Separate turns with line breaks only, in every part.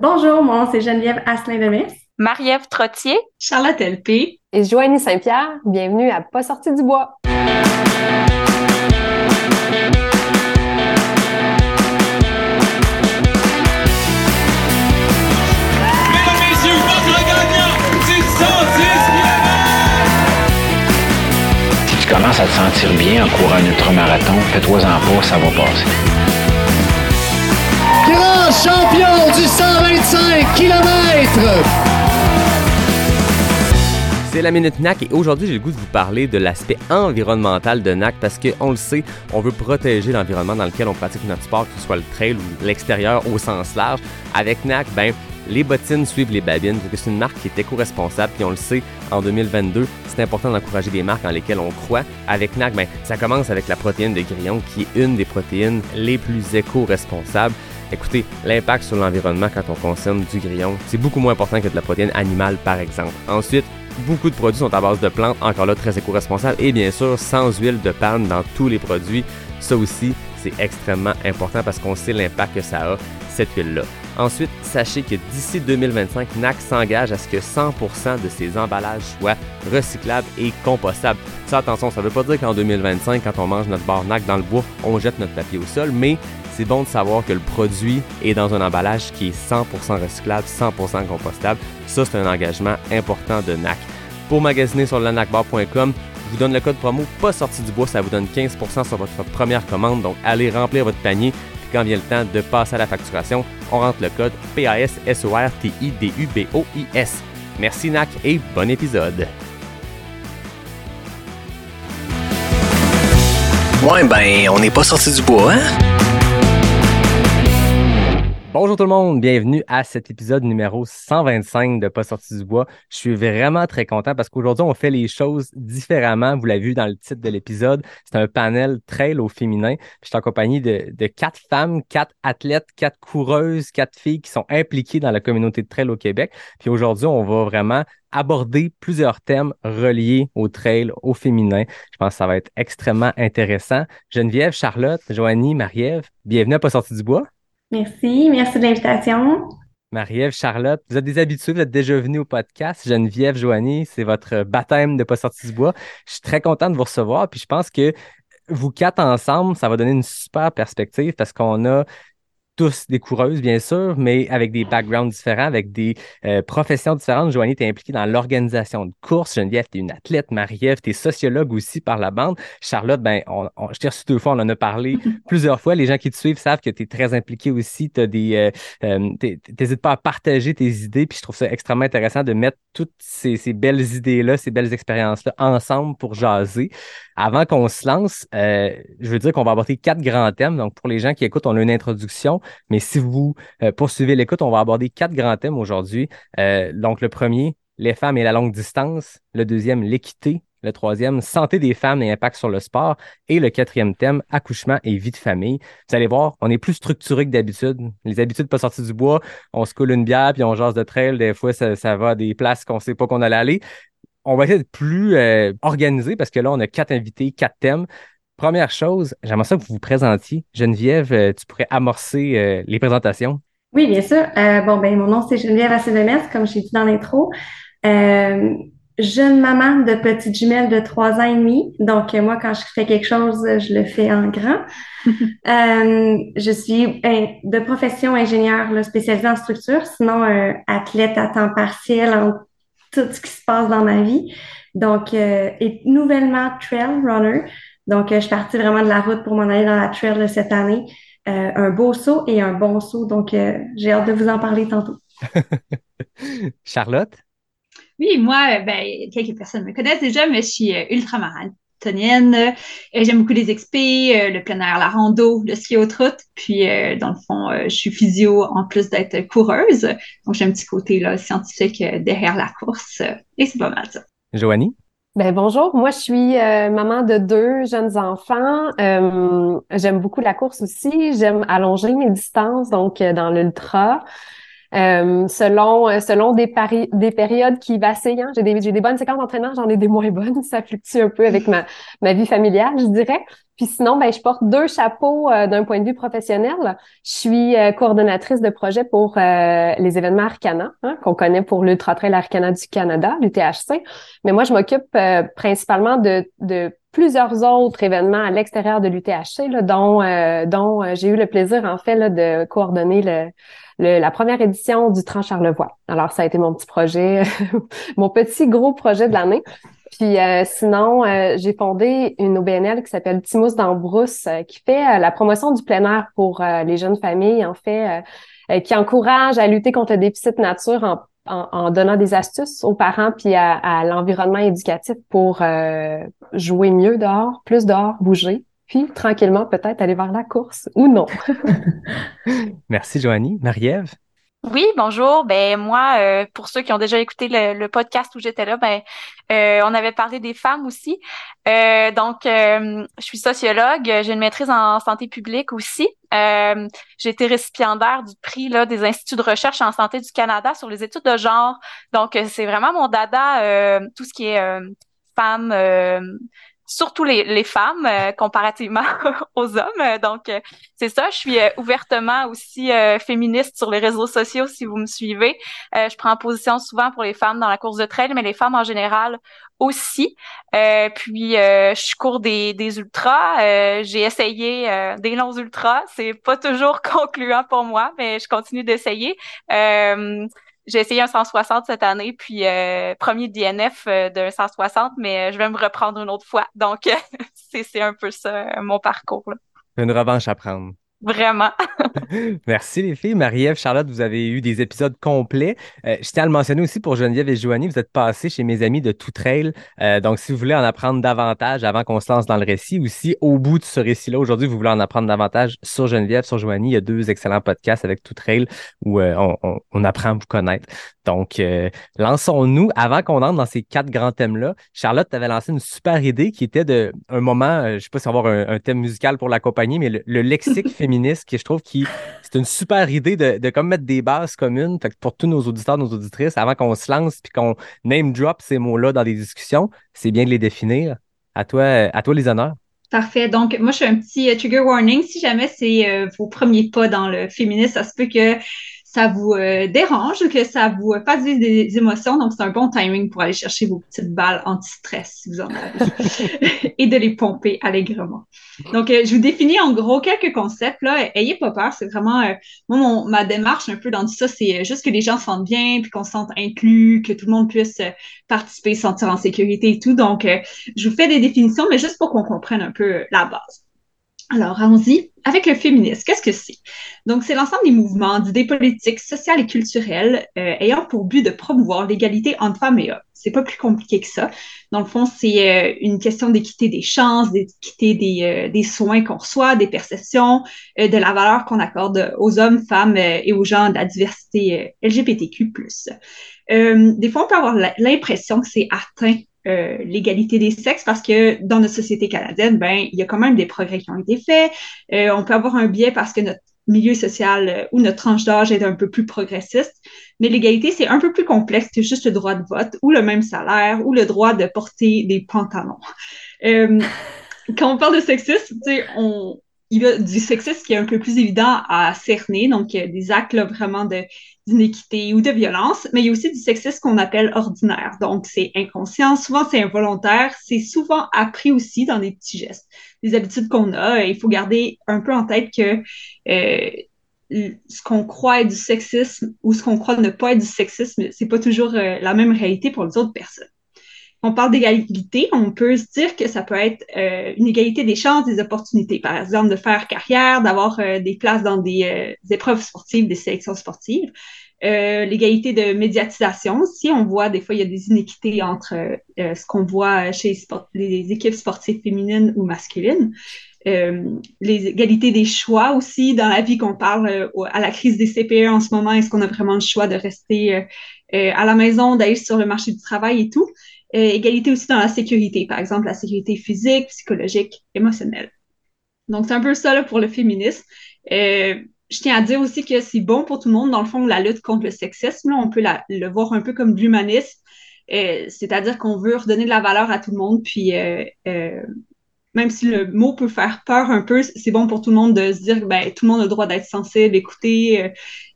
Bonjour, mon nom c'est Geneviève Asselin-Demis.
Marie-Ève Trottier.
Charlotte LP.
Et Joanie Saint-Pierre. Bienvenue à Pas sorti du bois.
Si tu commences à te sentir bien en courant un ultramarathon, fais-toi-en pas, ça va passer.
Champion du 125 km!
C'est la Minute NAC et aujourd'hui j'ai le goût de vous parler de l'aspect environnemental de NAC parce qu'on le sait, on veut protéger l'environnement dans lequel on pratique notre sport, que ce soit le trail ou l'extérieur au sens large. Avec NAC, ben, les bottines suivent les babines, parce que c'est une marque qui est éco-responsable, puis on le sait, en 2022, c'est important d'encourager des marques en lesquelles on croit. Avec NAC, ben, ça commence avec la protéine de grillon, qui est une des protéines les plus éco-responsables. Écoutez, l'impact sur l'environnement quand on consomme du grillon, c'est beaucoup moins important que de la protéine animale, par exemple. Ensuite, beaucoup de produits sont à base de plantes, encore là très éco-responsables, et bien sûr, sans huile de palme dans tous les produits. Ça aussi, c'est extrêmement important parce qu'on sait l'impact que ça a, cette huile-là. Ensuite, sachez que d'ici 2025, NAC s'engage à ce que 100% de ses emballages soient recyclables et compostables. Ça, attention, ça ne veut pas dire qu'en 2025, quand on mange notre bar NAC dans le bois, on jette notre papier au sol, mais c'est bon de savoir que le produit est dans un emballage qui est 100% recyclable, 100% compostable. Ça, c'est un engagement important de NAC. Pour magasiner sur lanacbar.com, je vous donne le code promo pas sorti du bois, ça vous donne 15% sur votre première commande. Donc, allez remplir votre panier. Puis quand vient le temps de passer à la facturation, on rentre le code PASSORTIDUBOIS. Merci NAC et bon épisode.
Ouais, ben, on n'est pas sorti du bois, hein?
Bonjour tout le monde, bienvenue à cet épisode numéro 125 de Pas sorti du bois. Je suis vraiment très content parce qu'aujourd'hui, on fait les choses différemment. Vous l'avez vu dans le titre de l'épisode. C'est un panel trail au féminin. Je suis en compagnie de, quatre femmes, quatre athlètes, quatre coureuses, quatre filles qui sont impliquées dans la communauté de trail au Québec. Puis aujourd'hui, on va vraiment aborder plusieurs thèmes reliés au trail, au féminin. Je pense que ça va être extrêmement intéressant. Geneviève, Charlotte, Joanie, Marie-Ève, bienvenue à Pas sorti du bois.
Merci, merci de l'invitation.
Marie-Ève, Charlotte, vous êtes des habitués, vous êtes déjà venus au podcast. Geneviève, Joanie, c'est votre baptême de pas sorti du bois. Je suis très content de vous recevoir, puis je pense que vous quatre ensemble, ça va donner une super perspective parce qu'on a tous des coureuses, bien sûr, mais avec des backgrounds différents, avec des euh, professions différentes. Joanie, tu es impliquée dans l'organisation de courses. Geneviève, tu es une athlète. Marie-Ève, tu es sociologue aussi par la bande. Charlotte, ben, on, on, je t'ai reçu deux fois, on en a parlé plusieurs fois. Les gens qui te suivent savent que tu es très impliquée aussi. Tu des. Euh, euh, T'hésites pas à partager tes idées. Puis je trouve ça extrêmement intéressant de mettre toutes ces, ces belles idées-là, ces belles expériences-là ensemble pour jaser. Avant qu'on se lance, euh, je veux dire qu'on va aborder quatre grands thèmes. Donc, pour les gens qui écoutent, on a une introduction. Mais si vous euh, poursuivez l'écoute, on va aborder quatre grands thèmes aujourd'hui. Euh, donc, le premier, les femmes et la longue distance. Le deuxième, l'équité. Le troisième, santé des femmes et impact sur le sport. Et le quatrième thème, accouchement et vie de famille. Vous allez voir, on est plus structuré que d'habitude. Les habitudes pas sorties du bois, on se coule une bière puis on jase de trail. Des fois, ça, ça va à des places qu'on sait pas qu'on allait aller on va essayer d'être plus euh, organisé parce que là, on a quatre invités, quatre thèmes. Première chose, j'aimerais ça que vous vous présentiez. Geneviève, euh, tu pourrais amorcer euh, les présentations.
Oui, bien sûr. Euh, bon, ben mon nom, c'est Geneviève Asselemès, comme j'ai dit dans l'intro. jeune maman de petite jumelle de trois ans et demi. Donc, moi, quand je fais quelque chose, je le fais en grand. je suis de profession ingénieure spécialisée en structure, sinon athlète à temps partiel en tout ce qui se passe dans ma vie. Donc, euh, et nouvellement trail runner. Donc, euh, je suis partie vraiment de la route pour m'en aller dans la trail cette année. Euh, un beau saut et un bon saut. Donc, euh, j'ai hâte de vous en parler tantôt.
Charlotte?
Oui, moi, ben, quelques personnes me connaissent déjà, mais je suis ultramarine tonienne. J'aime beaucoup les XP, le plein air, la rando, le ski haute route. Puis, dans le fond, je suis physio en plus d'être coureuse. Donc, j'ai un petit côté là, scientifique derrière la course. Et c'est pas mal ça.
Joanie?
Ben bonjour, moi je suis euh, maman de deux jeunes enfants. Euh, j'aime beaucoup la course aussi. J'aime allonger mes distances, donc euh, dans l'ultra. Selon selon des, pari des périodes qui vacillent. Hein. J'ai des, des bonnes séquences d'entraînement, j'en ai des moins bonnes. Ça fluctue un peu avec ma, ma vie familiale, je dirais. Puis sinon, ben, je porte deux chapeaux euh, d'un point de vue professionnel. Je suis euh, coordonnatrice de projet pour euh, les événements Arcana, hein, qu'on connaît pour l'Ultra Trail Arcana du Canada, l'UTHC. Mais moi, je m'occupe principalement de, de plusieurs autres événements à l'extérieur de l'UTHC, dont, dont j'ai eu le plaisir, en fait, là, de coordonner le, le, la première édition du Trans Charlevoix. Alors, ça a été mon petit projet, mon petit gros projet de l'année. Puis euh, sinon, euh, j'ai fondé une OBNL qui s'appelle Timous d'Ambrousse, euh, qui fait la promotion du plein air pour les jeunes familles, en fait, qui encourage à lutter contre le déficit nature en, en, donnant des astuces aux parents puis à, à l'environnement éducatif pour jouer mieux dehors, plus dehors, bouger, puis tranquillement peut-être aller vers la course ou non.
Merci Joanie. Marie-Ève?
Oui, bonjour. Ben moi, euh, pour ceux qui ont déjà écouté le, podcast où j'étais là, ben euh, on avait parlé des femmes aussi. Euh, donc, je suis sociologue. J'ai une maîtrise en santé publique aussi. j'ai été récipiendaire du prix là des instituts de recherche en santé du Canada sur les études de genre. Donc, c'est vraiment mon dada, tout ce qui est femmes surtout les, femmes euh, comparativement aux hommes. Donc, euh, c'est ça. Je suis euh, ouvertement aussi féministe sur les réseaux sociaux, si vous me suivez. je prends position souvent pour les femmes dans la course de trail, mais les femmes en général aussi. puis, je cours des, des ultras. J'ai essayé des longs ultras. C'est pas toujours concluant pour moi, mais je continue d'essayer. J'ai essayé un 160 cette année, puis euh, premier DNF euh, d'un 160, mais euh, je vais me reprendre une autre fois. Donc, c'est un peu ça, mon parcours. Là.
Une revanche à prendre.
Vraiment.
Merci les filles. Marie-Ève, Charlotte, vous avez eu des épisodes complets. Euh, je tiens à le mentionner aussi pour Geneviève et Joanie, vous êtes passés chez mes amis de Tout Trail. Euh, donc, si vous voulez en apprendre davantage avant qu'on se lance dans le récit, ou si au bout de ce récit-là, aujourd'hui, vous voulez en apprendre davantage sur Geneviève, sur Joanie, il y a deux excellents podcasts avec Tout Trail où euh, on, on, apprend à vous connaître. Donc, lançons-nous avant qu'on entre dans ces quatre grands thèmes-là. Charlotte t'avait lancé une super idée qui était de un moment, je sais pas si on va avoir un, thème musical pour l'accompagner, mais le, le lexique féminin qui je trouve qui c'est une super idée de, de comme mettre des bases communes fait pour tous nos auditeurs, nos auditrices, avant qu'on se lance puis qu'on name drop ces mots-là dans des discussions, c'est bien de les définir. À toi, à toi les honneurs.
Parfait. Donc, moi, je fais un petit euh, trigger warning. Si jamais c'est euh, vos premiers pas dans le féminisme, ça se peut que ça vous euh, dérange ou que ça vous fasse vivre des émotions. Donc, c'est un bon timing pour aller chercher vos petites balles anti-stress si vous en avez et de les pomper allègrement. Donc, euh, je vous définis en gros quelques concepts. Là, ayez pas peur. C'est vraiment, euh, moi, mon, ma démarche un peu dans tout ça, c'est juste que les gens se sentent bien, puis qu'on se sente inclus, que tout le monde puisse participer, se sentir en sécurité et tout. Donc, je vous fais des définitions, mais juste pour qu'on comprenne un peu la base. Alors, allons-y. Avec le féminisme, qu'est-ce que c'est? Donc, c'est l'ensemble des mouvements, d'idées politiques, sociales et culturelles euh, ayant pour but de promouvoir l'égalité entre femmes et hommes. C'est pas plus compliqué que ça. Dans le fond, c'est euh, une question d'équité des chances, d'équité des, euh, des soins qu'on reçoit, des perceptions, de la valeur qu'on accorde aux hommes, femmes et aux gens de la diversité LGBTQ+. des fois, on peut avoir l'impression que c'est atteint euh, l'égalité des sexes parce que dans notre société canadienne, ben il y a quand même des progrès qui ont été faits. Euh, on peut avoir un biais parce que notre milieu social euh, ou notre tranche d'âge est un peu plus progressiste. Mais l'égalité, c'est un peu plus complexe que juste le droit de vote ou le même salaire ou le droit de porter des pantalons. quand on parle de sexisme, on, il y a du sexisme qui est un peu plus évident à cerner, donc des actes là, vraiment d'inéquité ou de violence, mais il y a aussi du sexisme qu'on appelle ordinaire. Donc, c'est inconscient, souvent c'est involontaire, c'est souvent appris aussi dans des petits gestes, des habitudes qu'on a. Il faut garder un peu en tête que euh, ce qu'on croit être du sexisme ou ce qu'on croit ne pas être du sexisme, c'est pas toujours euh, la même réalité pour les autres personnes. On parle d'égalité, on peut se dire que ça peut être euh, une égalité des chances, des opportunités, par exemple de faire carrière, d'avoir euh, des places dans des, euh, épreuves sportives, des sélections sportives. L'égalité de médiatisation aussi, on voit des fois il y a des inéquités entre ce qu'on voit chez les équipes sportives féminines ou masculines. les égalités des choix aussi dans la vie qu'on parle à la crise des CPE en ce moment, est-ce qu'on a vraiment le choix de rester à la maison, d'aller sur le marché du travail et tout? Euh, égalité aussi dans la sécurité, par exemple la sécurité physique, psychologique, émotionnelle. Donc, c'est un peu ça là, pour le féminisme. Euh, je tiens à dire aussi que c'est bon pour tout le monde. Dans le fond, la lutte contre le sexisme, là, on peut la, le voir un peu comme de l'humanisme. Euh, c'est-à-dire qu'on veut redonner de la valeur à tout le monde, puis même si le mot peut faire peur un peu, c'est bon pour tout le monde de se dire que ben, tout le monde a le droit d'être sensible, écouter,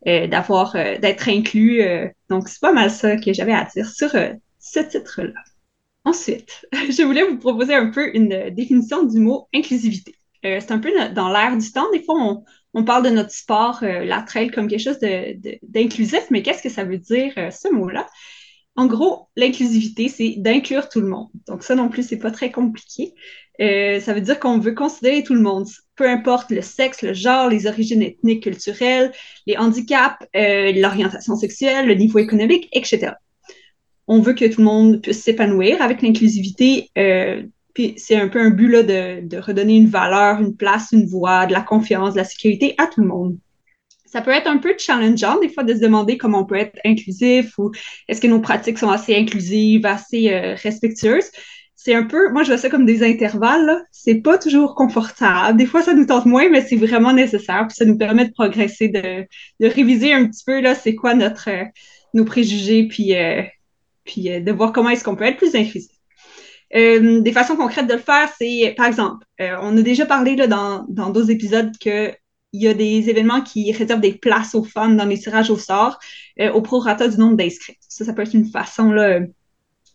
d'avoir, d'être inclus. donc, c'est pas mal ça que j'avais à dire sur ce titre-là. Ensuite, je voulais vous proposer un peu une définition du mot inclusivité. c'est un peu dans l'air du temps. Des fois, on, parle de notre sport, la trail, comme quelque chose d'inclusif, mais qu'est-ce que ça veut dire, ce mot-là? En gros, l'inclusivité, c'est d'inclure tout le monde. Donc ça non plus, c'est pas très compliqué. Euh, ça veut dire qu'on veut considérer tout le monde, peu importe le sexe, le genre, les origines ethniques, culturelles, les handicaps, euh, l'orientation sexuelle, le niveau économique, etc. On veut que tout le monde puisse s'épanouir avec l'inclusivité. Euh, puis c'est un peu un but là, de, de redonner une valeur, une place, une voix, de la confiance, de la sécurité à tout le monde ça peut être un peu challengeant des fois de se demander comment on peut être inclusif ou est-ce que nos pratiques sont assez inclusives, assez euh, respectueuses. C'est un peu, moi je vois ça comme des intervalles. C'est pas toujours confortable. Des fois ça nous tente moins, mais c'est vraiment nécessaire. Puis ça nous permet de progresser, de, de réviser un petit peu là, c'est quoi notre euh, nos préjugés, puis euh, puis de voir comment est-ce qu'on peut être plus inclusif. des façons concrètes de le faire, c'est par exemple, on a déjà parlé là, dans dans d'autres épisodes que il y a des événements qui réservent des places aux femmes dans les tirages au sort euh, au prorata du nombre d'inscrits. Ça, ça peut être une façon là,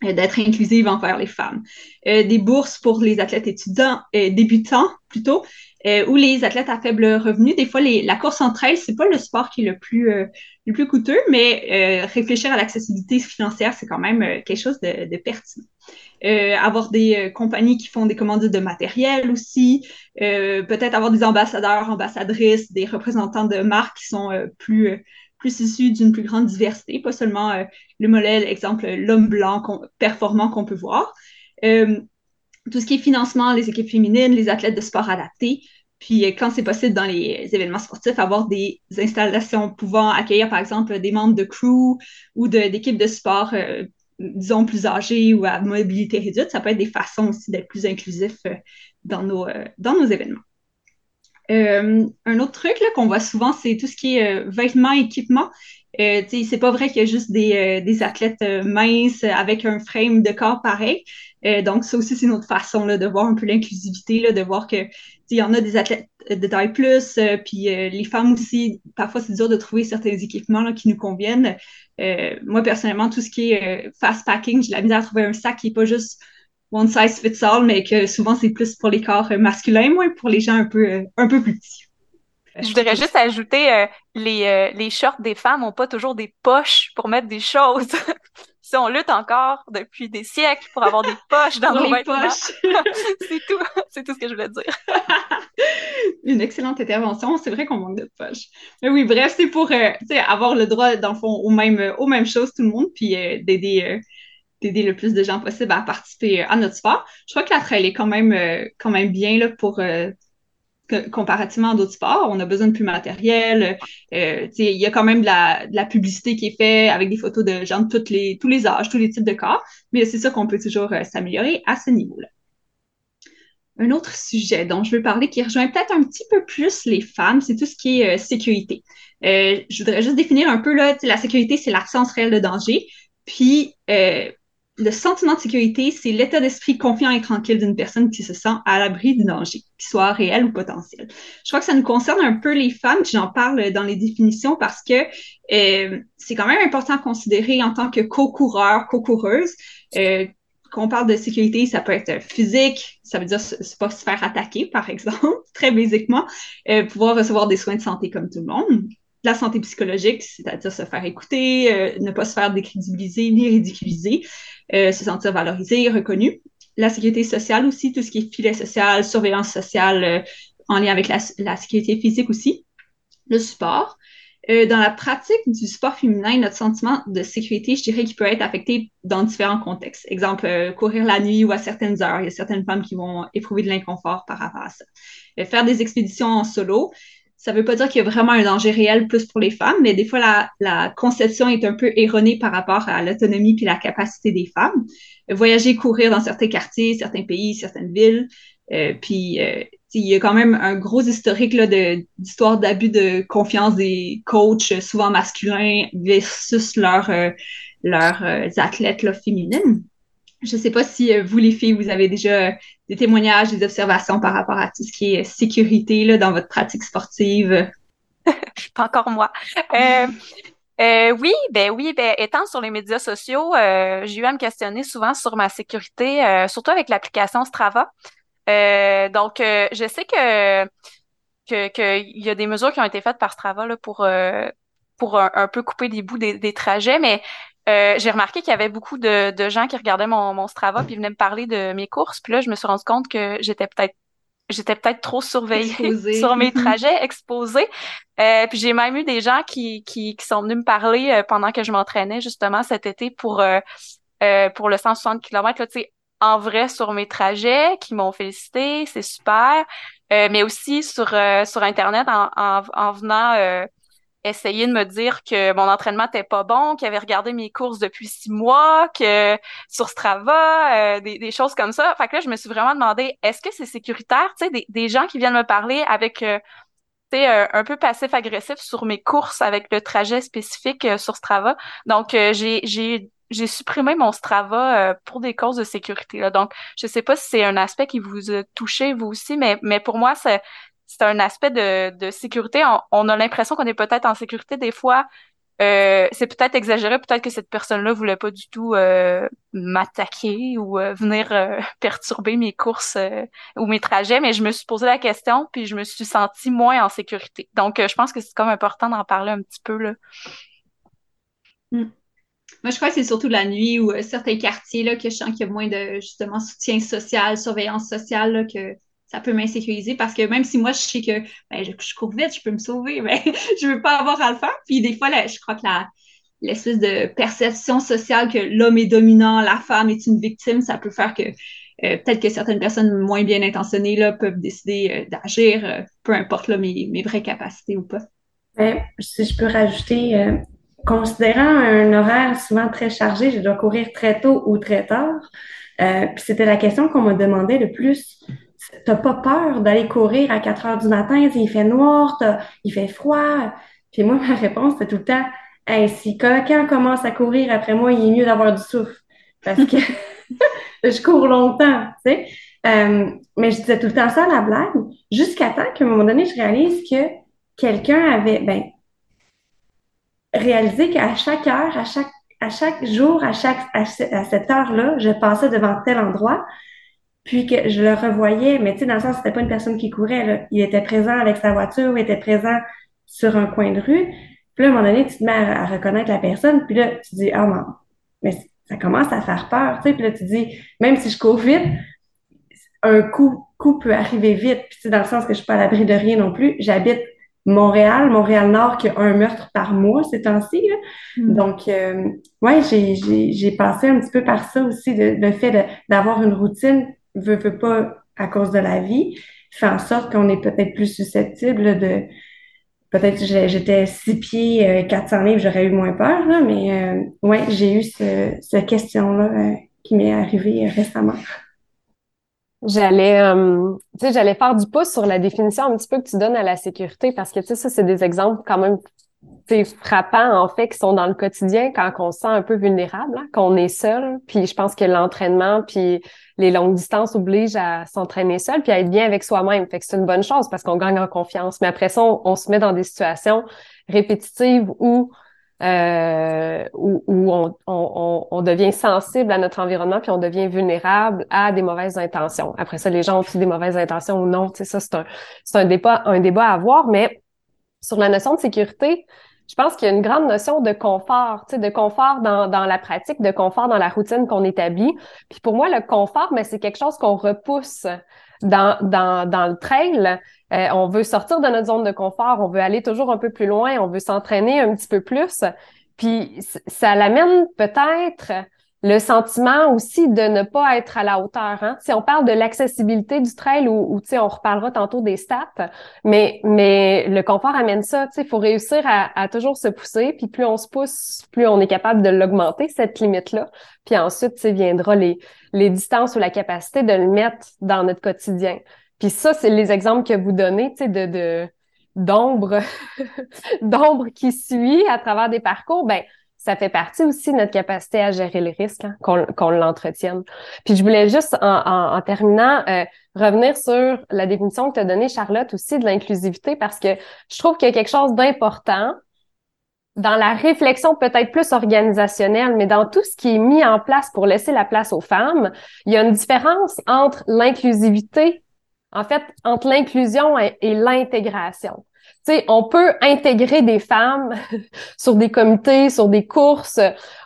euh, d'être inclusive envers les femmes. Euh, des bourses pour les athlètes étudiants, débutants plutôt, ou les athlètes à faible revenu. Des fois, la course entre elles, c'est pas le sport qui est le plus, le plus coûteux, mais réfléchir à l'accessibilité financière, c'est quand même quelque chose de, de pertinent. Euh, avoir des euh, compagnies qui font des commandes de matériel aussi, euh, peut-être avoir des ambassadeurs, ambassadrices, des représentants de marques qui sont plus plus issus d'une plus grande diversité, pas seulement le modèle, exemple, l'homme blanc performant qu'on peut voir. tout ce qui est financement, les équipes féminines, les athlètes de sport adaptés, puis quand c'est possible dans les événements sportifs, avoir des installations pouvant accueillir, par exemple, des membres de crew ou d'équipes de, sport disons, plus âgés ou à mobilité réduite, ça peut être des façons aussi d'être plus inclusif euh, dans, nos, euh, dans nos événements. Euh, un autre truc qu'on voit souvent, c'est tout ce qui est vêtements, équipement. Euh, c'est pas vrai qu'il y a juste des, des athlètes minces avec un frame de corps pareil. donc, ça aussi, c'est une autre façon là, de voir un peu l'inclusivité, de voir que il y en a des athlètes de taille plus, puis les femmes aussi, parfois c'est dur de trouver certains équipements là, qui nous conviennent. Euh, moi, personnellement, tout ce qui est euh, fast packing, j'ai la misère à trouver un sac qui n'est pas juste one size fits all, mais que souvent c'est plus pour les corps euh, masculins, moins pour les gens un peu, un peu plus petits.
Je voudrais juste ajouter, les, les shorts des femmes n'ont pas toujours des poches pour mettre des choses. on lutte encore depuis des siècles pour avoir des poches dans nos vêtements. c'est tout, c'est tout ce que je voulais dire.
Une excellente intervention. C'est vrai qu'on manque de poches. Mais oui, bref, c'est pour euh, avoir le droit, dans le fond, aux mêmes, aux mêmes choses, tout le monde, puis euh, d'aider euh, d'aider le plus de gens possible à participer à notre sport. Je crois que la trail est quand même, quand même bien là, pour comparativement à d'autres sports, on a besoin de plus matériel. il y a quand même de la, publicité qui est faite avec des photos de gens de les, tous les âges, tous les types de corps, mais c'est sûr qu'on peut toujours s'améliorer à ce niveau-là un autre sujet dont je veux parler qui rejoint peut-être un petit peu plus les femmes, c'est tout ce qui est euh, sécurité. Euh, je voudrais juste définir un peu là, la sécurité, c'est l'absence réelle de danger. Puis euh, le sentiment de sécurité, c'est l'état d'esprit confiant et tranquille d'une personne qui se sent à l'abri du danger, qu'il soit réel ou potentiel. Je crois que ça nous concerne un peu les femmes, j'en parle dans les définitions parce que c'est quand même important à considérer en tant que co-coureur, co-coureuse quand on parle de sécurité, ça peut être physique, ça veut dire c'est pas se faire attaquer, par exemple, très basiquement, euh, pouvoir recevoir des soins de santé comme tout le monde. La santé psychologique, c'est-à-dire se faire écouter, euh, ne pas se faire décrédibiliser ni ridiculiser, euh, se sentir valorisé, reconnu. La sécurité sociale aussi, tout ce qui est filet social, surveillance sociale en lien avec la, la sécurité physique aussi. Le support, euh, dans la pratique du sport féminin, notre sentiment de sécurité, je dirais qu'il peut être affecté dans différents contextes. Exemple, euh, courir la nuit ou à certaines heures. Il y a certaines femmes qui vont éprouver de l'inconfort par rapport à ça. Euh, faire des expéditions en solo, ça ne veut pas dire qu'il y a vraiment un danger réel plus pour les femmes, mais des fois, la, la conception est un peu erronée par rapport à l'autonomie puis la capacité des femmes. voyager, courir dans certains quartiers, certains pays, certaines villes, puis il y a quand même un gros historique d'histoire d'abus de confiance des coachs, souvent masculins, versus leurs euh, euh, athlètes là, féminines. Je ne sais pas si vous, les filles, vous avez déjà des témoignages, des observations par rapport à tout ce qui est sécurité là, dans votre pratique sportive?
Pas encore moi. Euh, euh, oui, ben oui, ben étant sur les médias sociaux, euh, j'ai eu à me questionner souvent sur ma sécurité, euh, surtout avec l'application Strava. Euh, donc, je sais que que qu'il y a des mesures qui ont été faites par Strava là, pour pour un, peu couper des bouts des, des trajets, mais j'ai remarqué qu'il y avait beaucoup de, de gens qui regardaient mon, mon Strava puis venaient me parler de mes courses. Puis là, je me suis rendu compte que j'étais peut-être j'étais peut-être trop surveillée sur mes trajets, exposée. Euh, puis j'ai même eu des gens qui, qui, qui sont venus me parler euh, pendant que je m'entraînais justement cet été pour euh, euh pour le 160 km là, tu sais, en vrai sur mes trajets, qui m'ont félicité, c'est super. mais aussi sur sur internet en, en, en venant essayer de me dire que mon entraînement était pas bon, qu'il avait regardé mes courses depuis six mois, que sur Strava, euh, des, des, choses comme ça. Fait que là, je me suis vraiment demandé, est-ce que c'est sécuritaire? Tu sais, des, des, gens qui viennent me parler avec, euh, tu sais, euh, un peu passif-agressif sur mes courses avec le trajet spécifique sur Strava? Donc, j'ai, j'ai j'ai supprimé mon Strava pour des causes de sécurité. Là. Donc, je sais pas si c'est un aspect qui vous a touché, vous aussi, mais, mais pour moi, c'est c'est un aspect de, sécurité. On, a l'impression qu'on est peut-être en sécurité des fois. Euh, c'est peut-être exagéré, peut-être que cette personne-là voulait pas du tout euh, m'attaquer ou euh, venir perturber mes courses ou mes trajets, mais je me suis posé la question puis je me suis sentie moins en sécurité. Donc, je pense que c'est comme important d'en parler un petit peu là.
Hmm. Moi, je crois que c'est surtout la nuit ou certains quartiers là que je sens qu'il y a moins de justement soutien social, surveillance sociale que ça peut m'insécuriser parce que même si moi, je sais que ben, je, cours vite, je peux me sauver, mais je veux pas avoir à le faire. Puis des fois, là, je crois que la, l'espèce de perception sociale que l'homme est dominant, la femme est une victime, ça peut faire que euh, peut-être que certaines personnes moins bien intentionnées là, peuvent décider euh, d'agir, euh, peu importe là, mes, mes vraies capacités ou pas.
Ben, si je peux rajouter, considérant un horaire souvent très chargé, je dois courir très tôt ou très tard. puis c'était la question qu'on m'a demandé le plus t'as pas peur d'aller courir à 4 heures du matin, il fait noir, il fait froid. Puis moi, ma réponse, c'est tout le temps, hey, si quelqu'un commence à courir après moi, il est mieux d'avoir du souffle. Parce que je cours longtemps, tu sais. Euh, mais je disais tout le temps ça à la blague, jusqu'à temps qu'à un moment donné, je réalise que quelqu'un avait, ben, réalisé qu'à chaque heure, à chaque, à chaque jour, à chaque, à cette heure-là, je passais devant tel endroit puis que je le revoyais, mais tu sais, dans le sens, c'était pas une personne qui courait, là. Il était présent avec sa voiture, il était présent sur un coin de rue. Puis là, à un moment donné, tu te mets à, reconnaître la personne, puis là, tu dis, ah, non, mais ça commence à faire peur, tu sais. Puis là, tu dis, même si je cours vite, un coup, coup peut arriver vite. Puis tu sais, dans le sens que je suis pas à l'abri de rien non plus. J'habite Montréal, Montréal-Nord, qui a un meurtre par mois ces temps-ci. Mm. Donc, euh, ouais, j'ai passé un petit peu par ça aussi, le, le fait d'avoir une routine veut, pas à cause de la vie, fait en sorte qu'on est peut-être plus susceptible de peut-être que j'étais six pieds, 400 euh, livres, j'aurais eu moins peur, là, mais euh, ouais, j'ai eu ce, question-là euh, qui m'est arrivé récemment.
J'allais, euh, tu sais, j'allais faire du pouce sur la définition un petit peu que tu donnes à la sécurité parce que tu sais, ça c'est des exemples quand même frappants en fait qui sont dans le quotidien quand on se sent un peu vulnérable, hein, qu'on est seul. Puis je pense que l'entraînement puis les longues distances obligent à s'entraîner seul puis à être bien avec soi-même. Fait que c'est une bonne chose parce qu'on gagne en confiance. Mais après ça, on, se met dans des situations répétitives où euh, où, on, on, on, devient sensible à notre environnement puis on devient vulnérable à des mauvaises intentions. Après ça, les gens ont fait des mauvaises intentions ou non. Ça c'est un c'est un débat un débat à avoir, mais sur la notion de sécurité, je pense qu'il y a une grande notion de confort, de confort dans, dans la pratique, de confort dans la routine qu'on établit. Puis pour moi, le confort, mais c'est quelque chose qu'on repousse dans, dans, dans le trail. Euh, on veut sortir de notre zone de confort, on veut aller toujours un peu plus loin, on veut s'entraîner un petit peu plus. Puis ça l'amène peut-être le sentiment aussi de ne pas être à la hauteur. Hein? Si on parle de l'accessibilité du trail ou, ou on reparlera tantôt des stats, mais mais le confort amène ça. Il faut réussir à, à, toujours se pousser, puis plus on se pousse, plus on est capable de l'augmenter cette limite-là. Puis ensuite, viendra les les distances ou la capacité de le mettre dans notre quotidien. Puis ça, c'est les exemples que vous donnez, tu sais, de, de d'ombre d'ombre qui suit à travers des parcours. Ben ça fait partie aussi de notre capacité à gérer le risque, hein, qu'on l'entretienne. Puis je voulais juste, en, terminant, euh, revenir sur la définition que tu as donnée, Charlotte, aussi de l'inclusivité, parce que je trouve qu'il y a quelque chose d'important dans la réflexion peut-être plus organisationnelle, mais dans tout ce qui est mis en place pour laisser la place aux femmes, il y a une différence entre l'inclusivité, en fait, entre l'inclusion et l'intégration sais, on peut intégrer des femmes sur des comités, sur des courses.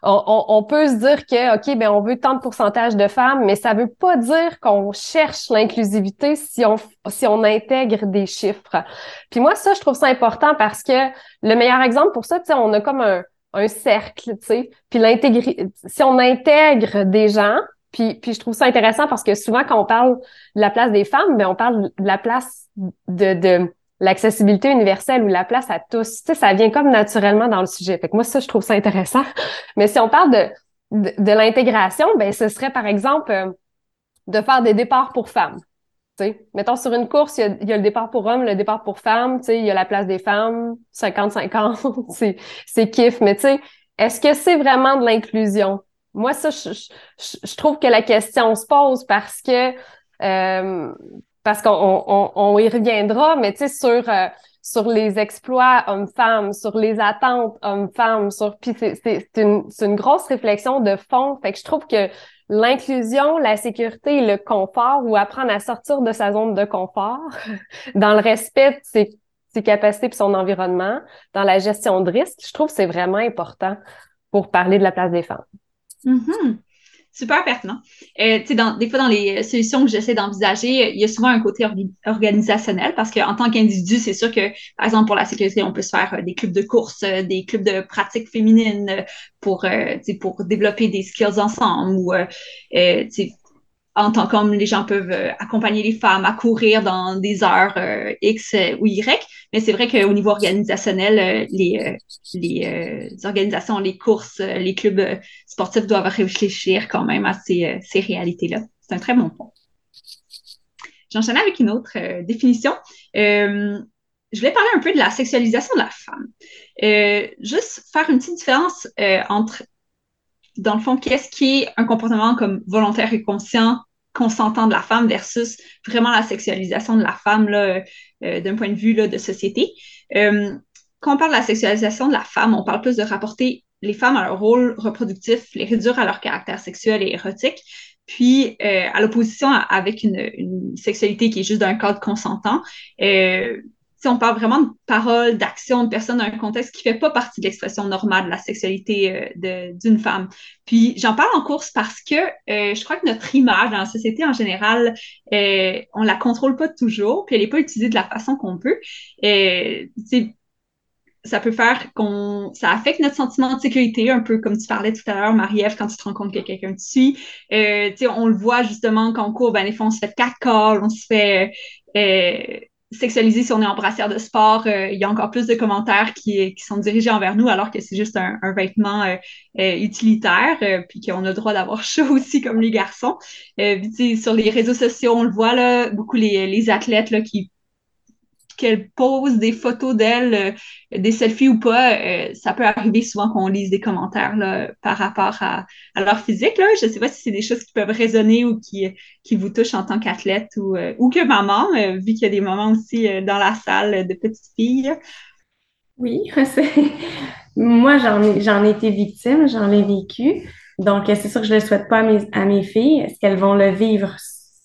On, peut se dire que, OK, ben on veut tant de pourcentage de femmes, mais ça veut pas dire qu'on cherche l'inclusivité si on, si on intègre des chiffres. Puis moi, ça, je trouve ça important parce que le meilleur exemple pour ça, tu sais, on a comme un, un cercle, tu sais. Puis l'intégrer, si on intègre des gens, puis, puis je trouve ça intéressant parce que souvent, quand on parle de la place des femmes, ben on parle de la place de, de l'accessibilité universelle ou la place à tous, tu sais, ça vient comme naturellement dans le sujet. Fait que moi, ça, je trouve ça intéressant. Mais si on parle de, de, l'intégration, ben ce serait par exemple euh, de faire des départs pour femmes. Tu sais, mettons sur une course, il y, a, le départ pour hommes, le départ pour femmes, il y a la place des femmes, 50-50, c'est, kiff. Mais tu sais, est-ce que c'est vraiment de l'inclusion? Moi, ça, je, je, trouve que la question se pose parce que euh, parce qu'on on, on, y reviendra, mais tu sais, sur, euh, sur les exploits hommes-femmes, sur les attentes hommes-femmes, sur puis c'est une, une grosse réflexion de fond. Fait que je trouve que l'inclusion, la sécurité, le confort ou apprendre à sortir de sa zone de confort dans le respect de ses, ses capacités et son environnement, dans la gestion de risque, je trouve que c'est vraiment important pour parler de la place des femmes.
Mm-hmm super pertinent. Euh, dans, des fois, dans les solutions que j'essaie d'envisager, il y a souvent un côté organisationnel parce qu'en tant qu'individu, c'est sûr que, par exemple, pour la sécurité, on peut se faire euh, des clubs de course, euh, des clubs de pratique féminine pour, euh, pour développer des skills ensemble ou, en tant qu'homme, les gens peuvent euh, accompagner les femmes à courir dans des heures euh, X ou Y. Mais c'est vrai qu'au niveau organisationnel, euh, les, organisations, les courses, les clubs sportifs doivent réfléchir quand même à ces, ces réalités-là. C'est un très bon point. J'enchaîne avec une autre définition. je voulais parler un peu de la sexualisation de la femme. juste faire une petite différence entre dans le fond, qu'est-ce qui est un comportement comme volontaire et conscient consentant de la femme versus vraiment la sexualisation de la femme là, euh, d'un point de vue là, de société. Euh, quand on parle de la sexualisation de la femme, on parle plus de rapporter les femmes à leur rôle reproductif, les réduire à leur caractère sexuel et érotique, puis euh, à l'opposition avec une, une, sexualité qui est juste d'un cadre consentant, euh, si on parle vraiment de paroles, d'actions, de personnes dans un contexte qui fait pas partie de l'expression normale de la sexualité euh, d'une femme. Puis j'en parle en course parce que euh, je crois que notre image dans la société en général, euh, on la contrôle pas toujours, puis elle est pas utilisée de la façon qu'on peut. Euh, ça peut faire qu'on ça affecte notre sentiment de sécurité un peu comme tu parlais tout à l'heure Marie-Ève quand tu te rends compte que quelqu'un te suit euh, on le voit justement quand on court ben des fois on se fait quatre calls on se fait euh, sexualisé si on est en brassière de sport, euh, il y a encore plus de commentaires qui, qui sont dirigés envers nous alors que c'est juste un, un vêtement euh, euh, utilitaire, puis qu'on a le droit d'avoir chaud aussi comme les garçons. sur les réseaux sociaux, on le voit là, beaucoup les, les athlètes là, qui qu'elle pose des photos d'elle, euh, des selfies ou pas, euh, ça peut arriver souvent qu'on lise des commentaires par rapport à, leur physique. Je ne sais pas si c'est des choses qui peuvent résonner ou qui, vous touchent en tant qu'athlète ou, euh, que maman, vu qu'il y a des moments aussi dans la salle de petites filles.
Oui, moi j'en ai, été victime, j'en ai vécu. Donc, c'est sûr que je ne le souhaite pas mes, à mes filles. Est-ce qu'elles vont le vivre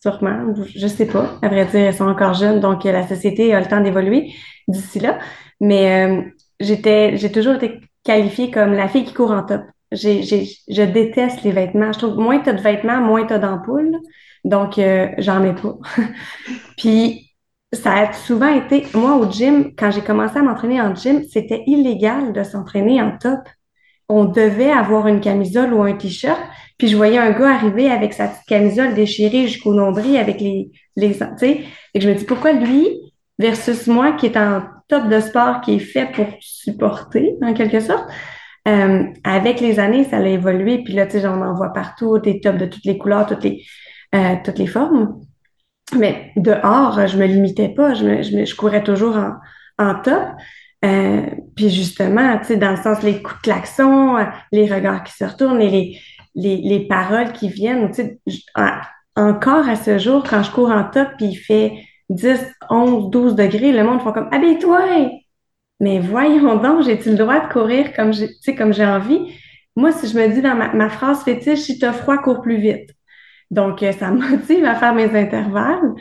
Sûrement, je sais pas. À vrai dire, elles sont encore jeunes, donc la société a le temps d'évoluer d'ici là. Mais euh, j'ai toujours été qualifiée comme la fille qui court en top. Je déteste les vêtements. Je trouve moins t'as de vêtements, moins t'as d'ampoules. Donc, euh, j'en mets pas. Puis, ça a souvent été, moi au gym, quand j'ai commencé à m'entraîner en gym, c'était illégal de s'entraîner en top. On devait avoir une camisole ou un t-shirt. Puis je voyais un gars arriver avec sa petite camisole déchirée jusqu'au nombril avec les, les, tu sais. Et je me dis, pourquoi lui versus moi qui est en top de sport qui est fait pour supporter, en quelque sorte? Euh, avec les années, ça a évolué. Puis là, tu sais, on en voit partout, des tops de toutes les couleurs, toutes les, euh, toutes les formes. Mais dehors, je me limitais pas. Je, me, je, courais toujours en, en top. Euh, puis justement, tu sais, dans le sens les coups de klaxon, les regards qui se retournent et les, les, les paroles qui viennent, tu sais, encore à ce jour, quand je cours en top, puis il fait 10, 11, 12 degrés, le monde font comme habille-toi! Mais voyons donc, j'ai-tu le droit de courir comme j'ai, tu sais, comme j'ai envie? Moi, si je me dis dans ma, ma phrase fétiche, si t'as froid, cours plus vite. Donc, euh, ça me motive à faire mes intervalles.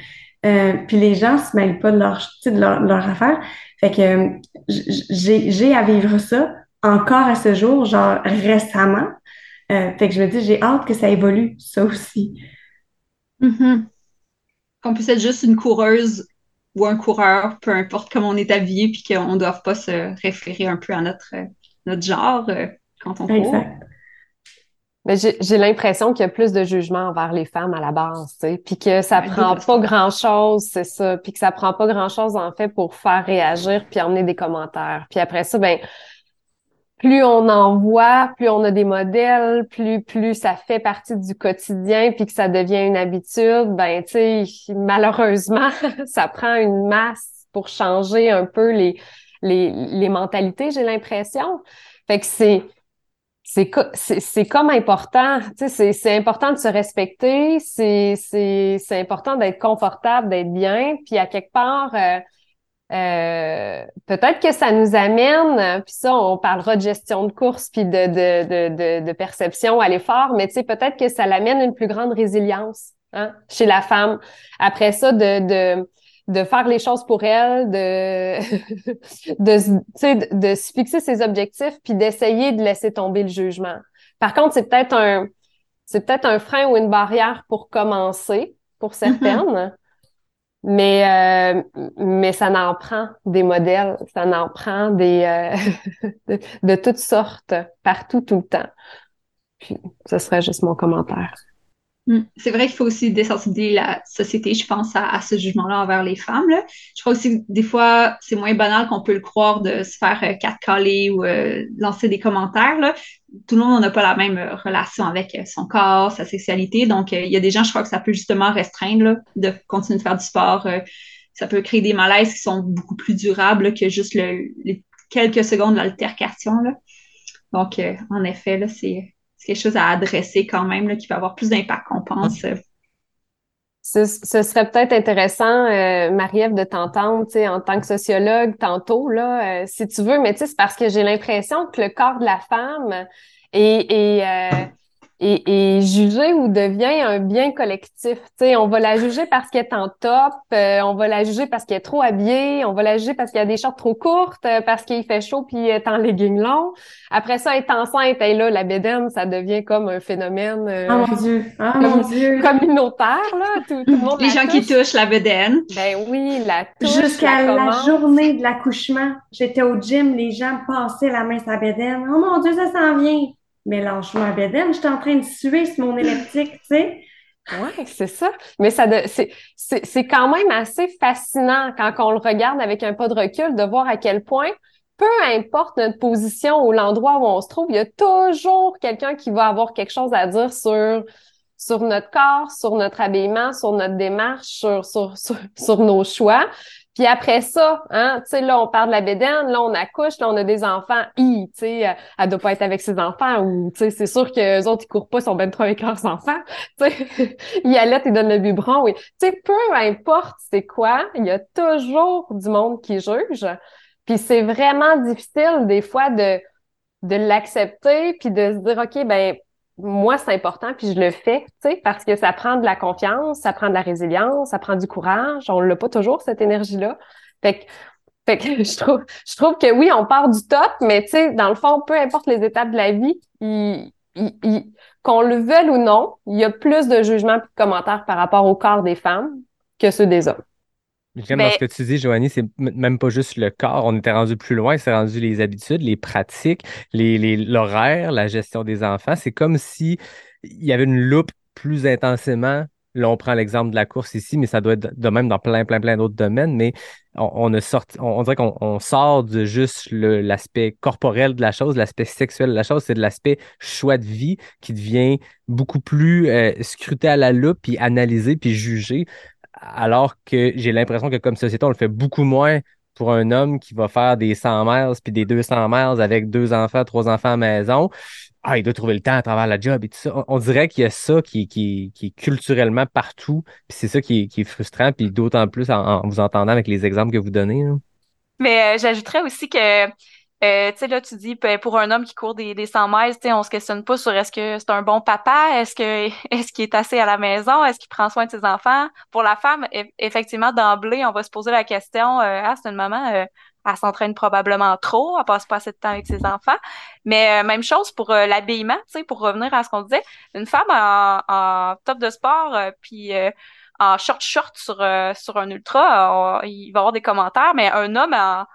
Euh, puis les gens se mêlent pas de leur, tu sais, de leur, leur affaire. Fait que euh, j'ai à vivre ça encore à ce jour, genre récemment. Euh, fait que je me dis, j'ai hâte que ça évolue, ça aussi.
Mhm. Qu'on puisse être juste une coureuse ou un coureur, peu importe comment on est habillé, puis qu'on ne doive pas se référer un peu à notre, euh, notre genre euh, quand on court.
Mais j'ai j'ai l'impression qu'il y a plus de jugement envers les femmes à la base, tu sais, puis que ça
Ouais,
prend pas grand-chose, c'est ça, puis que ça prend pas grand-chose en fait pour faire réagir puis emmener des commentaires. Puis après ça, ben plus on en voit, plus on a des modèles, plus plus ça fait partie du quotidien puis que ça devient une habitude, ben tu sais, malheureusement, ça prend une masse pour changer un peu les les les mentalités, j'ai l'impression. Fait que c'est c'est co- c'est c'est comme important, tu sais, c'est important de se respecter, c'est important d'être confortable, d'être bien, puis à quelque part euh, euh, peut-être que ça nous amène, euh, puis ça on parlera de gestion de course puis de de de de, perception à l'effort, mais tu sais peut-être que ça l'amène une plus grande résilience hein, chez la femme. Après ça de de de faire les choses pour elle, de de, se- tu sais, de, de se fixer ses objectifs puis d'essayer de laisser tomber le jugement. Par contre, c'est peut-être un c'est peut-être un frein ou une barrière pour commencer pour certaines, mais euh, mais ça n'en prend des modèles, ça n'en prend des euh, de, toutes sortes partout tout le temps. Puis ce serait juste mon commentaire.
Mm. C'est vrai qu'il faut aussi désensibiliser la société, je pense, à, à ce jugement-là envers les femmes. Là. Je crois aussi que des fois, c'est moins banal qu'on peut le croire de se faire euh, catcaller ou euh, lancer des commentaires. Là. Tout le monde n'a pas la même euh, relation avec euh, son corps, sa sexualité. Donc, euh, il y a des gens, je crois que ça peut justement restreindre là, de continuer de faire du sport. ça peut créer des malaises qui sont beaucoup plus durables que juste le, les quelques secondes d'altercation. Donc, en effet, c'est quelque chose à adresser quand même, qui va avoir plus d'impact qu'on pense.
Ce, ce serait peut-être intéressant, euh, Marie-Ève, de t'entendre, en tant que sociologue tantôt, là, euh, si tu veux, mais c'est parce que j'ai l'impression que le corps de la femme est, est, est, est jugé ou devient un bien collectif. Tu sais, on va la juger parce qu'elle est en top, euh, on va la juger parce qu'elle est trop habillée, on va la juger parce qu'elle a des shorts trop courtes, euh, parce qu'il fait chaud puis elle est en legging long. Après ça, elle est enceinte, et là, la bédaine, ça devient comme un phénomène euh,
Oh mon Dieu! Oh mon Dieu!
communautaire, là. Tout, tout le monde
Les gens qui
touche.
touchent la bedaine.
Ben oui, la touche,
Jusqu'à
la
journée de l'accouchement, j'étais au gym, les gens passaient la main sur la bédaine. Oh mon Dieu, ça s'en vient! Mais lâche-moi bédaine, j'étais en train de suer sur mon électrique, tu sais.
Ouais, c'est ça. Mais ça, c'est quand même assez fascinant quand on le regarde avec un pas de recul de voir à quel point, peu importe notre position ou l'endroit où on se trouve, il y a toujours quelqu'un qui va avoir quelque chose à dire sur sur notre corps, sur notre habillement, sur notre démarche, sur sur sur, sur nos choix. Puis après ça, hein, tu sais, là, on parle de la bédaine, là, on accouche, là, on a des enfants, hi, tu sais, euh, elle doit pas être avec ses enfants, ou, tu sais, c'est sûr que les autres, ils courent pas, ils sont ben trop avec leurs enfants, tu sais, ils allaitent, ils donnent le biberon, oui. Tu sais, peu importe c'est quoi, il y a toujours du monde qui juge, puis c'est vraiment difficile, des fois, de, de l'accepter, puis de se dire, OK, ben, moi, c'est important, puis je le fais, tu sais, parce que ça prend de la confiance, ça prend de la résilience, ça prend du courage. On l'a pas toujours, cette énergie-là. Fait que, fait que je trouve, je trouve que oui, on part du top, mais tu sais, dans le fond, peu importe les étapes de la vie, il, il- qu'on le veuille ou non, il y a plus de jugements et de commentaires par rapport au corps des femmes que ceux des hommes.
J'aime
Ben-
dans ce que tu dis, Joanie, c'est même pas juste le corps. On était rendu plus loin, c'est rendu les habitudes, les pratiques, les, les, l'horaire, la gestion des enfants. C'est comme si il y avait une loupe plus intensément. Là, on prend l'exemple de la course ici, mais ça doit être de même dans plein, plein, plein d'autres domaines. Mais on, on a sorti, on, on dirait qu'on on sort de juste l'aspect corporel de la chose, l'aspect sexuel de la chose, c'est de l'aspect choix de vie qui devient beaucoup plus euh, scruté à la loupe, puis analysé, puis jugé alors que j'ai l'impression que comme société, on le fait beaucoup moins pour un homme qui va faire des 100 miles puis des 200 miles avec deux enfants, trois enfants à maison, ah, il doit trouver le temps à travers la job et tout ça. On, dirait qu'il y a ça qui, qui, qui est culturellement partout, puis c'est ça qui est, qui est frustrant, puis d'autant plus en, vous entendant avec les exemples que vous donnez.
Mais euh, j'ajouterais aussi que euh, tu sais, là, tu dis, ben, pour un homme qui court des, des 100 miles, tu sais, on se questionne pas sur est-ce que c'est un bon papa, est-ce que est-ce qu'il est assez à la maison, est-ce qu'il prend soin de ses enfants? Pour la femme, effectivement, d'emblée, on va se poser la question, euh, ah, c'est une maman, euh, elle s'entraîne probablement trop, elle passe pas assez de temps avec ses enfants. Mais même chose pour l'habillement, tu sais, pour revenir à ce qu'on disait, une femme en, en top de sport, puis en short short sur sur un ultra, il va y avoir des commentaires, mais un homme en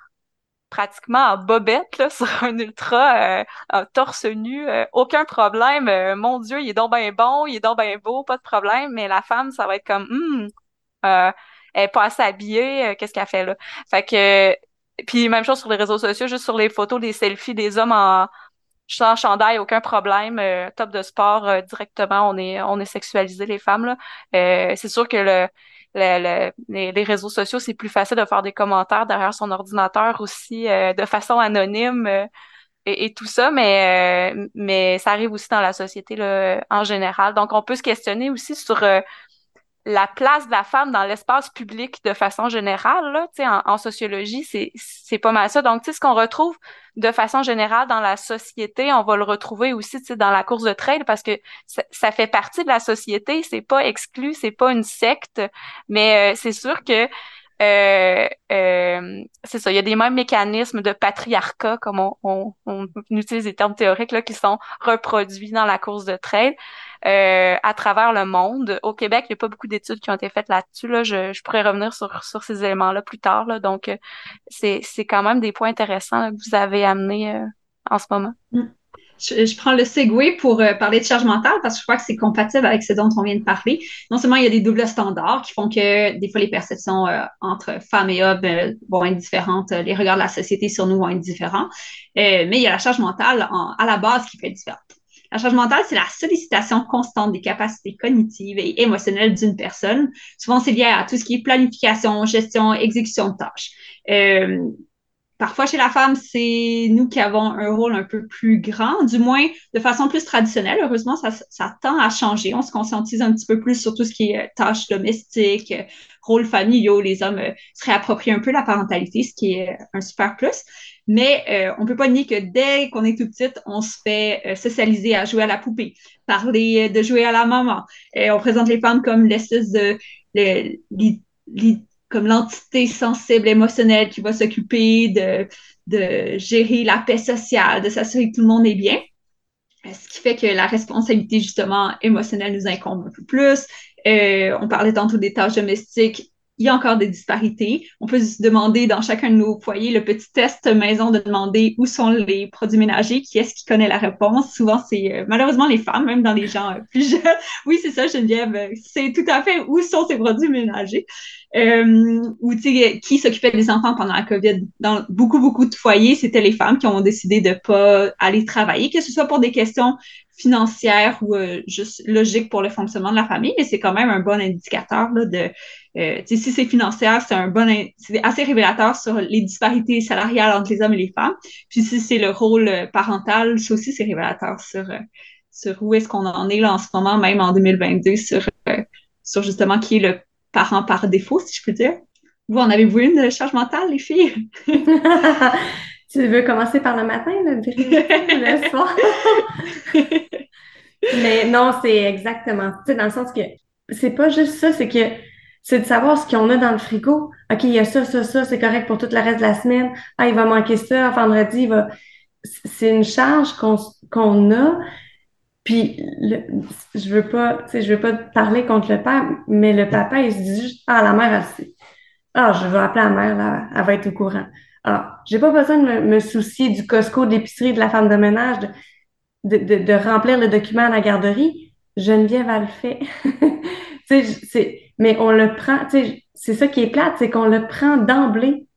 pratiquement en bobette là, sur un ultra, euh, torse nu, euh, aucun problème. Euh, mon Dieu, il est donc bien bon, il est donc bien beau, pas de problème. Mais la femme, ça va être comme, hum, elle est pas assez habillée, qu'est-ce qu'elle fait là? Fait que, puis même chose sur les réseaux sociaux, juste sur les photos, les selfies des hommes en sans chandail, aucun problème, top de sport directement, on est on est sexualisé les femmes c'est sûr que le les, réseaux sociaux, c'est plus facile de faire des commentaires derrière son ordinateur aussi euh, de façon anonyme euh, et, tout ça, mais euh, mais ça arrive aussi dans la société là, en général. Donc, on peut se questionner aussi sur la place de la femme dans l'espace public de façon générale, là, en, en sociologie, c'est, pas mal ça. Donc, ce qu'on retrouve de façon générale dans la société, on va le retrouver aussi dans la course de trail parce que ça, fait partie de la société, c'est pas exclu, c'est pas une secte, mais euh, c'est sûr que euh, euh, c'est ça, il y a des mêmes mécanismes de patriarcat, comme on, on, on utilise des termes théoriques là, qui sont reproduits dans la course de trail euh, à travers le monde. Au Québec, il n'y a pas beaucoup d'études qui ont été faites là-dessus. Là. Je, je pourrais revenir sur, sur ces éléments-là plus tard. Là. Donc, euh, c'est, c'est quand même des points intéressants que vous avez amenés euh, en ce moment. Mm.
Je, prends le segue pour euh, parler de charge mentale parce que je crois que c'est compatible avec ce dont on vient de parler. Non seulement il y a des doubles standards qui font que des fois les perceptions euh, entre femmes et hommes euh, vont être différentes, les regards de la société sur nous vont être différents, mais il y a la charge mentale à la base qui être différente. La charge mentale, c'est la sollicitation constante des capacités cognitives et émotionnelles d'une personne. Souvent, c'est lié à tout ce qui est planification, gestion, exécution de tâches. Parfois, chez la femme, c'est nous qui avons un rôle un peu plus grand, du moins de façon plus traditionnelle. Heureusement, ça, ça tend à changer. On se conscientise un petit peu plus sur tout ce qui est euh, tâches domestiques, euh, rôles familiaux. Les hommes euh, se réapproprient un peu la parentalité, ce qui est un super plus. Mais euh, on peut pas nier que dès qu'on est tout petite, on se fait socialiser à jouer à la poupée, parler de jouer à la maman. On présente les femmes comme l'espèce de comme l'entité sensible, émotionnelle qui va s'occuper de, de gérer la paix sociale, de s'assurer que tout le monde est bien. Ce qui fait que la responsabilité, justement, émotionnelle nous incombe un peu plus. Euh, on parlait tantôt des tâches domestiques il y a encore des disparités. On peut se demander dans chacun de nos foyers le petit test maison de demander où sont les produits ménagers, qui est-ce qui connaît la réponse? Souvent, c'est euh, malheureusement les femmes, même dans les gens euh, plus jeunes. Oui, c'est ça, Geneviève, euh, c'est tout à fait où sont ces produits ménagers. Euh, ou qui s'occupait des enfants pendant la COVID. Dans beaucoup, beaucoup de foyers, c'était les femmes qui ont décidé de pas aller travailler, que ce soit pour des questions financière ou euh, juste logique pour le fonctionnement de la famille, mais c'est quand même un bon indicateur là, de euh, si c'est financière, c'est un bon c'est assez révélateur sur les disparités salariales entre les hommes et les femmes. Puis si c'est le rôle euh, parental, ça aussi c'est révélateur sur sur où est-ce qu'on en est là en ce moment, même en 2022, sur sur justement qui est le parent par défaut, si je peux dire. Vous en avez-vous une charge mentale, les filles?
Tu veux commencer par le matin, le, le soir? Mais non, c'est exactement. Tu sais, dans le sens que c'est pas juste ça, c'est que c'est de savoir ce qu'on a dans le frigo. OK, il y a ça, ça, ça, c'est correct pour tout le reste de la semaine. Ah, il va manquer ça, vendredi, il va. C'est une charge qu'on qu'on a. Puis, je veux pas, tu sais, je veux pas parler contre le père, mais le papa, il se dit juste, ah, la mère, elle sait. Ah, je vais appeler la mère, là, elle va être au courant. Ah, j'ai pas besoin de me, soucier du Costco, de l'épicerie, de la femme de ménage, de, de, remplir le document à la garderie. Geneviève, elle le fait. c'est, mais on le prend, c'est ça qui est plate, c'est qu'on le prend d'emblée.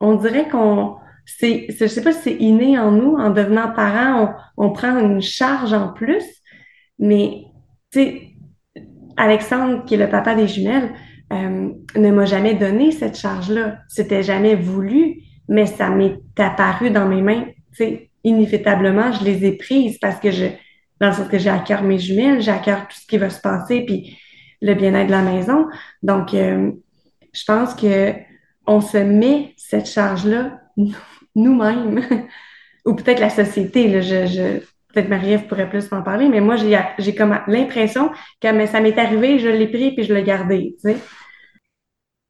On dirait qu'on, c'est, je sais pas si c'est inné en nous, en devenant parent, on, on prend une charge en plus, mais, tu sais, Alexandre, qui est le papa des jumelles, euh, ne m'a jamais donné cette charge-là. C'était jamais voulu, mais ça m'est apparu dans mes mains. Tu sais, inévitablement, je les ai prises parce que je, dans le sens que j'ai à cœur mes jumelles, j'ai à cœur tout ce qui va se passer, puis le bien-être de la maison. Donc, euh, je pense que on se met cette charge-là nous-mêmes, ou peut-être la société. Là, je, peut-être Marie-Ève pourrait plus en parler, mais moi, j'ai, comme l'impression que ça m'est arrivé, je l'ai pris puis je l'ai gardé. Tu sais.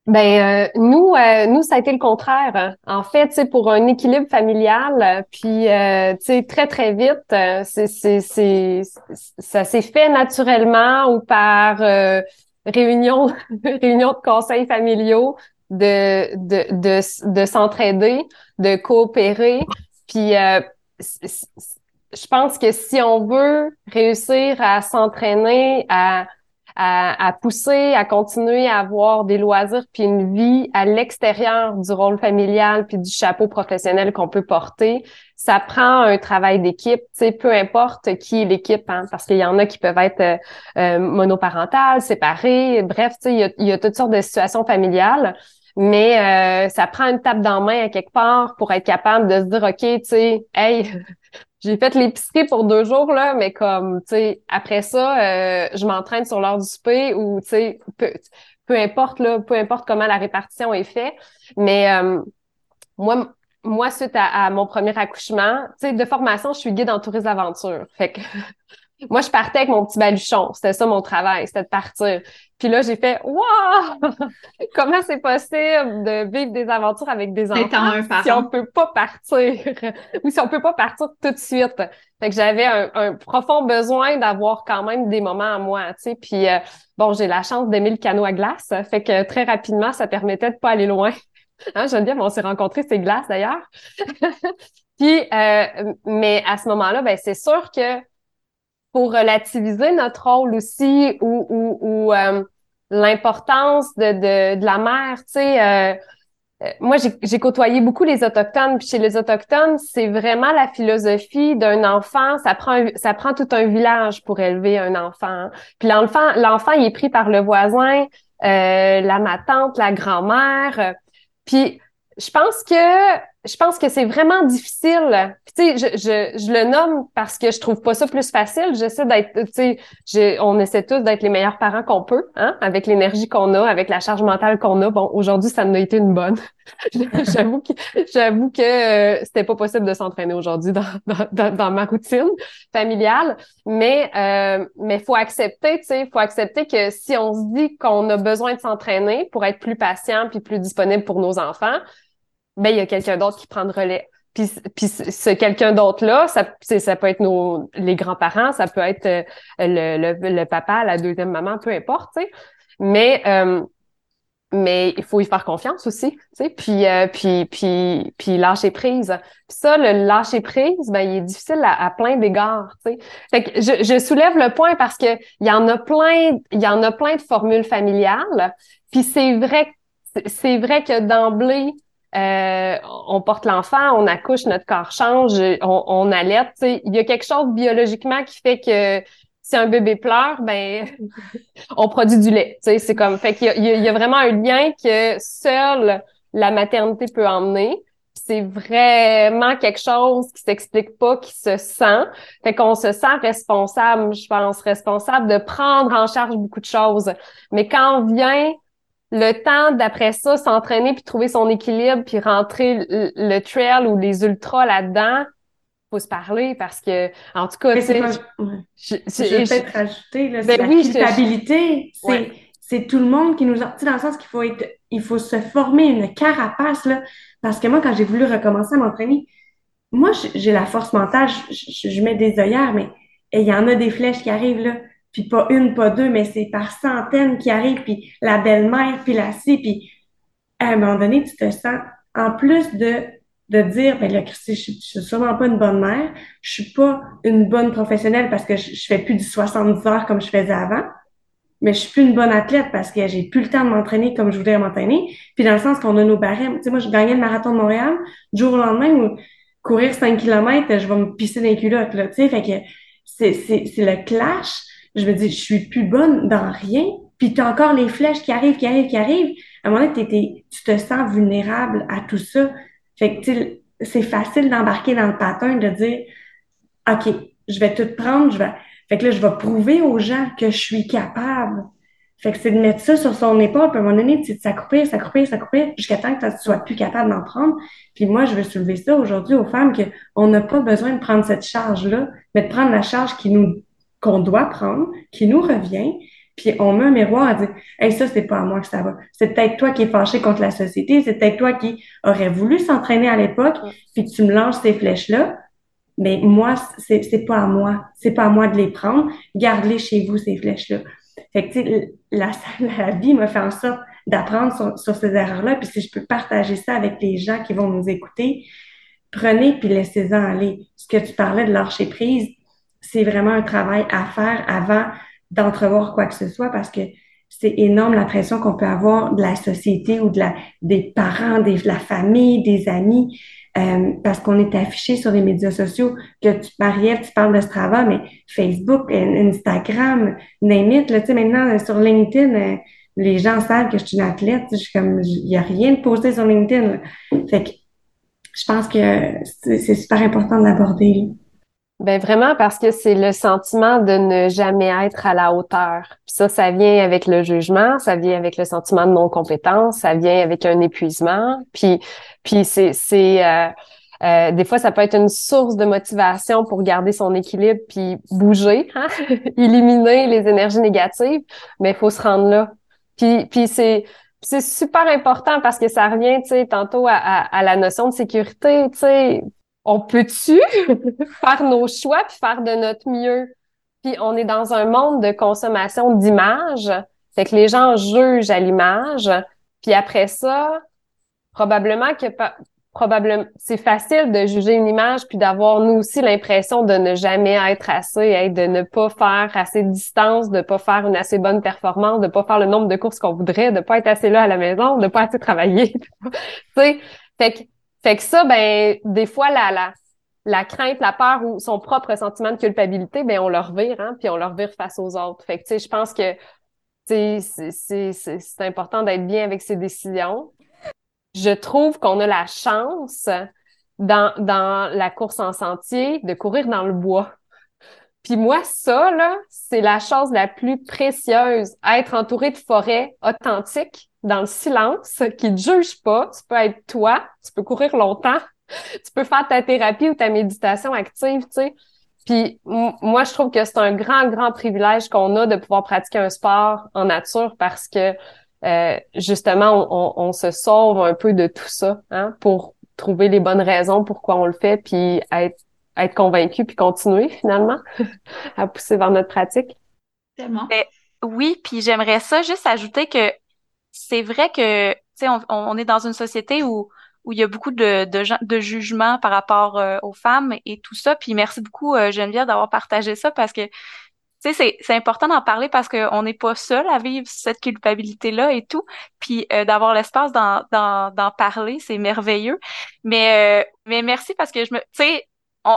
Ben euh, nous, euh, nous ça a été le contraire. En fait, c'est pour un équilibre familial, puis euh, tu sais très très vite, c'est c'est ça s'est fait naturellement ou par réunion réunion de conseils familiaux de de de, de s'entraider, de coopérer, puis je pense que si on veut réussir à s'entraîner à à, pousser, à continuer à avoir des loisirs puis une vie à l'extérieur du rôle familial puis du chapeau professionnel qu'on peut porter. Ça prend un travail d'équipe, tu sais, peu importe qui est l'équipe, hein, parce qu'il y en a qui peuvent être euh, euh monoparentales, séparées, bref, tu sais, il y a, y a toutes sortes de situations familiales mais euh, ça prend une tape dans la main à quelque part pour être capable de se dire ok tu sais hey j'ai fait l'épicerie pour deux jours, là, mais comme, tu sais, après ça, euh, je m'entraîne sur l'heure du souper ou, tu sais, peu, peu importe, là, peu importe comment la répartition est faite. Mais euh, moi, moi, suite à, mon premier accouchement, tu sais, de formation, je suis guide en tourisme d'aventure. Fait que moi, je partais avec mon petit baluchon. C'était ça mon travail, c'était de partir. Puis là, j'ai fait Waouh! Comment c'est possible de vivre des aventures avec des enfants si on peut pas partir? Ou si on peut pas partir tout de suite. Fait que j'avais un, profond besoin d'avoir quand même des moments à moi, tu sais. Puis euh, bon, j'ai la chance d'aimer le canot à glace. Fait que très rapidement, ça permettait de pas aller loin. Hein, Geneviève, on s'est rencontrés, c'est glace d'ailleurs. Puis, euh, mais à ce moment-là, ben c'est sûr que relativiser notre rôle aussi ou, euh, l'importance de, de, la mère, tu sais. Euh, euh, moi, j'ai côtoyé beaucoup les autochtones, puis chez les autochtones, c'est vraiment la philosophie d'un enfant. Ça prend, ça prend tout un village pour élever un enfant. Puis l'enfant, l'enfant, il est pris par le voisin, la ma tante, la grand-mère. Puis je pense que je pense que c'est vraiment difficile. tu sais, je, je, je, le nomme parce que je trouve pas ça plus facile. J'essaie d'être, tu sais, on essaie tous d'être les meilleurs parents qu'on peut, hein, avec l'énergie qu'on a, avec la charge mentale qu'on a. Bon, aujourd'hui, ça n'a été une bonne. j'avoue que j'avoue que euh, c'était pas possible de s'entraîner aujourd'hui dans, dans, dans, ma routine familiale. Mais euh, mais faut accepter, tu sais, faut accepter que si on se dit qu'on a besoin de s'entraîner pour être plus patient puis plus disponible pour nos enfants ben il y a quelqu'un d'autre qui prend le relais. Puis, puis ce quelqu'un d'autre-là, ça, ça peut être nos les grands-parents, ça peut être euh, le, le, le, papa, la deuxième maman, peu importe, tu sais. Mais euh, mais il faut y faire confiance aussi, tu sais. Puis euh, puis puis puis lâcher prise. Puis ça, le lâcher prise, ben il est difficile à, plein d'égards, tu sais. Fait que je, je soulève le point parce que il y en a plein, il y en a plein de formules familiales. Puis c'est vrai, c'est vrai que d'emblée euh, on porte l'enfant, on accouche, notre corps change, on, on allait. Il y a quelque chose biologiquement qui fait que si un bébé pleure, ben on produit du lait. C'est comme fait qu'il y, y, a vraiment un lien que seule la maternité peut emmener. C'est vraiment quelque chose qui s'explique pas, qui se sent. Fait qu'on se sent responsable, je pense, responsable de prendre en charge beaucoup de choses. Mais quand on vient le temps d'après ça s'entraîner puis trouver son équilibre puis rentrer le, trail ou les ultras là-dedans faut se parler parce que en tout cas tu sais
je, je, vais peut-être rajouter là, ben la culpabilité c'est c'est tout le monde qui nous a dans le sens qu'il faut être il faut se former une carapace là parce que moi quand j'ai voulu recommencer à m'entraîner moi j'ai la force mentale je, je, mets des œillères mais il y en a des flèches qui arrivent là puis pas une, pas deux, mais c'est par centaines qui arrivent, puis la belle-mère, puis la scie, puis à un moment donné, tu te sens, en plus de, de dire, ben là, Christy, je, je suis sûrement pas une bonne mère, je suis pas une bonne professionnelle parce que je, fais plus du 70 heures comme je faisais avant, mais je suis plus une bonne athlète parce que j'ai plus le temps de m'entraîner comme je voudrais m'entraîner. Puis dans le sens qu'on a nos barèmes. Tu sais, moi, je gagnais le marathon de Montréal, du jour au lendemain, où courir 5 km, je vais me pisser dans les culottes, là, tu sais. Fait que c'est, c'est, c'est le clash je me dis, je suis plus bonne dans rien puis tu as encore les flèches qui arrivent, qui arrivent, qui arrivent. À un moment donné, tu te sens vulnérable à tout ça. Fait que, c'est facile d'embarquer dans le pattern de dire, OK, je vais tout prendre, je vais, fait que là, je vais prouver aux gens que je suis capable. Fait que c'est de mettre ça sur son épaule, à un moment donné, de s'accroupir, s'accroupir, s'accroupir, jusqu'à temps que tu sois plus capable d'en prendre. Puis moi, je veux soulever ça aujourd'hui aux femmes qu'on n'a pas besoin de prendre cette charge-là, mais de prendre la charge qui nous qu'on doit prendre, qui nous revient, puis on met un miroir à dire Hey, ça, c'est pas à moi que ça va. C'est peut-être toi qui es fâché contre la société, c'est peut-être toi qui aurais voulu s'entraîner à l'époque, puis tu me lances ces flèches-là. Mais moi, c'est, c'est pas à moi. C'est pas à moi de les prendre. Gardez-les chez vous, ces flèches-là. Fait que, tu sais, la, la vie me fait en sorte d'apprendre sur, sur ces erreurs-là. Puis si je peux partager ça avec les gens qui vont nous écouter, prenez puis laissez-en aller. Ce que tu parlais de lâcher prise, c'est vraiment un travail à faire avant d'entrevoir quoi que ce soit parce que c'est énorme la pression qu'on peut avoir de la société ou de la, des parents, des, de la famille, des amis, euh, parce qu'on est affiché sur les médias sociaux, que tu, marie tu parles de Strava, mais Facebook, Instagram, name là, tu sais, maintenant, sur LinkedIn, euh, les gens savent que je suis une athlète, je suis comme, il n'y a rien de posté sur LinkedIn. Fait que je pense que c'est super important de l'aborder.
Ben vraiment parce que c'est le sentiment de ne jamais être à la hauteur. Puis ça, ça vient avec le jugement, ça vient avec le sentiment de non compétence, ça vient avec un épuisement. Puis puis c'est c'est euh, euh, des fois ça peut être une source de motivation pour garder son équilibre puis bouger, hein? éliminer les énergies négatives, mais faut se rendre là. Puis puis c'est c'est super important parce que ça revient, tu sais, tantôt à, à, la notion de sécurité, tu sais, on peut-tu faire nos choix puis faire de notre mieux? Puis on est dans un monde de consommation d'images, fait que les gens jugent à l'image, puis après ça, probablement que probablement c'est facile de juger une image puis d'avoir nous aussi l'impression de ne jamais être assez, de ne pas faire assez de distance, de pas faire une assez bonne performance, de pas faire le nombre de courses qu'on voudrait, de pas être assez là à la maison, de pas assez travailler. tu fait que fait que ça, ben, des fois, la, la, la crainte, la peur ou son propre sentiment de culpabilité, ben, on leur vire, hein, puis on leur vire face aux autres. Fait que, tu sais, je pense que, c'est important d'être bien avec ses décisions. Je trouve qu'on a la chance dans, dans la course en sentier de courir dans le bois. Puis moi, ça, là, c'est la chose la plus précieuse. Être entouré de forêts authentiques, dans le silence, qui ne juge pas. Tu peux être toi, tu peux courir longtemps, tu peux faire ta thérapie ou ta méditation active, tu sais. Puis moi, je trouve que c'est un grand, grand privilège qu'on a de pouvoir pratiquer un sport en nature parce que euh, justement, on, on, se sauve un peu de tout ça, hein, pour trouver les bonnes raisons pourquoi on le fait, puis être être convaincu puis continuer finalement à pousser vers notre pratique.
Tellement.
Oui, puis j'aimerais ça juste ajouter que c'est vrai que tu sais on, on, est dans une société où où il y a beaucoup de de, de jugements par rapport euh, aux femmes et tout ça. Puis merci beaucoup euh, Geneviève d'avoir partagé ça parce que tu sais c'est important d'en parler parce qu'on n'est pas seul à vivre cette culpabilité là et tout. Puis euh, d'avoir l'espace d'en d'en parler, c'est merveilleux. Mais mais merci parce que je me tu sais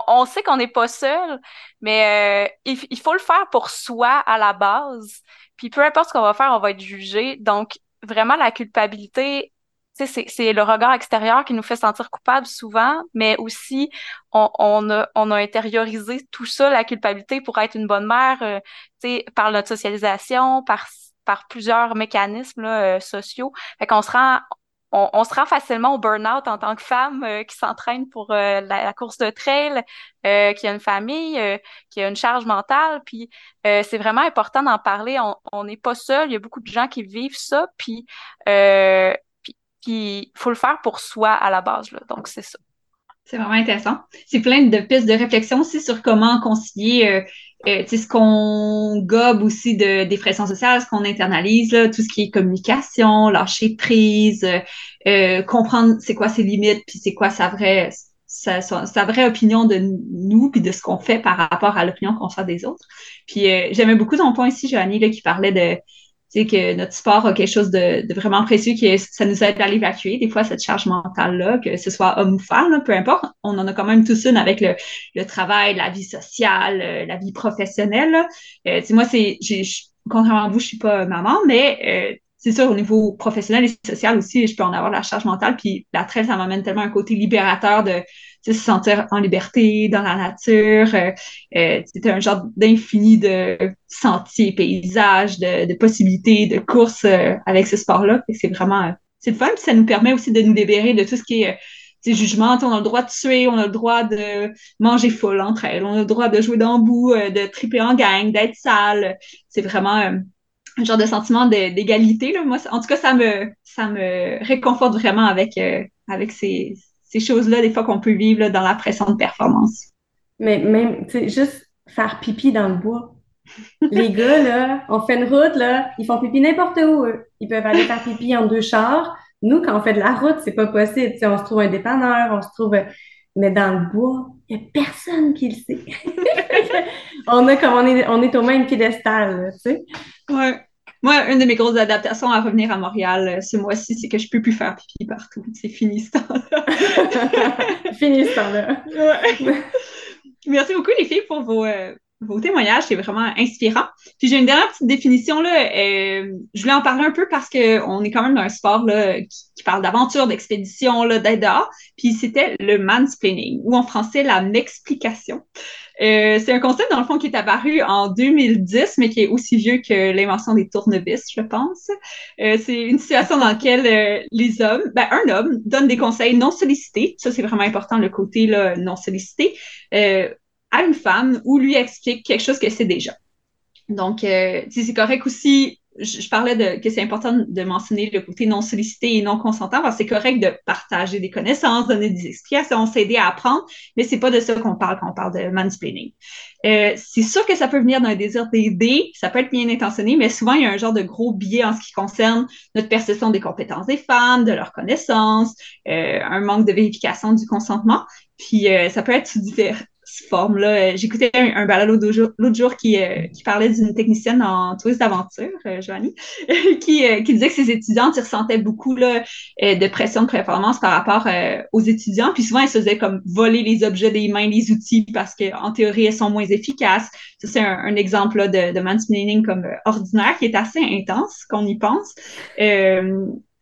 on, sait qu'on n'est pas seul, mais il, il, faut le faire pour soi à la base. Puis peu importe ce qu'on va faire, on va être jugé. Donc vraiment la culpabilité, c'est le regard extérieur qui nous fait sentir coupable souvent, mais aussi on, a, on a intériorisé tout ça, la culpabilité pour être une bonne mère, euh, par notre socialisation, par par plusieurs mécanismes là, euh, sociaux. Fait qu'on se on, on, se rend facilement au burn-out en tant que femme euh, qui s'entraîne pour euh, la, course de trail, euh, qui a une famille, qui a une charge mentale. Puis c'est vraiment important d'en parler. On n'est pas seul. Il y a beaucoup de gens qui vivent ça. Puis il faut le faire pour soi à la base. Donc c'est ça.
C'est vraiment intéressant. C'est plein de pistes de réflexion aussi sur comment concilier euh, ce qu'on gobe aussi de, des pressions sociales, ce qu'on internalise, là, tout ce qui est communication, lâcher prise, euh, comprendre c'est quoi ses limites, puis c'est quoi sa vraie sa, sa, vraie opinion de nous puis de ce qu'on fait par rapport à l'opinion qu'on fait des autres. Puis euh, j'aimais beaucoup ton point ici, Joannie, là, qui parlait de sais, que notre sport a quelque chose de, de vraiment précieux, qui ça nous aide à l'évacuer, des fois, cette charge mentale-là, que ce soit homme ou femme, peu importe. On en a quand même tous une avec le, le travail, la vie sociale, euh, la vie professionnelle. Euh, moi, c'est, contrairement à vous, je suis pas maman, mais euh, c'est sûr, au niveau professionnel et social aussi, je peux en avoir la charge mentale. Puis la trail, ça m'amène tellement un côté libérateur de se sentir en liberté dans la nature. Euh, euh, c'était un genre d'infini de sentiers, paysages, de, de possibilités, de courses euh, avec ce sport-là. C'est vraiment, c'est le fun. Puis ça nous permet aussi de nous libérer de tout ce qui est ces jugements. On a le droit de tuer, on a le droit de manger full entre elles, on a le droit de jouer dans bout, de triper en gang, d'être sale. C'est vraiment un genre de sentiment d'égalité. Moi, en tout cas, ça me, ça me réconforte vraiment avec, euh, avec ces, ces choses-là, des fois qu'on peut vivre là, dans la pression de performance.
Mais même, tu sais, juste faire pipi dans le bois. Les gars, là, on fait une route, là, ils font pipi n'importe où. Ils peuvent aller faire pipi en deux chars. Nous, quand on fait de la route, c'est pas possible. Tu sais, on se trouve un dépanneur, on se trouve... Mais dans le bois, il n'y a personne qui le sait. on a comme on est, on est au même piédestal, tu sais.
Ouais. Moi, une de mes grosses adaptations à revenir à Montréal euh, ce mois-ci, c'est que je peux plus faire pipi partout. C'est fini ce temps-là.
fini ce temps-là.
Merci beaucoup, les filles, pour vos, euh, vos témoignages. C'est vraiment inspirant. Puis j'ai une dernière petite définition. Là. Euh, je voulais en parler un peu parce qu'on est quand même dans un sport là, qui, parle d'aventure, d'expédition, dehors. Puis c'était le mansplaining, ou en français, la m'explication. Euh, c'est un concept, dans le fond, qui est apparu en 2010, mais qui est aussi vieux que l'invention des tournevis, je pense. Euh, c'est une situation dans laquelle euh, les hommes, ben, un homme donne des conseils non sollicités, ça c'est vraiment important, le côté là, non sollicité, euh, à une femme ou lui explique quelque chose que c'est déjà. Donc, c'est correct aussi je, parlais de que c'est important de mentionner le côté non sollicité et non consentant c'est correct de partager des connaissances, donner des explications, s'aider à apprendre, mais c'est pas de ça qu'on parle quand on parle de mansplaining. Euh, c'est sûr que ça peut venir d'un désir d'aider, ça peut être bien intentionné, mais souvent il y a un genre de gros biais en ce qui concerne notre perception des compétences des femmes, de leurs connaissances, euh, un manque de vérification du consentement. Puis euh, ça peut être sous divers, forme-là. J'écoutais un, un balado l'autre jour qui, euh, qui parlait d'une technicienne en tourisme d'aventure, euh, Joanie, qui, euh, qui disait que ses étudiantes ils ressentaient beaucoup là, de pression de performance par rapport aux étudiants. Puis souvent, elles se faisaient comme voler les objets des mains, les outils, parce qu'en théorie, elles sont moins efficaces. Ça, c'est un, exemple là, de, de mansplaining comme ordinaire qui est assez intense, qu'on y pense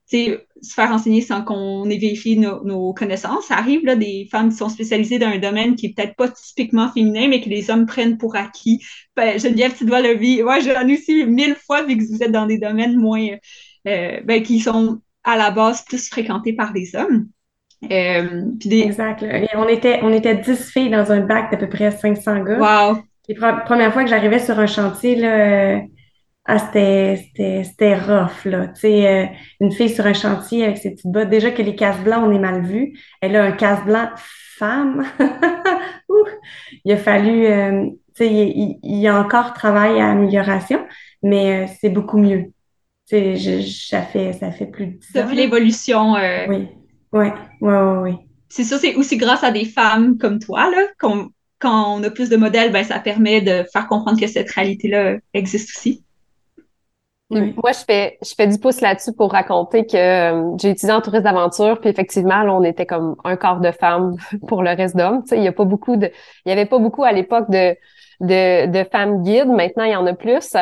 se faire enseigner sans qu'on ait vérifié nos, connaissances. Ça arrive, là, des femmes qui sont spécialisées dans un domaine qui est peut-être pas typiquement féminin, mais que les hommes prennent pour acquis. Ben, Geneviève, tu dois le vivre. Moi, j'en ai aussi mille fois, vu que vous êtes dans des domaines moins, euh, ben, qui sont à la base plus fréquentés par les hommes.
Euh, Exact. Et on était, on était 10 filles dans un bac d'à peu près 500 gars.
Wow!
La première fois que j'arrivais sur un chantier, là, ah, c'était, c'était, c'était rough, là. Tu sais, euh, une fille sur un chantier avec ses petites bottes. Déjà que les casse blancs, on est mal vu. Elle a un casse blanc femme. il a fallu, euh, tu sais, il, il, y a encore travail à amélioration, mais euh, c'est beaucoup mieux. Tu sais, ça fait, ça fait plus de
Ça fait l'évolution.
Oui, oui, oui, oui, oui.
C'est sûr, c'est aussi grâce à des femmes comme toi, là, qu'on, quand on a plus de modèles, ben, ça permet de faire comprendre que cette réalité-là existe aussi.
Moi, je fais, je fais du pouce là-dessus pour raconter que euh, j'ai étudié en tourisme d'aventure, puis effectivement, là, on était comme un quart de femmes pour le reste d'hommes. Tu sais, il y a pas beaucoup de, il y avait pas beaucoup à l'époque de, de, de femmes guides. Maintenant, il y en a plus.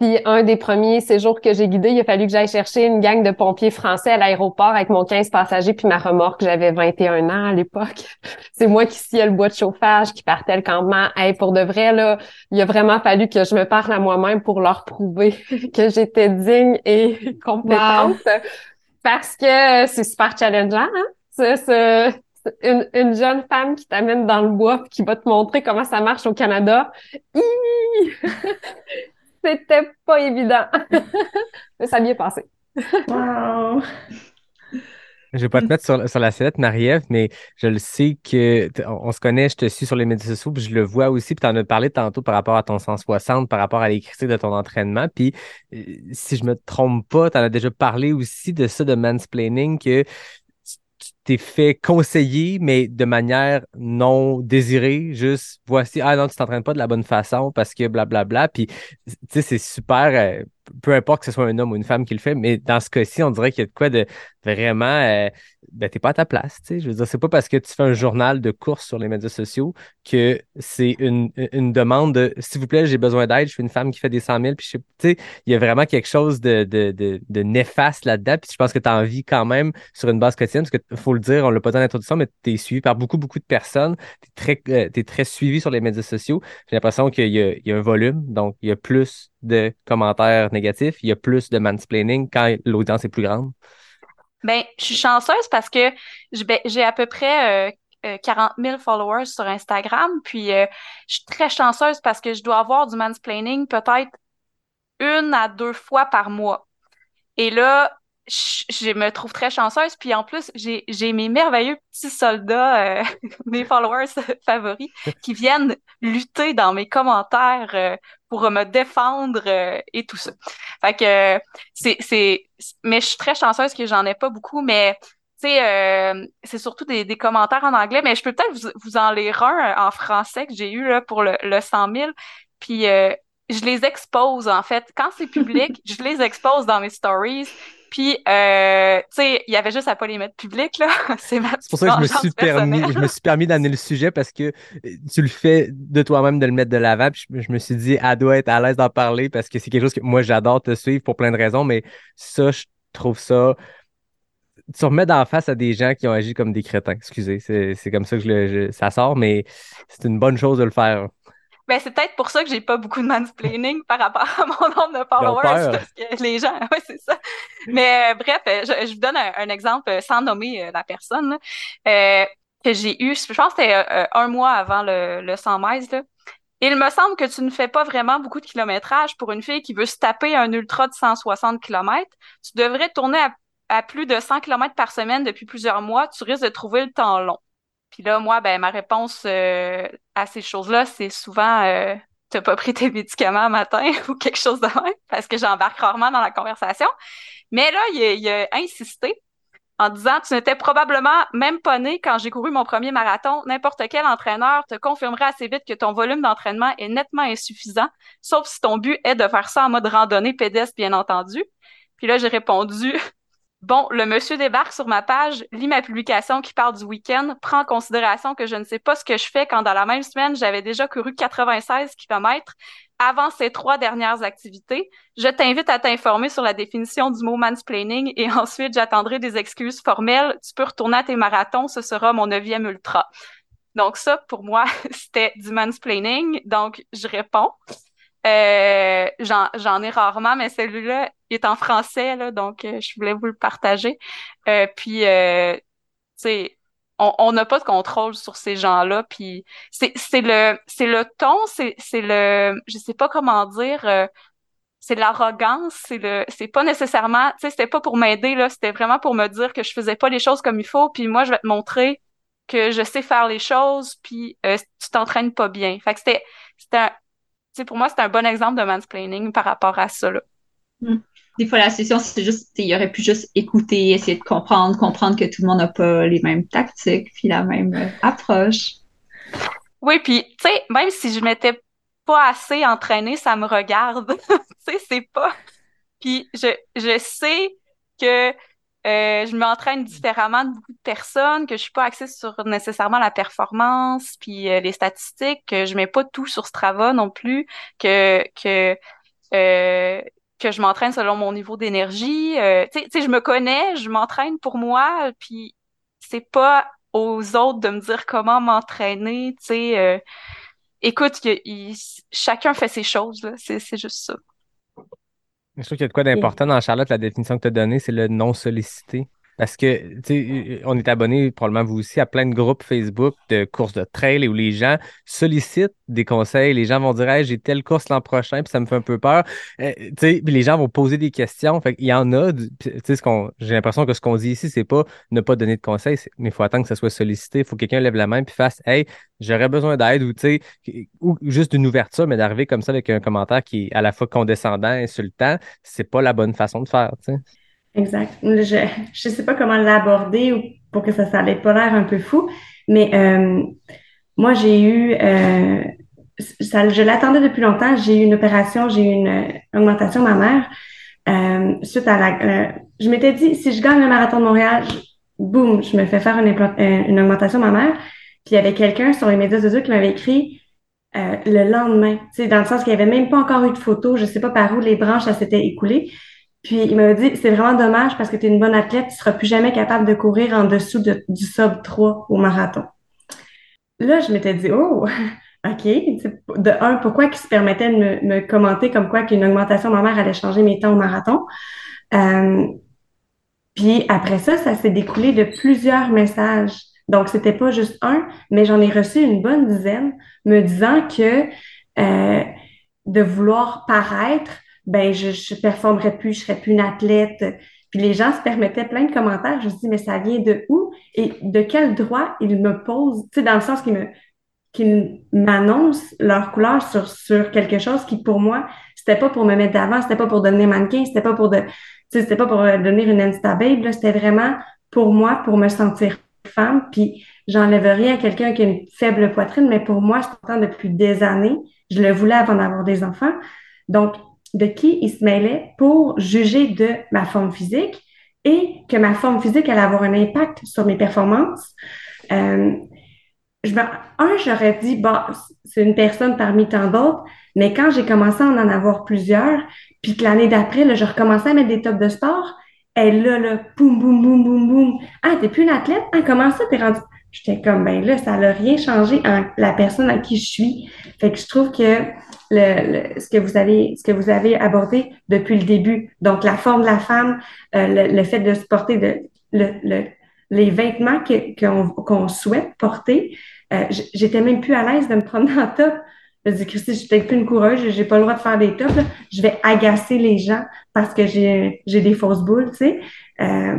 Puis un des premiers séjours que j'ai guidé, il a fallu que j'aille chercher une gang de pompiers français à l'aéroport avec mon 15 passagers puis ma remorque. J'avais 21 ans à l'époque. C'est moi qui sciais le bois de chauffage, qui partait le campement. Hey, pour de vrai, là, il a vraiment fallu que je me parle à moi-même pour leur prouver que j'étais digne et compétente. Parce que c'est super challengeant, hein? C'est, une, une, jeune femme qui t'amène dans le bois qui va te montrer comment ça marche au Canada. C'était pas évident. Mais ça a bien passé.
wow.
Je vais pas te mettre sur, sur la sellette, Marie-Ève, mais je le sais que on, se connaît, je te suis sur les médias sociaux, puis je le vois aussi, puis tu en as parlé tantôt par rapport à ton 160, par rapport à l'écriture de ton entraînement. Puis euh, si je me trompe pas, tu en as déjà parlé aussi de ça, de mansplaining, que t'es fait conseiller, mais de manière non désirée. Juste, voici, ah non, tu t'entraînes pas de la bonne façon parce que blablabla. Puis, tu sais, c'est super, euh, peu importe que ce soit un homme ou une femme qui le fait, mais dans ce cas-ci, on dirait qu'il y a de quoi de vraiment, euh, ben, t'es pas à ta place, tu sais. Je veux dire, c'est pas parce que tu fais un journal de course sur les médias sociaux que c'est une, une demande de, s'il vous plaît, j'ai besoin d'aide, je suis une femme qui fait des 100 000, puis tu sais, il y a vraiment quelque chose de, de, de, néfaste là-dedans, puis je pense que tu as envie quand même sur une base quotidienne, parce que faut le dire, on l'a pas dans l'introduction, mais tu es suivi par beaucoup, beaucoup de personnes, tu es euh, très suivi sur les médias sociaux. J'ai l'impression qu'il y, y a un volume, donc il y a plus de commentaires négatifs, il y a plus de mansplaining quand l'audience est plus grande?
Ben, je suis chanceuse parce que j'ai à peu près euh, 40 euh, 000 followers sur Instagram, puis euh, je suis très chanceuse parce que je dois avoir du mansplaining peut-être une à deux fois par mois. Et là, je, me trouve très chanceuse. Puis en plus, j'ai, j'ai mes merveilleux petits soldats, euh, mes followers favoris, qui viennent lutter dans mes commentaires euh, pour me défendre euh, et tout ça. Fait que c'est, c'est, mais je suis très chanceuse que j'en ai pas beaucoup, mais tu sais, c'est surtout des, des, commentaires en anglais, mais je peux peut-être vous, vous en lire un en français que j'ai eu là, pour le, le 100 000. Puis je les expose en fait. Quand c'est public, je les expose dans mes stories. Puis, euh, tu sais, il y avait juste à pas les mettre publics, là.
c'est pour ça que je me suis permis, je me suis permis d'amener le sujet parce que euh, tu le fais de toi-même de le mettre de l'avant. Puis je, me suis dit, elle doit être à l'aise d'en parler parce que c'est quelque chose que moi, j'adore te suivre pour plein de raisons. Mais ça, je trouve ça tu remets d'en face à des gens qui ont agi comme des crétins. Excusez, c'est comme ça que je ça sort, mais c'est une bonne chose de le faire.
Ben, c'est peut-être pour ça que j'ai pas beaucoup de mansplaining par rapport à mon nombre de followers, parce que les gens, ouais, c'est ça. Mais euh, bref, euh, je, je, vous donne un, exemple euh, sans nommer la personne euh, que j'ai eu, je pense que c'était un mois avant le, le 100 miles. Là. Il me semble que tu ne fais pas vraiment beaucoup de kilométrage pour une fille qui veut se taper un ultra de 160 km. Tu devrais tourner à, à plus de 100 km par semaine depuis plusieurs mois. Tu risques de trouver le temps long. Puis là, moi, ben, ma réponse euh, à ces choses-là, c'est souvent euh, t'as pas pris tes médicaments matin ou quelque chose de même, parce que j'embarque rarement dans la conversation. Mais là, il a, a insisté en disant Tu n'étais probablement même pas né quand j'ai couru mon premier marathon. N'importe quel entraîneur te confirmera assez vite que ton volume d'entraînement est nettement insuffisant, sauf si ton but est de faire ça en mode randonnée pédestre, bien entendu. Puis là, j'ai répondu Bon, le monsieur débarque sur ma page, lit ma publication qui parle du week-end, prend en considération que je ne sais pas ce que je fais quand dans la même semaine, j'avais déjà couru 96 km avant ces trois dernières activités. Je t'invite à t'informer sur la définition du mot mansplaining et ensuite j'attendrai des excuses formelles. Tu peux retourner à tes marathons, ce sera mon neuvième ultra. Donc ça, pour moi, c'était du mansplaining. Donc, je réponds. Euh, j'en ai rarement, mais celui-là est en français, là, donc euh, je voulais vous le partager. Euh, puis, euh, tu sais, on n'a pas de contrôle sur ces gens-là. Puis, c'est le, c'est le ton, c'est le, je sais pas comment dire. Euh, c'est l'arrogance, c'est le, c'est pas nécessairement, tu sais, c'était pas pour m'aider là, c'était vraiment pour me dire que je faisais pas les choses comme il faut, puis moi je vais te montrer que je sais faire les choses, puis tu t'entraînes pas bien. Fait que c'était, c'était pour moi, c'est un bon exemple de mansplaining par rapport à ça. Là.
Hmm. Des fois, la session, c'est juste, il aurait pu juste écouter, essayer de comprendre, comprendre que tout le monde n'a pas les mêmes tactiques, puis la même euh, approche.
Oui, puis, tu sais, même si je m'étais pas assez entraînée, ça me regarde. tu sais, c'est pas. Puis, je, je sais que euh, je m'entraîne différemment de beaucoup de personnes, que je suis pas axée sur nécessairement la performance, puis euh, les statistiques, que je mets pas tout sur Strava non plus, que que euh, que je m'entraîne selon mon niveau d'énergie. Euh, tu sais, je me connais, je m'entraîne pour moi, puis c'est pas aux autres de me dire comment m'entraîner. Tu sais, écoute, chacun fait ses choses, c'est juste ça.
Je trouve qu'il y a de quoi d'important dans Charlotte, la définition que tu as donnée, c'est le non sollicité. Parce que, tu sais, on est abonné, probablement vous aussi, à plein de groupes Facebook de courses de trail où les gens sollicitent des conseils. Les gens vont dire, hey, j'ai telle course l'an prochain, puis ça me fait un peu peur. Euh, tu sais, puis les gens vont poser des questions. Fait il y en a, tu sais, j'ai l'impression que ce qu'on dit ici, c'est pas ne pas donner de conseils, mais il faut attendre que ça soit sollicité. Il faut que quelqu'un lève la main puis fasse, hey, j'aurais besoin d'aide ou, tu sais, ou juste d'une ouverture, mais d'arriver comme ça avec un commentaire qui est à la fois condescendant, insultant, c'est pas la bonne façon de faire, tu sais.
Exact. Je ne sais pas comment l'aborder ou pour que ça, n'ait pas l'air un peu fou. Mais euh, moi, j'ai eu, euh, ça, je l'attendais depuis longtemps. J'ai eu une opération, j'ai eu une augmentation de ma mère. Euh, suite à la, euh, je m'étais dit, si je gagne le marathon de Montréal, boum, je me fais faire une, euh, une augmentation de ma mère. Puis il y avait quelqu'un sur les médias sociaux qui m'avait écrit euh, le lendemain, dans le sens qu'il n'y avait même pas encore eu de photo, je sais pas par où les branches, ça s'était écoulé. Puis il m'avait dit, c'est vraiment dommage parce que tu es une bonne athlète, tu seras plus jamais capable de courir en dessous de, du sub 3 au marathon. Là, je m'étais dit, oh, OK. De un, pourquoi qu'il se permettait de me, me commenter comme quoi qu'une augmentation ma mère allait changer mes temps au marathon? Euh, puis après ça, ça s'est découlé de plusieurs messages. Donc, c'était pas juste un, mais j'en ai reçu une bonne dizaine me disant que euh, de vouloir paraître, ben je, je performerais plus, je serais plus une athlète. Puis les gens se permettaient plein de commentaires. Je me dit, mais ça vient de où? Et de quel droit ils me posent, tu sais, dans le sens qu'ils me qu'ils m'annoncent leur couleur sur, sur quelque chose qui, pour moi, c'était pas pour me mettre d'avant, c'était pas pour devenir mannequin, c'était pas pour de, c'était pas pour devenir une Insta babe, c'était vraiment pour moi, pour me sentir femme. Puis j'enlève rien à quelqu'un qui a une faible poitrine, mais pour moi, je temps depuis des années. Je le voulais avant d'avoir des enfants. Donc, de qui il se mêlait pour juger de ma forme physique et que ma forme physique allait avoir un impact sur mes performances. Euh, un, j'aurais dit, bah, c'est une personne parmi tant d'autres, mais quand j'ai commencé à en avoir plusieurs, puis que l'année d'après, là, je recommençais à mettre des tops de sport, elle là, là, boum, boum, boum, boum, boum. Ah, t'es plus une athlète? Ah, comment ça, t'es rendu? J'étais comme, ben là, ça n'a rien changé en la personne à qui je suis. Fait que je trouve que le, ce que vous avez, ce que vous avez abordé depuis le début, donc la forme de la femme, euh, le, fait de se porter de, le, les vêtements qu'on souhaite porter, euh, j'étais même plus à l'aise de me promener en top. Je dis, Christy, je suis peut-être plus une coureuse, j'ai pas le droit de faire des tops. Je vais agacer les gens parce que j'ai des fausses boules, tu sais. Euh,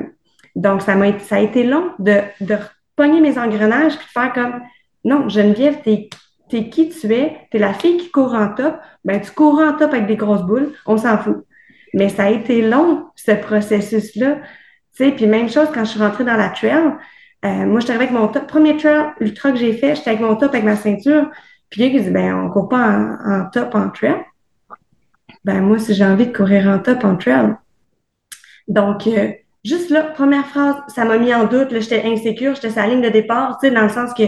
donc, ça m'a ça a été long de, de pogner mes engrenages puis de faire comme non, Geneviève, t'es es qui tu es, t'es la fille qui court en top, ben tu cours en top avec des grosses boules, on s'en fout. Mais ça a été long, ce processus-là. Tu sais, puis même chose quand je suis rentrée dans la trail, euh, moi, j'étais avec mon top. Premier trail ultra que j'ai fait, j'étais avec mon top avec ma ceinture. Puis il dit, ben, on court pas en, top en trail. Ben, moi, si j'ai envie de courir en top en trail. Donc, euh, juste là, première phrase, ça m'a mis en doute. J'étais insécure, j'étais sa ligne de départ, tu sais, dans le sens que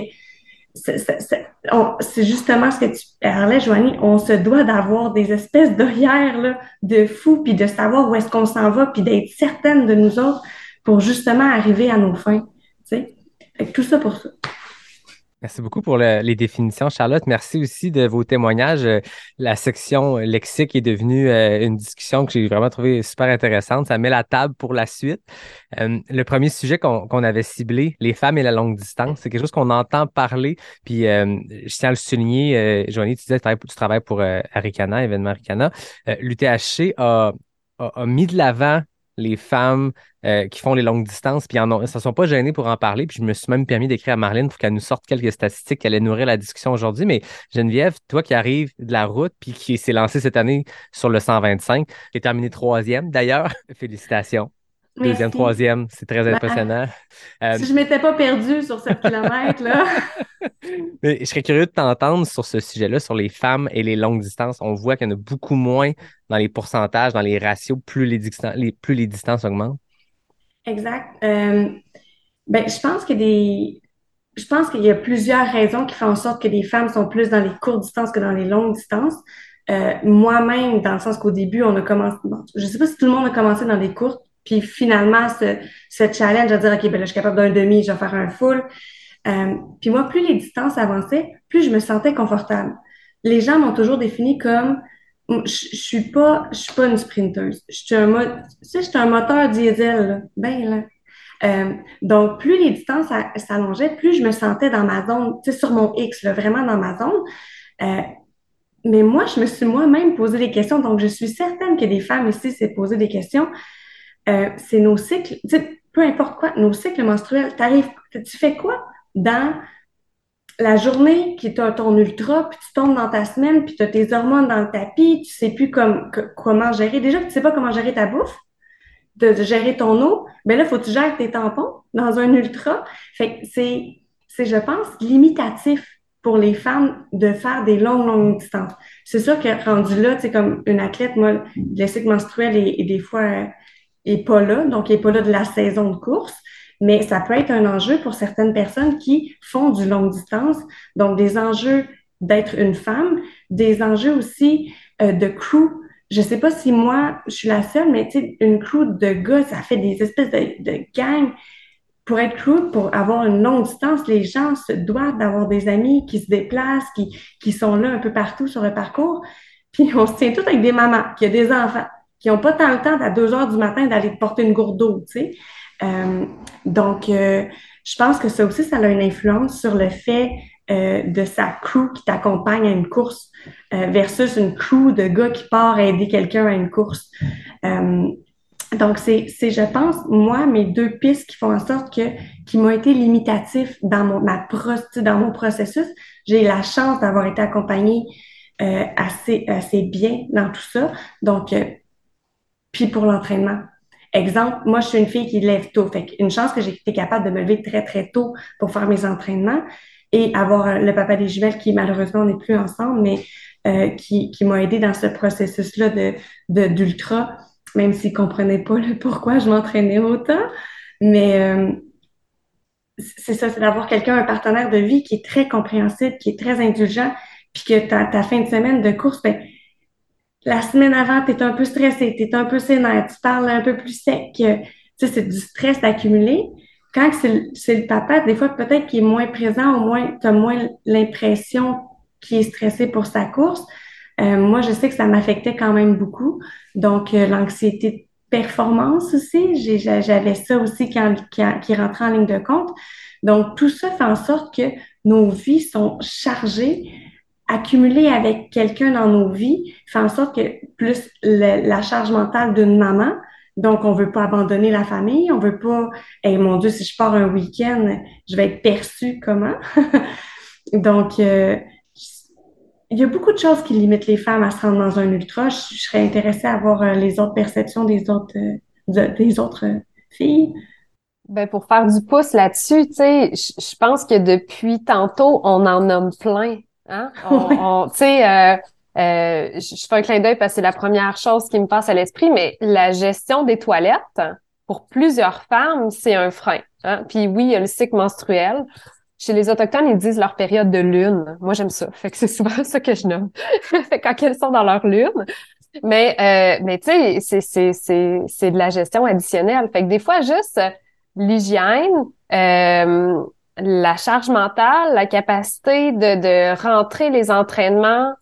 c'est justement ce que tu parlais, Joanie. On se doit d'avoir des espèces d'oeillères de fou, puis de savoir où est-ce qu'on s'en va, puis d'être certaine de nous autres pour justement arriver à nos fins. Tu sais, tout ça pour ça.
Merci beaucoup pour les définitions, Charlotte. Merci aussi de vos témoignages. Euh, la section lexique est devenue euh, une discussion que j'ai vraiment trouvé super intéressante. Ça met la table pour la suite. Euh, le premier sujet qu'on avait ciblé, les femmes et la longue distance, c'est quelque chose qu'on entend parler. Puis je tiens à le souligner, Joanie, tu disais tu travailles pour Aricana, événement Aricana. L'UTHC a, mis de l'avant les femmes euh, qui font les longues distances, puis en se sont pas gênées pour en parler. Puis je me suis même permis d'écrire à Marlène pour qu'elle nous sorte quelques statistiques qui allaient nourrir la discussion aujourd'hui. Mais Geneviève, toi qui arrives de la route, puis qui s'est lancé cette année sur le 125, qui terminé troisième d'ailleurs, félicitations. Deuxième, troisième, c'est très ben, impressionnant.
Euh, si je m'étais pas perdue sur 7 km, là.
Mais je serais curieux de t'entendre sur ce sujet-là, sur les femmes et les longues distances. On voit qu'il y en a beaucoup moins dans les pourcentages, dans les ratios, plus les, distances, plus les distances augmentent.
Exact. Euh, ben, je pense que des. Je pense qu'il y a plusieurs raisons qui font en sorte que les femmes sont plus dans les courtes distances que dans les longues distances. Euh, moi-même, dans le sens qu'au début, on a commencé. je ne sais pas si tout le monde a commencé dans des courtes, puis finalement, ce, challenge à dire, OK, ben là, je suis capable d'un demi, je vais faire un full. Euh, puis moi, plus les distances avançaient, plus je me sentais confortable. Les gens m'ont toujours défini comme je, je suis pas je suis pas une sprinteuse. Je suis un un moteur diesel ben là. Euh, donc plus les distances s'allongeaient, plus je me sentais dans ma zone, tu sais sur mon X vraiment dans ma zone. Euh, mais moi, je me suis moi-même posé des questions, donc je suis certaine que des femmes ici s'est posé des questions. Euh, c'est nos cycles, peu importe quoi, nos cycles menstruels. Tu fais quoi dans la journée qui est ton ultra, puis tu tombes dans ta semaine, puis tu as tes hormones dans le tapis, tu sais plus comme, comment gérer. Déjà tu sais pas comment gérer ta bouffe, de, gérer ton eau, ben là, faut que tu gères tes tampons dans un ultra. Fait c'est, c'est, je pense, limitatif pour les femmes de faire des longues, longues distances. C'est sûr que rendu là, tu sais, comme une athlète, moi, le cycle menstruel est, des fois euh, est pas là, donc il est pas là de la saison de course. Mais ça peut être un enjeu pour certaines personnes qui font du longue distance, donc des enjeux d'être une femme, des enjeux aussi euh, de crew. Je sais pas si moi, je suis la seule, mais tu sais, une crew de gars, ça fait des espèces de, de gangs. Pour être crew, pour avoir une longue distance, les gens se doivent d'avoir des amis qui se déplacent, qui, qui sont là un peu partout sur le parcours. Puis on se tient tous avec des mamans, qui ont des enfants, qui n'ont pas tant le temps à 2 heures du matin d'aller porter une gourde d'eau, tu sais. Euh, donc, euh, je pense que ça aussi, ça a une influence sur le fait euh, de sa crew qui t'accompagne à une course euh, versus une crew de gars qui part aider quelqu'un à une course. Euh, donc, c'est, je pense, moi, mes deux pistes qui font en sorte que, qui m'ont été limitatifs dans mon, ma dans mon processus. J'ai la chance d'avoir été accompagnée euh, assez, assez bien dans tout ça. Donc, puis pour l'entraînement. Exemple, moi, je suis une fille qui lève tôt. Fait une chance que j'ai été capable de me lever très, très tôt pour faire mes entraînements et avoir euh, le papa des jumelles qui malheureusement n'est plus ensemble, mais euh, qui, m'a aidé dans ce processus-là de, de, d'ultra, même s'il comprenait pas pourquoi je m'entraînais autant. Mais euh, c'est ça, c'est d'avoir quelqu'un, un partenaire de vie qui est très compréhensible, qui est très indulgent, puis que ta, ta fin de semaine de course, ben, la semaine avant, tu es un peu stressé, tu es un peu sénère, tu parles un peu plus sec. Tu sais, c'est du stress accumulé quand c'est le, papa, des fois, peut-être qu'il est moins présent, au moins, tu as moins l'impression qu'il est stressé pour sa course. Euh, moi, je sais que ça m'affectait quand même beaucoup. Donc, euh, l'anxiété de performance aussi, j'avais ça aussi qui, qui, rentrait en ligne de compte. Donc, tout ça fait en sorte que nos vies sont chargées, accumulées avec quelqu'un dans nos vies, fait en sorte que plus la charge mentale d'une maman, donc, on veut pas abandonner la famille, on veut pas, eh mon Dieu, si je pars un week-end, je vais être perçue comment? Donc, euh, il y a beaucoup de choses qui limitent les femmes à se rendre dans un ultra. Je, serais intéressée à voir euh, les autres perceptions des autres, euh, des autres filles.
Ben pour faire du pouce là-dessus, tu sais, je pense que depuis tantôt, on en nomme plein. Hein? On, tu sais, euh, je fais un clin d'œil parce que c'est la première chose qui me passe à l'esprit, mais la gestion des toilettes, pour plusieurs femmes, c'est un frein. Hein? Puis oui, il y a le cycle menstruel. Chez les Autochtones, ils disent leur période de lune. Moi, j'aime ça. Fait que c'est souvent ça que je nomme. fait quand elles sont dans leur lune. Mais, euh, mais tu sais, c'est, c'est, c'est, c'est de la gestion additionnelle. Fait que des fois, juste l'hygiène, euh, la charge mentale, la capacité de, de rentrer les entraînements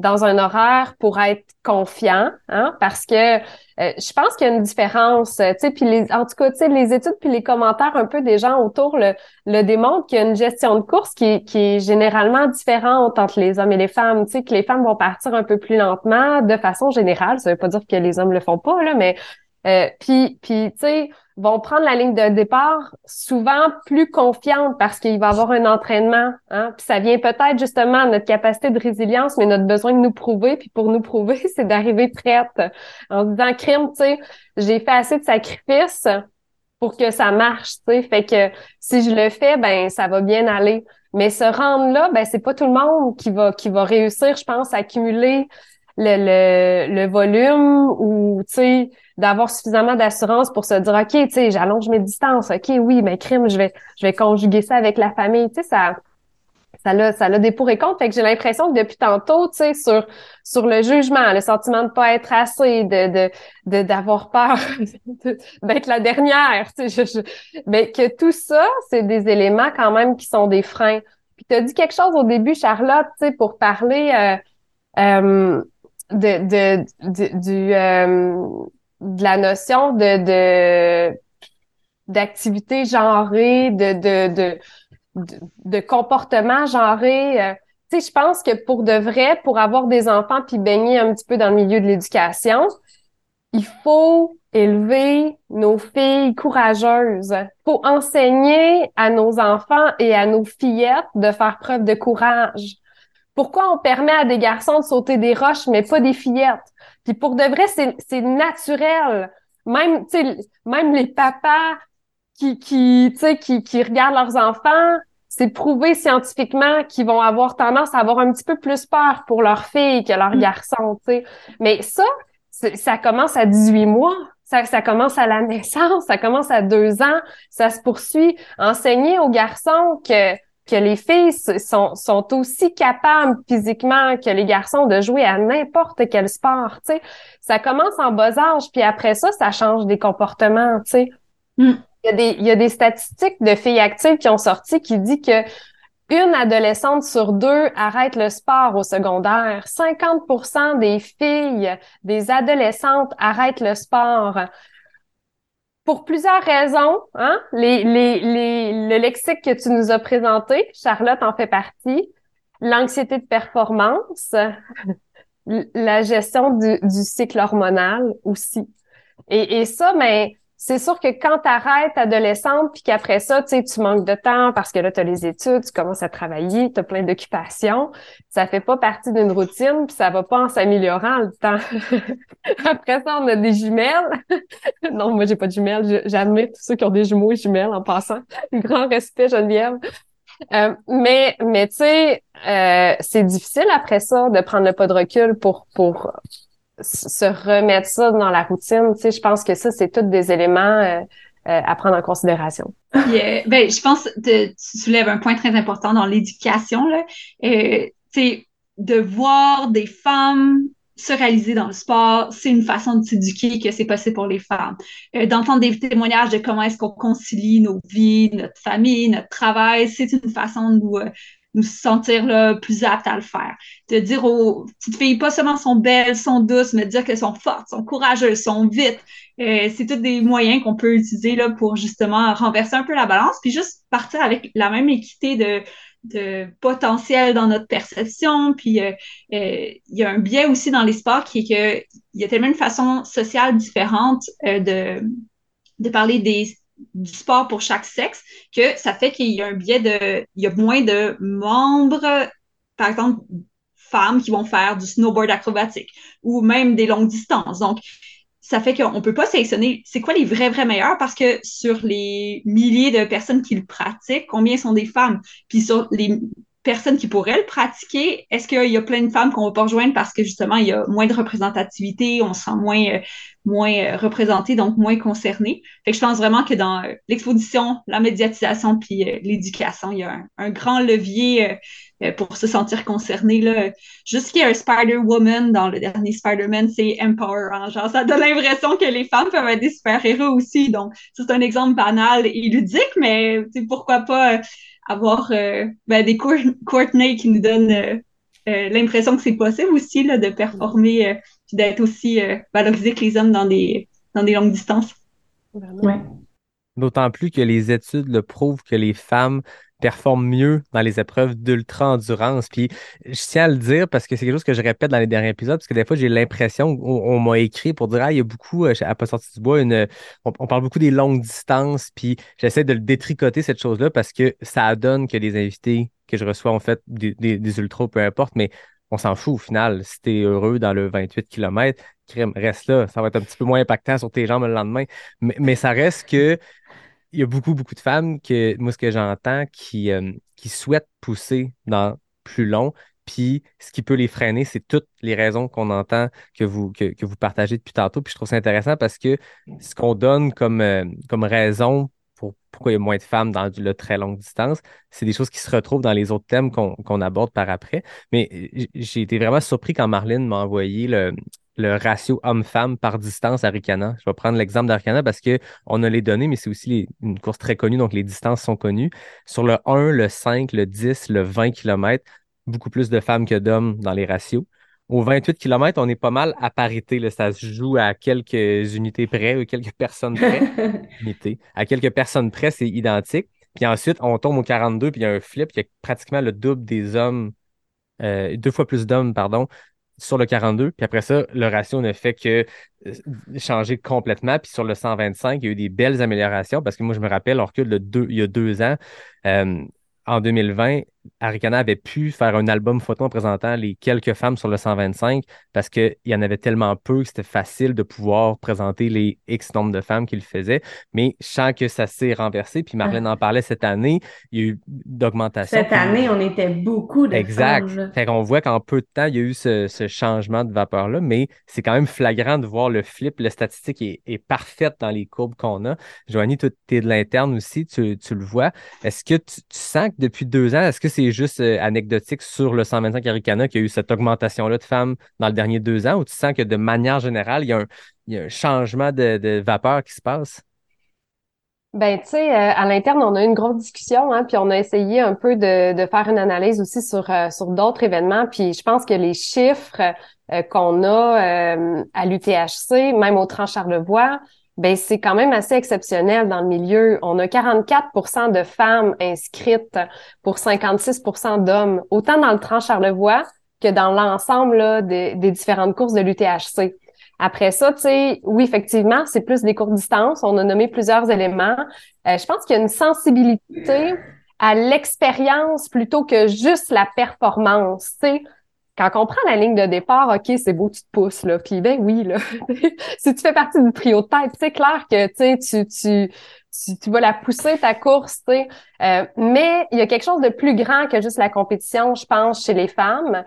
dans un horaire pour être confiant, hein, parce que euh, je pense qu'il y a une différence, tu sais, puis les, en tout cas, tu sais, les études puis les commentaires un peu des gens autour le, le démontrent qu'il y a une gestion de course qui, qui est généralement différente entre les hommes et les femmes, tu sais, que les femmes vont partir un peu plus lentement de façon générale, ça veut pas dire que les hommes le font pas, là, mais euh, puis, tu sais, vont prendre la ligne de départ souvent plus confiante parce qu'il va avoir un entraînement. Hein? Puis ça vient peut-être justement de notre capacité de résilience, mais notre besoin de nous prouver. Puis pour nous prouver, c'est d'arriver prête en disant crime, tu sais, j'ai fait assez de sacrifices pour que ça marche, tu sais. Fait que si je le fais, ben ça va bien aller. Mais se rendre là, ben c'est pas tout le monde qui va qui va réussir, je pense, à accumuler le, le, le volume ou tu sais d'avoir suffisamment d'assurance pour se dire OK, tu sais, j'allonge mes distances. OK, oui, mais crime, je vais je vais conjuguer ça avec la famille. Tu sais, ça ça a, ça a des pour et contre. Fait que j'ai l'impression que depuis tantôt, tu sais, sur, sur le jugement, le sentiment de pas être assez, de, de, d'avoir peur d'être la dernière, tu sais, je, mais que tout ça, c'est des éléments quand même qui sont des freins. Puis tu as dit quelque chose au début, Charlotte, tu sais, pour parler euh, euh, de, de, du, euh, de la notion de, de d'activité genrée, de, de, de, de, comportement genré. Euh, tu sais, je pense que pour de vrai, pour avoir des enfants puis baigner un petit peu dans le milieu de l'éducation, il faut élever nos filles courageuses. Il faut enseigner à nos enfants et à nos fillettes de faire preuve de courage. Pourquoi on permet à des garçons de sauter des roches, mais pas des fillettes? Puis pour de vrai, c'est naturel même, tu sais, même les papas qui, qui, tu sais, qui, qui regardent leurs enfants, c'est prouvé scientifiquement qu'ils vont avoir tendance à avoir un petit peu plus peur pour leur fille que leur
Mm.
garçon, tu sais. Mais ça, ça commence à 18 mois. Ça, ça commence à la naissance, ça commence à deux ans, ça se poursuit. Enseigner aux garçons que, que les filles sont, sont aussi capables physiquement que les garçons de jouer à n'importe quel sport, tu sais. Ça commence en bas âge, puis après ça, ça change des comportements, tu sais.
Mm.
Il y, a des, il y a des statistiques de filles actives qui ont sorti qui dit que une adolescente sur deux arrête le sport au secondaire. 50% des filles, des adolescentes arrêtent le sport. Pour plusieurs raisons, hein? Les, les, les, le lexique que tu nous as présenté, Charlotte en fait partie, l'anxiété de performance, la gestion du, du cycle hormonal aussi. Et, et ça, mais c'est sûr que quand tu arrêtes adolescente, puis qu'après ça, tu sais, tu manques de temps parce que là, tu as les études, tu commences à travailler, tu as plein d'occupations, ça fait pas partie d'une routine, puis ça va pas en s'améliorant le temps. Après ça, on a des jumelles. non, moi, j'ai pas de jumelles. J'admire tous ceux qui ont des jumeaux et jumelles en passant. Grand respect, Geneviève. Euh, mais, mais tu sais, euh, c'est difficile après ça de prendre le pas de recul pour, pour se remettre ça dans la routine. Tu sais, je pense que ça, c'est tous des éléments euh, euh, à prendre en considération.
Euh, ben, je pense que tu soulèves un point très important dans l'éducation, là. Euh, de voir des femmes se réaliser dans le sport, c'est une façon de s'éduquer que c'est possible pour les femmes. D'entendre des témoignages de comment est-ce qu'on concilie nos vies, notre famille, notre travail, c'est une façon de nous, nous sentir plus aptes à le faire. De dire aux petites filles, pas seulement sont belles, sont douces, mais de dire qu'elles sont fortes, sont courageuses, sont vite. Euh, c'est tous des moyens qu'on peut utiliser là, pour justement renverser un peu la balance, puis juste partir avec la même équité de, de potentiel dans notre perception. Puis euh, euh, il y a un biais aussi dans les sports qui est que il y a tellement une façon sociale différente euh, de, de parler des, du sport pour chaque sexe que ça fait qu'il y a un biais de il y a moins de membres par exemple femmes qui vont faire du snowboard acrobatique ou même des longues distances. Donc ça fait qu'on peut pas sélectionner c'est quoi les vrais vrais meilleurs parce que sur les milliers de personnes qui le pratiquent combien sont des femmes? Puis sur les personnes qui pourraient le pratiquer, est-ce qu'il y a plein de femmes qu'on va pas rejoindre parce que justement il y a moins de représentativité, on se sent moins euh, moins euh, représenté, donc moins concerné. Fait que je pense vraiment que dans euh, l'exposition, la médiatisation puis l'éducation, il y a un, grand levier pour se sentir concerné là. Juste qu'il y a un Spider-Woman dans le dernier Spider-Man, c'est empowerant. Genre ça donne l'impression que les femmes peuvent être des super-héros aussi. Donc c'est un exemple banal et ludique, mais pourquoi pas avoir euh, ben, des Cour- Courtney qui nous donnent euh, euh, l'impression que c'est possible aussi là, de performer euh, puis d'être aussi euh, valorisé que les hommes dans des dans des longues distances.
Ouais.
D'autant plus que les études le prouvent que les femmes performent mieux dans les épreuves d'ultra-endurance. Puis je tiens à le dire parce que c'est quelque chose que je répète dans les derniers épisodes, parce que des fois, j'ai l'impression qu'on on, m'a écrit pour dire Ah, il y a beaucoup, euh, à pas sorti du bois, on, parle beaucoup des longues distances, puis j'essaie de le détricoter, cette chose-là, parce que ça donne que les invités que je reçois ont fait des, des, des ultras, peu importe, mais on s'en fout au final. Si t'es heureux dans le 28 km, crème, reste là. Ça va être un petit peu moins impactant sur tes jambes le lendemain. Mais, mais ça reste que il y a beaucoup, beaucoup de femmes que, moi, ce que j'entends, qui, euh, qui souhaitent pousser dans plus long. Puis, ce qui peut les freiner, c'est toutes les raisons qu'on entend que vous, que, que vous partagez depuis tantôt. Puis, je trouve ça intéressant parce que ce qu'on donne comme, euh, comme raison pour pourquoi il y a moins de femmes dans le très longue distance, c'est des choses qui se retrouvent dans les autres thèmes qu'on qu'on aborde par après. Mais euh, j'ai été vraiment surpris quand Marlène m'a envoyé le, le ratio homme-femme par distance à Ricana. Je vais prendre l'exemple d'Aricana parce que on a les données, mais c'est aussi les, une course très connue, donc les distances sont connues. Sur le 1, le 5, le 10, le 20 km, beaucoup plus de femmes que d'hommes dans les ratios. Au 28 km, on est pas mal à parité. Là. Ça se joue à quelques unités près ou quelques personnes près. unités. À quelques personnes près, c'est identique. Puis ensuite, on tombe au 42, puis il y a un flip, il y a pratiquement le double des hommes, euh, deux fois plus d'hommes, pardon, sur le 42. Puis après ça, le ratio ne fait que euh, changer complètement. Puis sur le 125, il y a eu des belles améliorations parce que moi, je me rappelle, on recule de deux, il y a deux ans, euh, en 2020, Arikana avait pu faire un album photo en présentant les quelques femmes sur le 125 parce qu'il y en avait tellement peu que c'était facile de pouvoir présenter les X nombre de femmes qu'il faisait. Mais je sens que ça s'est renversé. Puis Marlène en parlait cette année. Il y a eu d'augmentation.
Cette année, on était beaucoup de
Exact.
femmes.
Fait qu'on voit qu'en peu de temps, il y a eu ce, ce changement de vapeur-là, mais c'est quand même flagrant de voir le flip. La statistique est, est parfaite dans les courbes qu'on a. Joanie, tu es de l'interne aussi, tu, tu le vois. Est-ce que tu, tu sens que depuis deux ans, est-ce que c'est juste euh, anecdotique sur le 125 Aricana qu'il y a eu cette augmentation-là de femmes dans les derniers deux ans ou tu sens que de manière générale, il y a un, changement de, vapeur qui se passe?
Ben, tu sais, euh, à l'interne, on a eu une grosse discussion, hein, puis on a essayé un peu de, faire une analyse aussi sur, euh, sur d'autres événements. Puis je pense que les chiffres qu'on a à l'UTHC, même au Trans Charlevoix, ben c'est quand même assez exceptionnel dans le milieu. On a 44% de femmes inscrites pour 56% d'hommes, autant dans le Trans Charlevoix que dans l'ensemble des, des différentes courses de l'UTHC. Après ça, tu sais, oui, effectivement, c'est plus des courtes distances. On a nommé plusieurs éléments. Euh, je pense qu'il y a une sensibilité à l'expérience plutôt que juste la performance. Tu sais, quand on prend la ligne de départ, OK, c'est beau, tu te pousses, là. Puis ben oui, là. si tu fais partie du trio de tête, c'est clair que tu tu, tu, tu, vas la pousser, ta course, tu sais. Euh, mais il y a quelque chose de plus grand que juste la compétition, je pense, chez les femmes.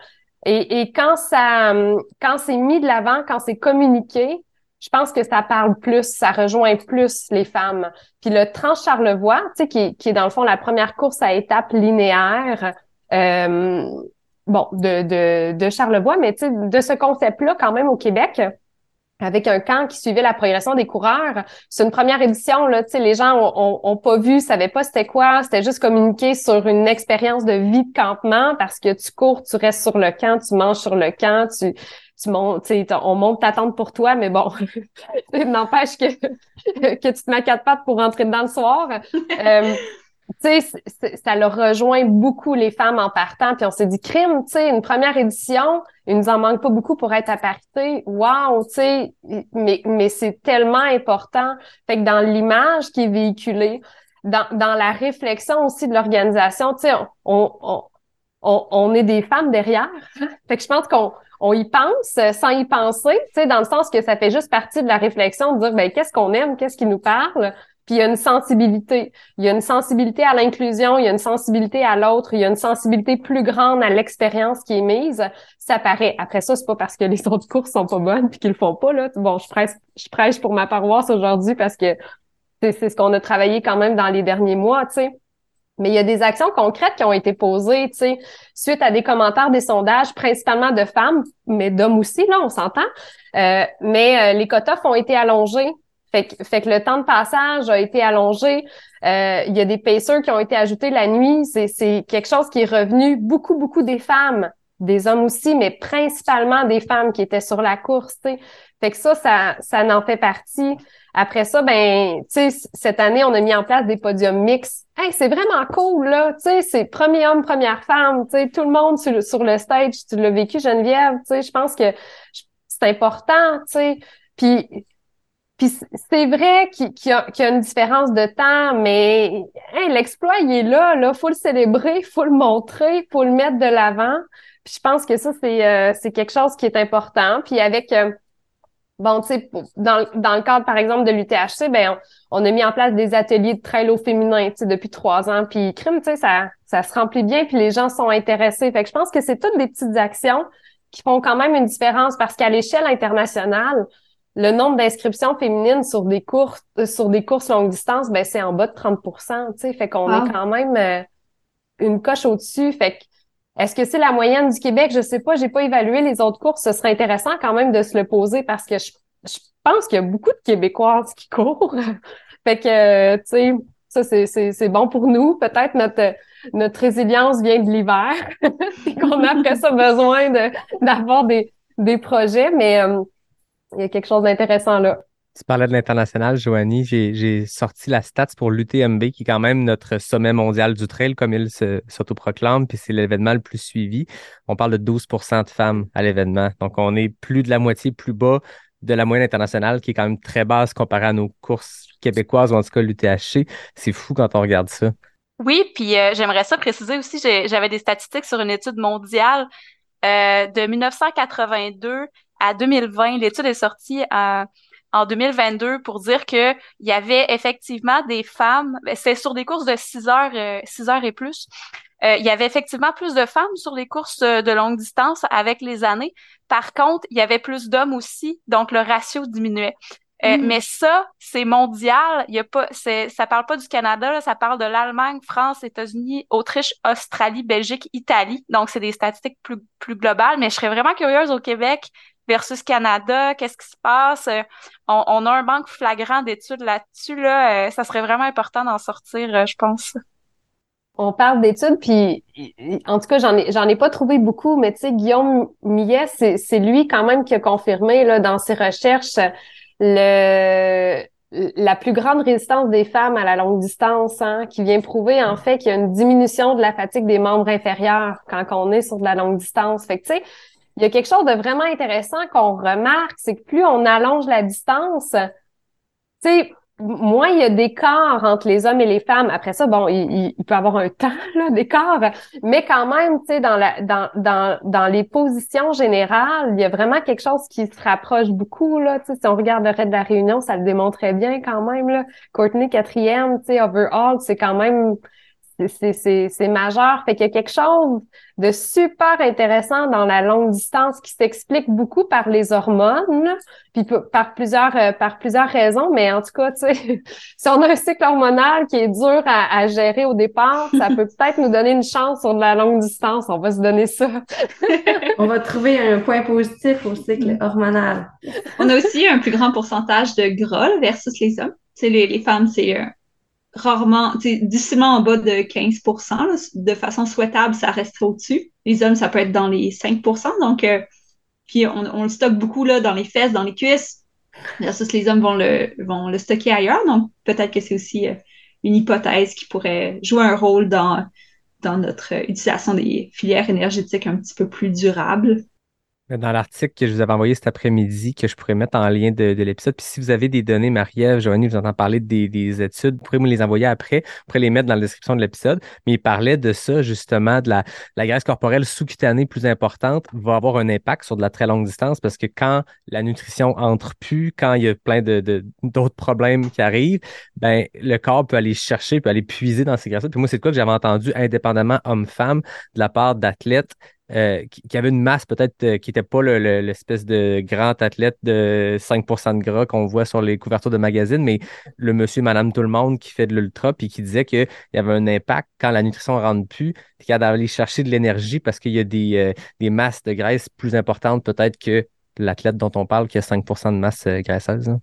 Et, et quand ça, quand c'est mis de l'avant, quand c'est communiqué, je pense que ça parle plus, ça rejoint plus les femmes. Puis le Trans-Charlevoix, tu sais, qui, qui est dans le fond la première course à étape linéaire, euh, bon, de, de, de Charlevoix, mais de ce concept-là quand même au Québec, avec un camp qui suivait la progression des coureurs. C'est une première édition, là, les gens ont, ont, ont pas vu, savaient pas c'était quoi, c'était juste communiquer sur une expérience de vie de campement parce que tu cours, tu restes sur le camp, tu manges sur le camp, tu, tu montes, on monte ta tente pour toi, mais bon, n'empêche que, que tu te mets quatre pattes pour rentrer dedans le soir. Euh, tu sais, ça leur rejoint beaucoup les femmes en partant. Puis on s'est dit, crime, tu sais, une première édition, il nous en manque pas beaucoup pour être à parité. Wow, tu sais, mais, mais c'est tellement important. Fait que dans l'image qui est véhiculée, dans, dans la réflexion aussi de l'organisation, tu sais, on, on, on, on est des femmes derrière. fait que je pense qu'on on y pense sans y penser, tu sais, dans le sens que ça fait juste partie de la réflexion de dire, ben, qu'est-ce qu'on aime, qu'est-ce qui nous parle? Puis il y a une sensibilité. Il y a une sensibilité à l'inclusion, il y a une sensibilité à l'autre, il y a une sensibilité plus grande à l'expérience qui est mise. Ça paraît. Après ça, c'est pas parce que les autres courses sont pas bonnes puis qu'ils le font pas, là. Bon, je prêche, je prêche pour ma paroisse aujourd'hui parce que c'est, ce qu'on a travaillé quand même dans les derniers mois, tu sais. Mais il y a des actions concrètes qui ont été posées, tu sais, suite à des commentaires, des sondages, principalement de femmes, mais d'hommes aussi, là, on s'entend. Euh, mais euh, les quotas ont été allongés. Fait que, fait que le temps de passage a été allongé. Euh, il y a des pacers qui ont été ajoutés la nuit. C'est, quelque chose qui est revenu beaucoup, beaucoup des femmes, des hommes aussi, mais principalement des femmes qui étaient sur la course. sais. Fait que ça, ça, ça en fait partie. Après ça, ben, tu sais, cette année, on a mis en place des podiums mixtes. Hey, c'est vraiment cool, là. Tu sais, c'est premier homme, première femme. Tu sais, tout le monde sur le, sur le stage, tu l'as vécu, Geneviève. Tu sais, je pense que c'est important, tu sais. Puis puis c'est vrai qu'il y, a, une différence de temps, mais l'exploit, il est là, là. Faut le célébrer, faut le montrer, faut le mettre de l'avant. Puis je pense que ça, c'est euh, quelque chose qui est important. Puis avec euh, bon, tu sais, dans, le cadre, par exemple, de l'UTHC, ben on, on, a mis en place des ateliers de trail au féminin, tu sais, depuis trois ans. Puis crime, tu sais, ça, ça se remplit bien, puis les gens sont intéressés. Fait que je pense que c'est toutes des petites actions qui font quand même une différence parce qu'à l'échelle internationale, le nombre d'inscriptions féminines sur des courses sur des courses longue distance, ben c'est en bas de 30% tu sais, fait qu'on est quand même euh, une coche au-dessus. Fait que est-ce que c'est la moyenne du Québec? Je sais pas, j'ai pas évalué les autres courses. Ce serait intéressant quand même de se le poser parce que je, je pense qu'il y a beaucoup de Québécoises qui courent. fait que, tu sais, ça, c'est, c'est, c'est bon pour nous. Peut-être notre, notre résilience vient de l'hiver et qu'on a après ça besoin de, d'avoir des, des projets, mais euh, il y a quelque chose d'intéressant là.
Tu parlais de l'international, Joanie. J'ai sorti la stats pour l'UTMB, qui est quand même notre sommet mondial du trail, comme il s'autoproclame, puis c'est l'événement le plus suivi. On parle de 12% de femmes à l'événement. Donc, on est plus de la moitié plus bas de la moyenne internationale, qui est quand même très basse comparée à nos courses québécoises, ou en tout cas l'UTHC. C'est fou quand on regarde ça.
Oui, puis euh, j'aimerais ça préciser aussi, j'avais des statistiques sur une étude mondiale euh, de 1982 à 2020. L'étude est sortie en, en 2022 pour dire que il y avait effectivement des femmes, ben, c'est sur des courses de 6 heures, euh, 6 heures et plus. Euh, il y avait effectivement plus de femmes sur les courses de longue distance avec les années. Par contre, il y avait plus d'hommes aussi, donc le ratio diminuait. Euh, mm. Mais ça, c'est mondial. Il y a pas, c'est, ça parle pas du Canada, ça parle de l'Allemagne, France, États-Unis, Autriche, Australie, Belgique, Italie. Donc, c'est des statistiques plus, plus globales. Mais je serais vraiment curieuse au Québec versus Canada. Qu'est-ce qui se passe? Euh, on, on, a un manque flagrant d'études là-dessus. Là, euh, ça serait vraiment important d'en sortir, je pense.
On parle d'études, puis en tout cas, j'en ai j'en ai pas trouvé beaucoup, mais tu sais, Guillaume Millet, c'est, c'est lui quand même qui a confirmé là, dans ses recherches le la plus grande résistance des femmes à la longue distance, hein, qui vient prouver en fait qu'il y a une diminution de la fatigue des membres inférieurs quand on est sur de la longue distance. Fait que tu sais, il y a quelque chose de vraiment intéressant qu'on remarque, c'est que plus on allonge la distance, tu sais, moins il y a d'écart entre les hommes et les femmes. Après ça, bon, il, peut avoir un temps d'écart, mais quand même, tu sais, dans, dans, dans, dans les positions générales, il y a vraiment quelque chose qui se rapproche beaucoup. Là, tu sais, si on regarde le reste de la réunion, ça le démontrait bien quand même. Là. Courtney quatrième, tu sais, overall, c'est quand même c'est majeur. Fait qu'il y a quelque chose de super intéressant dans la longue distance qui s'explique beaucoup par les hormones, puis par plusieurs euh, par plusieurs raisons. Mais en tout cas, tu sais, si on a un cycle hormonal qui est dur à, à gérer au départ, ça peut peut-être nous donner une chance sur de la longue distance. On va se donner ça.
on va trouver un point positif au cycle hormonal.
On a aussi un plus grand pourcentage de gras versus les hommes. Tu sais, les, les femmes, c'est euh, rarement, difficilement en bas de 15% De façon souhaitable, ça resterait au-dessus. Les hommes, ça peut être dans les 5% Donc, euh, puis on, on, le stocke beaucoup là, dans les fesses, dans les cuisses. Versus les hommes vont le, vont le stocker ailleurs. Donc, peut-être que c'est aussi euh, une hypothèse qui pourrait jouer un rôle dans, dans notre utilisation des filières énergétiques un petit peu plus durables.
Dans l'article que je vous avais envoyé cet après-midi, que je pourrais mettre en lien de, l'épisode. Puis si vous avez des données, Marie-Ève, Joanie, vous entendez parler des, études, vous pourrez me les envoyer après. Vous pourrez les mettre dans la description de l'épisode. Mais il parlait de ça, justement, de la, graisse corporelle sous-cutanée plus importante va avoir un impact sur de la très longue distance parce que quand la nutrition entre plus, quand il y a plein de, d'autres problèmes qui arrivent, ben le corps peut aller chercher, peut aller puiser dans ces graisses. Puis moi, c'est quoi que j'avais entendu indépendamment homme-femme de la part d'athlètes euh, qui, avait une masse peut-être euh, qui n'était pas l'espèce de grand athlète de 5% de gras qu'on voit sur les couvertures de magazines, mais le monsieur, madame, tout le monde qui fait de l'ultra, puis qui disait qu'il y avait un impact quand la nutrition ne rentre plus, qu'il y a d'aller chercher de l'énergie parce qu'il y a des, euh, masses de graisse plus importantes peut-être que l'athlète dont on parle qui a 5% de masse graisseuse. Hein.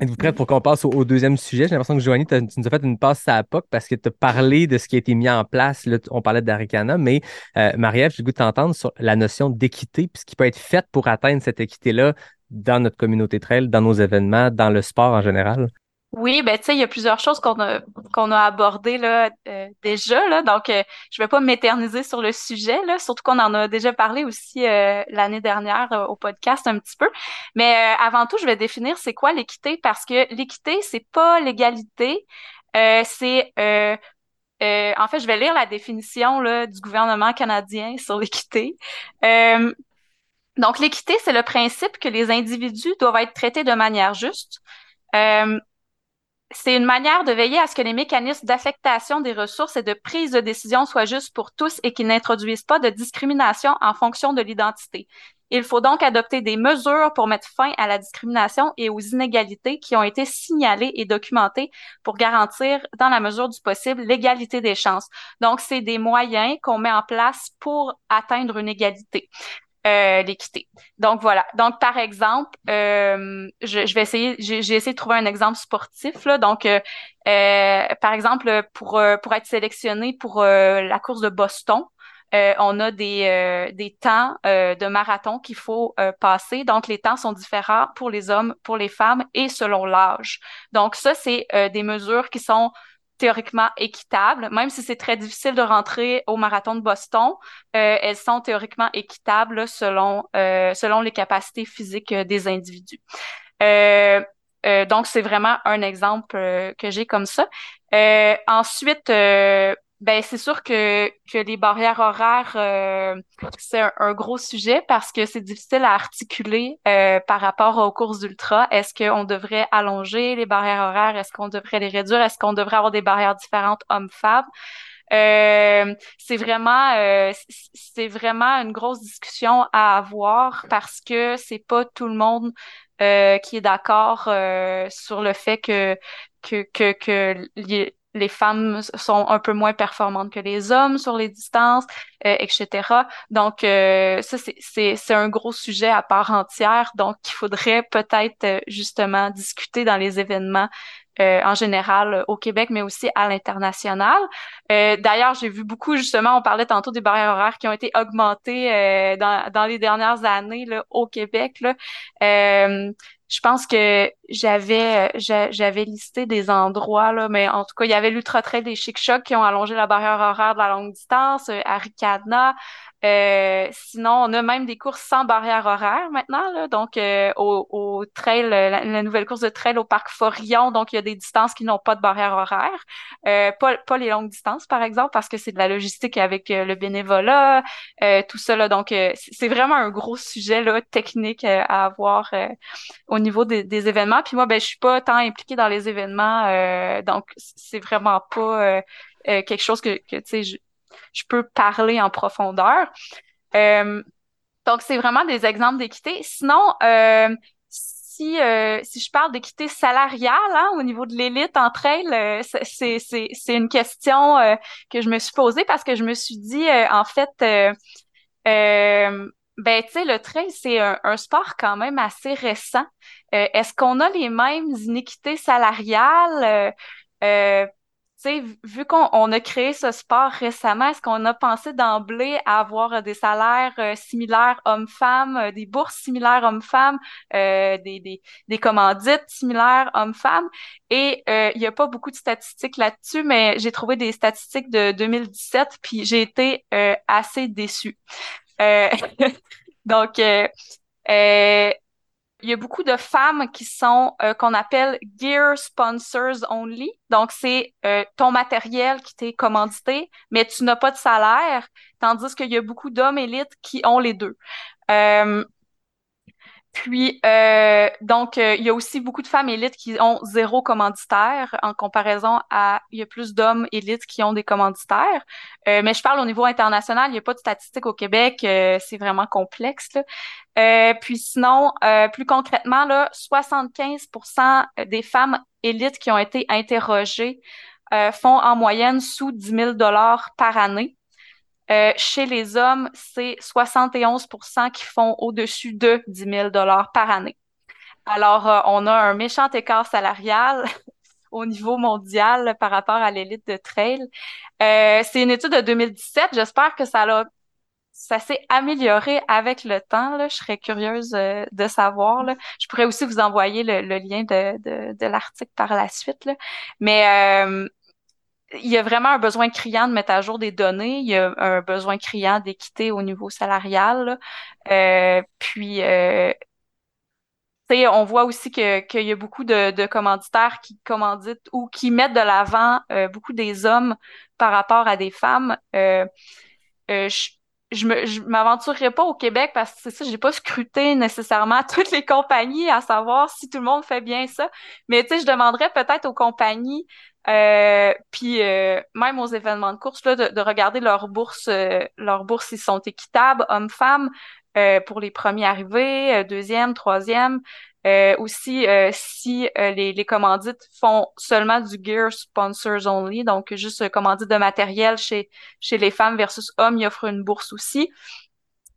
Êtes-vous prête pour qu'on passe au, deuxième sujet? J'ai l'impression que Joanie, tu nous as fait une passe à la POC parce que tu as parlé de ce qui a été mis en place. Là, on parlait d'Aricana, mais euh, Marie-Ève, j'ai goût de t'entendre sur la notion d'équité, puis ce qui peut être fait pour atteindre cette équité-là dans notre communauté trail, dans nos événements, dans le sport en général.
Oui, ben tu sais, il y a plusieurs choses qu'on a qu'on a abordées là euh, déjà là, donc euh, je vais pas m'éterniser sur le sujet là, surtout qu'on en a déjà parlé aussi euh, l'année dernière au podcast un petit peu. Mais avant tout, je vais définir c'est quoi l'équité parce que l'équité c'est pas l'égalité, c'est en fait, je vais lire la définition là, du gouvernement canadien sur l'équité. donc, l'équité, c'est le principe que les individus doivent être traités de manière juste. Euh, c'est une manière de veiller à ce que les mécanismes d'affectation des ressources et de prise de décision soient justes pour tous et qu'ils n'introduisent pas de discrimination en fonction de l'identité. Il faut donc adopter des mesures pour mettre fin à la discrimination et aux inégalités qui ont été signalées et documentées pour garantir, dans la mesure du possible, l'égalité des chances. Donc, c'est des moyens qu'on met en place pour atteindre une égalité euh, l'équité. Donc voilà. Donc par exemple, euh, je, je, vais essayer, j'ai essayé de trouver un exemple sportif là. Donc euh, euh par exemple pour euh, pour être sélectionné pour la course de Boston. on a des, des temps de marathon qu'il faut passer. Donc, les temps sont différents pour les hommes, pour les femmes et selon l'âge. Donc, ça, c'est des mesures qui sont théoriquement équitables, même si c'est très difficile de rentrer au marathon de Boston, euh, elles sont théoriquement équitables selon euh, selon les capacités physiques euh, des individus. donc c'est vraiment un exemple que j'ai comme ça. Ensuite, ben c'est sûr que que les barrières horaires euh, c'est un, gros sujet parce que c'est difficile à articuler euh, par rapport aux courses d'ultra. Est-ce qu'on devrait allonger les barrières horaires? Est-ce qu'on devrait les réduire? Est-ce qu'on devrait avoir des barrières différentes hommes-femmes? Euh, c'est vraiment euh, c'est vraiment une grosse discussion à avoir parce que c'est pas tout le monde euh, qui est d'accord sur le fait que que que, que les femmes sont un peu moins performantes que les hommes sur les distances, etc. Donc, ça, c'est un gros sujet à part entière. Donc, il faudrait peut-être justement discuter dans les événements euh, en général euh, au Québec, mais aussi à l'international. Euh, D'ailleurs, j'ai vu beaucoup, justement, on parlait tantôt des barrières horaires qui ont été augmentées euh, dans, dans les dernières années là, au Québec. Là. Je pense que j'avais j'avais listé des endroits, là, mais en tout cas, il y avait l'Ultra Trail des Chic Chocs qui ont allongé la barrière horaire de la longue distance, à Ricadna, euh, sinon, on a même des courses sans barrière horaire maintenant, là, donc euh, au, au, trail, la, nouvelle course de trail au parc Forillon, donc il y a des distances qui n'ont pas de barrière horaire, euh, pas, pas les longues distances par exemple, parce que c'est de la logistique avec le bénévolat, tout ça là, donc c'est vraiment un gros sujet là technique à avoir au niveau des, événements. Puis moi, ben je suis pas tant impliquée dans les événements, donc c'est vraiment pas quelque chose que, tu sais je peux parler en profondeur. Euh, donc, c'est vraiment des exemples d'équité. Sinon, euh, si, euh, si je parle d'équité salariale hein, au niveau de l'élite entre elles, c'est, c'est, c'est une question que je me suis posée parce que je me suis dit, en fait, ben, tu sais, le trail, c'est un, sport quand même assez récent. est-ce qu'on a les mêmes inéquités salariales? Euh, sais, vu qu'on a créé ce sport récemment, est-ce qu'on a pensé d'emblée à avoir des salaires euh, similaires hommes-femmes, euh, des bourses similaires hommes-femmes, euh, des, des, des, commandites similaires hommes-femmes? Et il n'y a pas beaucoup de statistiques là-dessus, mais j'ai trouvé des statistiques de 2017, puis j'ai été assez déçue. donc, il y a beaucoup de femmes qui sont euh, qu'on appelle gear sponsors only. Donc c'est euh, ton matériel qui t'est commandité, mais tu n'as pas de salaire, tandis qu'il y a beaucoup d'hommes élites qui ont les deux. Euh, puis, euh, donc, euh, il y a aussi beaucoup de femmes élites qui ont zéro commanditaire en comparaison à, il y a plus d'hommes élites qui ont des commanditaires. Euh, mais je parle au niveau international, il n'y a pas de statistiques au Québec, c'est vraiment complexe. puis sinon, plus concrètement, là, 75% des femmes élites qui ont été interrogées font en moyenne sous 10 000 dollars par année. Euh, chez les hommes, c'est 71% qui font au-dessus de 10 000 par année. Alors, euh, on a un méchant écart salarial au niveau mondial par rapport à l'élite de trail. Euh, c'est une étude de 2017. J'espère que ça ça s'est amélioré avec le temps. Là. Je serais curieuse de savoir. Là. Je pourrais aussi vous envoyer le, lien de, de, de l'article par la suite. Là. Mais il y a vraiment un besoin criant de mettre à jour des données. Il y a un besoin criant d'équité au niveau salarial. Euh, puis, euh, on voit aussi qu'il y a beaucoup de, commanditaires qui commanditent ou qui mettent de l'avant euh, beaucoup des hommes par rapport à des femmes. Euh, euh je, je m'aventurerai pas au Québec parce que c'est ça, j'ai pas scruté nécessairement toutes les compagnies à savoir si tout le monde fait bien ça. Mais tu sais, je demanderais peut-être aux compagnies euh, puis euh, même aux événements de course, là, de, regarder leurs bourses, euh, leurs bourses, ils sont équitables, hommes-femmes, pour les premiers arrivés, deuxième, troisième. aussi, si les, les commandites font seulement du gear sponsors only, donc juste commandite de matériel chez, chez les femmes versus hommes, ils offrent une bourse aussi.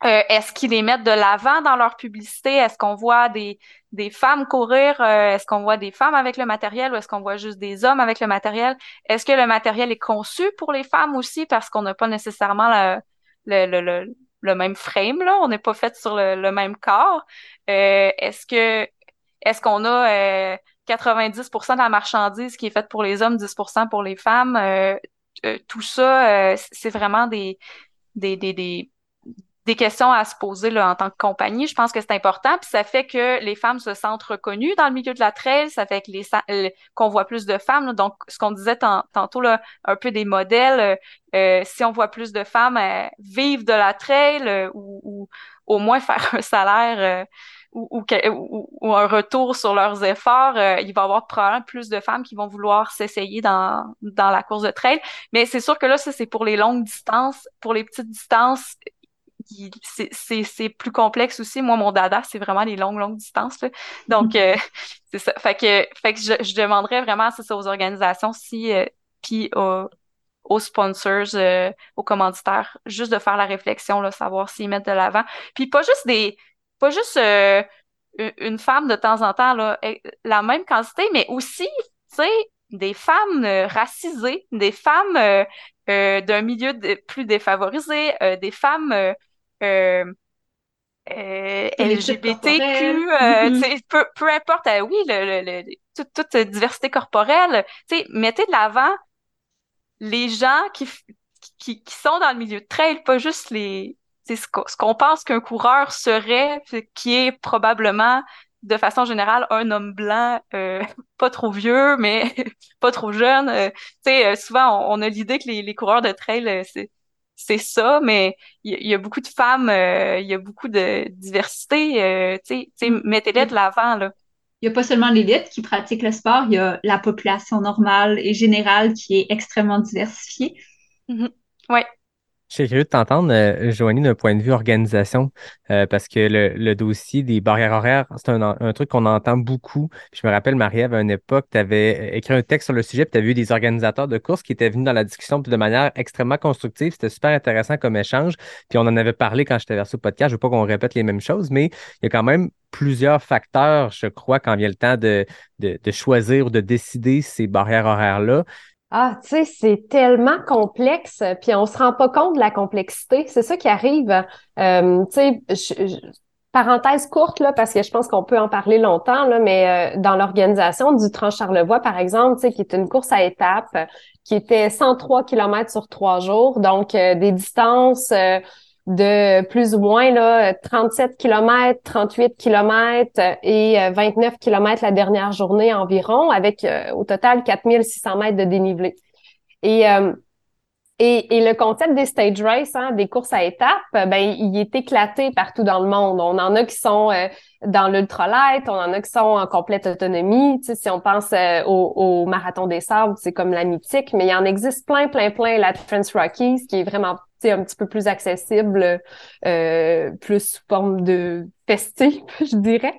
Euh, est-ce qu'ils les mettent de l'avant dans leur publicité? Est-ce qu'on voit des, des femmes courir? Euh, est-ce qu'on voit des femmes avec le matériel ou est-ce qu'on voit juste des hommes avec le matériel? Est-ce que le matériel est conçu pour les femmes aussi parce qu'on n'a pas nécessairement le, le, le, le, même frame, là? On n'est pas fait sur le, même corps. Euh, est-ce que est-ce qu'on a 90% de la marchandise qui est faite pour les hommes, 10% pour les femmes? tout ça, c'est vraiment des, des, des, des des questions à se poser là, en tant que compagnie. Je pense que c'est important. Puis ça fait que les femmes se sentent reconnues dans le milieu de la trail. Ça fait que les euh, qu'on voit plus de femmes. Donc, ce qu'on disait tantôt, là, un peu des modèles. Euh, euh, si on voit plus de femmes vivre de la trail ou, ou, au moins faire un salaire ou, ou, un retour sur leurs efforts, il va y avoir probablement plus de femmes qui vont vouloir s'essayer dans, dans la course de trail. Mais c'est sûr que là, ça, c'est pour les longues distances. Pour les petites distances, c'est plus complexe aussi. Moi, mon dada, c'est vraiment les longues, longues distances. Donc, mm-hmm. euh, c'est ça. Fait que, fait que je, je demanderais vraiment ça aux organisations si, euh, puis aux, sponsors, euh, aux commanditaires, juste de faire la réflexion, là, savoir s'ils mettent de l'avant. Puis pas juste des, pas juste une femme de temps en temps, là, la même quantité, mais aussi, tu sais, des femmes racisées, des femmes d'un milieu plus défavorisé, des femmes euh, euh, LGBTQ, euh, mm-hmm. peu, peu importe, euh, oui, le, le, toute, toute diversité corporelle, mettez de l'avant les gens qui, qui, qui sont dans le milieu de trail, pas juste les ce qu'on pense qu'un coureur serait, qui est probablement de façon générale un homme blanc, pas trop vieux, mais pas trop jeune. Tu sais, souvent on, a l'idée que les, les coureurs de trail, c'est c'est ça, mais il y, a beaucoup de femmes, euh, il y a beaucoup de diversité. Euh, tu sais, mm. mettez-les de l'avant, là.
Il n'y a pas seulement l'élite qui pratique le sport, il y a la population normale et générale qui est extrêmement diversifiée.
Mm-hmm. Oui.
Je suis curieux de t'entendre, euh, Joanie, d'un point de vue organisation, euh, parce que le, dossier des barrières horaires, c'est un, truc qu'on entend beaucoup. Je me rappelle, Marie-Ève, à une époque, tu avais écrit un texte sur le sujet, puis tu as vu des organisateurs de courses qui étaient venus dans la discussion de manière extrêmement constructive. C'était super intéressant comme échange. Puis on en avait parlé quand j'étais versé au podcast. Je veux pas qu'on répète les mêmes choses, mais il y a quand même plusieurs facteurs, je crois, quand vient le temps de, de choisir ou de décider ces barrières horaires-là.
Ah, tu sais, c'est tellement complexe, puis on se rend pas compte de la complexité. C'est ça qui arrive. Euh, tu sais, parenthèse courte là, parce que je pense qu'on peut en parler longtemps là, mais euh, dans l'organisation du Trans-Charlevoix, par exemple, tu sais, qui est une course à étapes, qui était 103 km sur trois jours, donc euh, des distances de plus ou moins là, 37 km, 38 km et 29 euh, km la dernière journée environ, avec euh, au total 4600 mètres de dénivelé. Et, euh, et, et, le concept des stage races, hein, des courses à étapes, ben, il est éclaté partout dans le monde. On en a qui sont dans l'ultralight, on en a qui sont en complète autonomie. Tu sais, si on pense au, au, marathon des sables, c'est comme la mythique, mais il en existe plein, plein, plein. La Trans Rockies, qui est vraiment un petit peu plus accessible, euh, plus sous forme de festif, je dirais.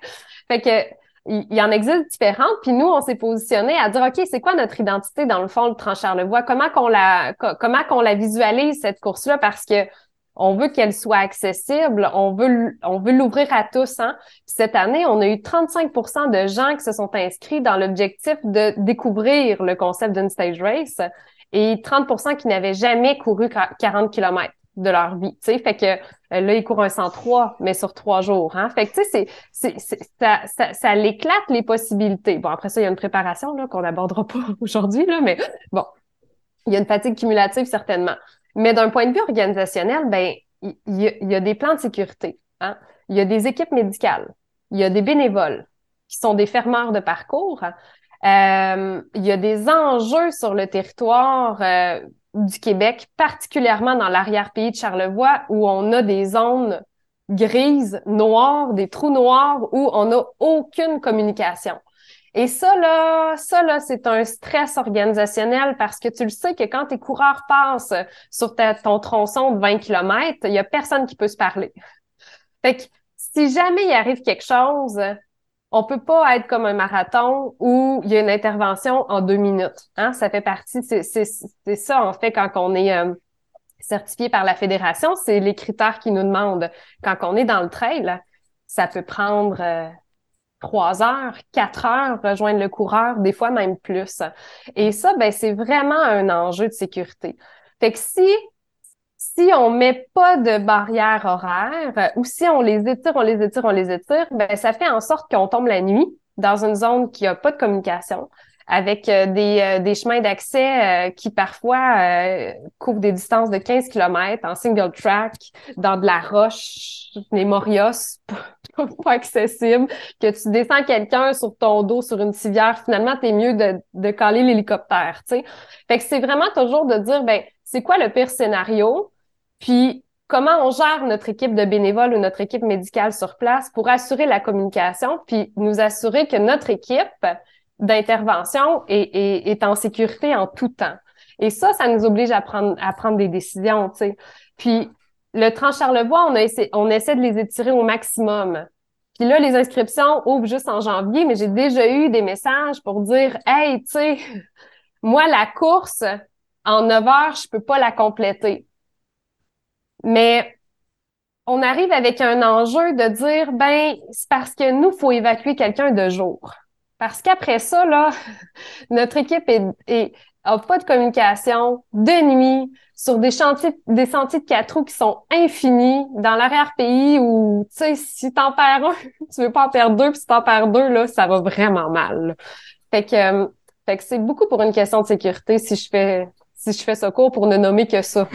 Fait que il y en existe différentes, puis nous, on s'est positionné à dire, OK, c'est quoi notre identité dans le fond, le Tranchard-le-Bois? Comment qu'on la, comment qu'on la visualise, cette course-là? Parce que on veut qu'elle soit accessible, on veut, on veut l'ouvrir à tous. Hein? cette année, on a eu 35 de gens qui se sont inscrits dans l'objectif de découvrir le concept d'une stage race et 30% qui n'avaient jamais couru 40 km de leur vie. Tu sais, fait que euh, là, ils courent un 103, mais sur trois jours. Hein? Fait que tu sais, c'est, c'est, ça, ça, ça l'éclate les possibilités. Bon, après ça, il y a une préparation là, qu'on n'abordera pas aujourd'hui, là, mais bon, il y a une fatigue cumulative certainement. Mais d'un point de vue organisationnel, ben, il y, y a des plans de sécurité. Hein? Il y a des équipes médicales. Il y a des bénévoles qui sont des fermeurs de parcours. Euh, il y a des enjeux sur le territoire euh, du Québec, particulièrement dans l'arrière-pays de Charlevoix, où on a des zones grises, noires, des trous noirs, où on n'a aucune communication. Et ça, là, ça, là, c'est un stress organisationnel parce que tu le sais que quand tes coureurs passent sur ton tronçon de 20 km, il y a personne qui peut se parler. Fait que si jamais il arrive quelque chose, on peut pas être comme un marathon où il y a une intervention en deux minutes. Hein? Ça fait partie, c'est ça en fait quand on est euh, certifié par la fédération, c'est les critères qui nous demandent. Quand on est dans le trail, ça peut prendre euh, trois heures, quatre heures rejoindre le coureur, des fois même plus. Et ça, ben c'est vraiment un enjeu de sécurité. Fait que si si on met pas de barrière horaire euh, ou si on les étire, on les étire, on les étire, ben ça fait en sorte qu'on tombe la nuit dans une zone qui a pas de communication avec euh, des, euh, des chemins d'accès qui parfois couvrent des distances de 15 km en single track, dans de la roche, les morios, pas, pas accessible, que tu descends quelqu'un sur ton dos sur une civière, finalement, t'es mieux de, de caler l'hélicoptère, tu sais. Fait que c'est vraiment toujours de dire, ben, c'est quoi le pire scénario? Puis comment on gère notre équipe de bénévoles ou notre équipe médicale sur place pour assurer la communication, puis nous assurer que notre équipe d'intervention est, est, en sécurité en tout temps? Et ça, ça nous oblige à prendre, à prendre des décisions, tu sais. Puis, le Tranche-Charlevoix, on, a on essaie de les étirer au maximum. Puis là, les inscriptions ouvrent juste en janvier, mais j'ai déjà eu des messages pour dire, hey, tu sais, moi, la course, en 9 heures, je peux pas la compléter. Mais on arrive avec un enjeu de dire, ben, c'est parce que nous, faut évacuer quelqu'un de jour. Parce qu'après ça, là, notre équipe est, est, a pas de communication de nuit sur des chantiers, des sentiers de quatre roues qui sont infinis dans l'arrière-pays où, tu sais, si t'en perds un, tu veux pas en perdre deux, puis si t'en perds deux, là, ça va vraiment mal. Fait que, euh, fait que c'est beaucoup pour une question de sécurité si je fais, si je fais ce cours pour ne nommer que ça.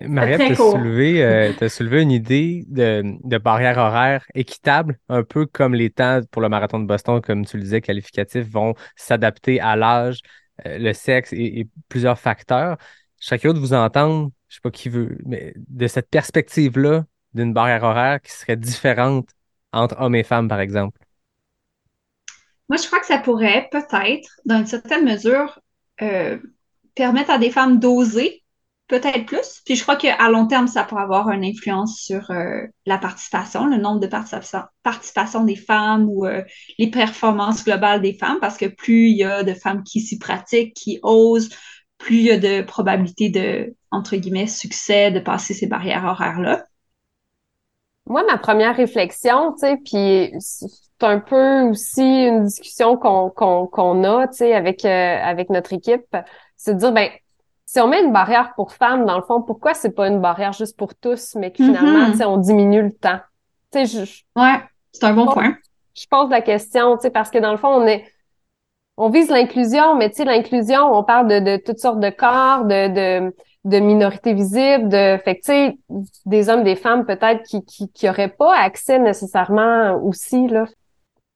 Mariette, tu as, soulevé, euh, soulevé une idée de, de, barrière horaire équitable, un peu comme les temps pour le marathon de Boston, comme tu le disais, qualificatifs, vont s'adapter à l'âge, euh, le sexe et, plusieurs facteurs. Chacun de vous entendre, je sais pas qui veut, mais de cette perspective-là d'une barrière horaire qui serait différente entre hommes et femmes, par exemple.
Moi, je crois que ça pourrait peut-être, dans une certaine mesure, euh, permettre à des femmes d'oser peut-être plus. Puis je crois qu'à long terme, ça pourrait avoir une influence sur euh, la participation, le nombre de participation, participation des femmes ou euh, les performances globales des femmes, parce que plus il y a de femmes qui s'y pratiquent, qui osent, plus il y a de probabilité de, entre guillemets, succès de passer ces barrières horaires-là.
Moi, ma première réflexion, tu sais, puis c'est un peu aussi une discussion qu'on qu'on a, tu sais, avec, euh, avec notre équipe, c'est de dire, ben si on met une barrière pour femmes, dans le fond, pourquoi c'est pas une barrière juste pour tous, mais que finalement, mm-hmm. on diminue le temps?
Tu sais, je, ouais, c'est un bon point.
Je pose la question, tu sais, parce que dans le fond, on est, on vise l'inclusion, mais tu sais, l'inclusion, on parle de, de, toutes sortes de corps, de, de, de minorités visibles, de, fait tu sais, des hommes, des femmes peut-être qui, qui, qui auraient pas accès nécessairement aussi, là.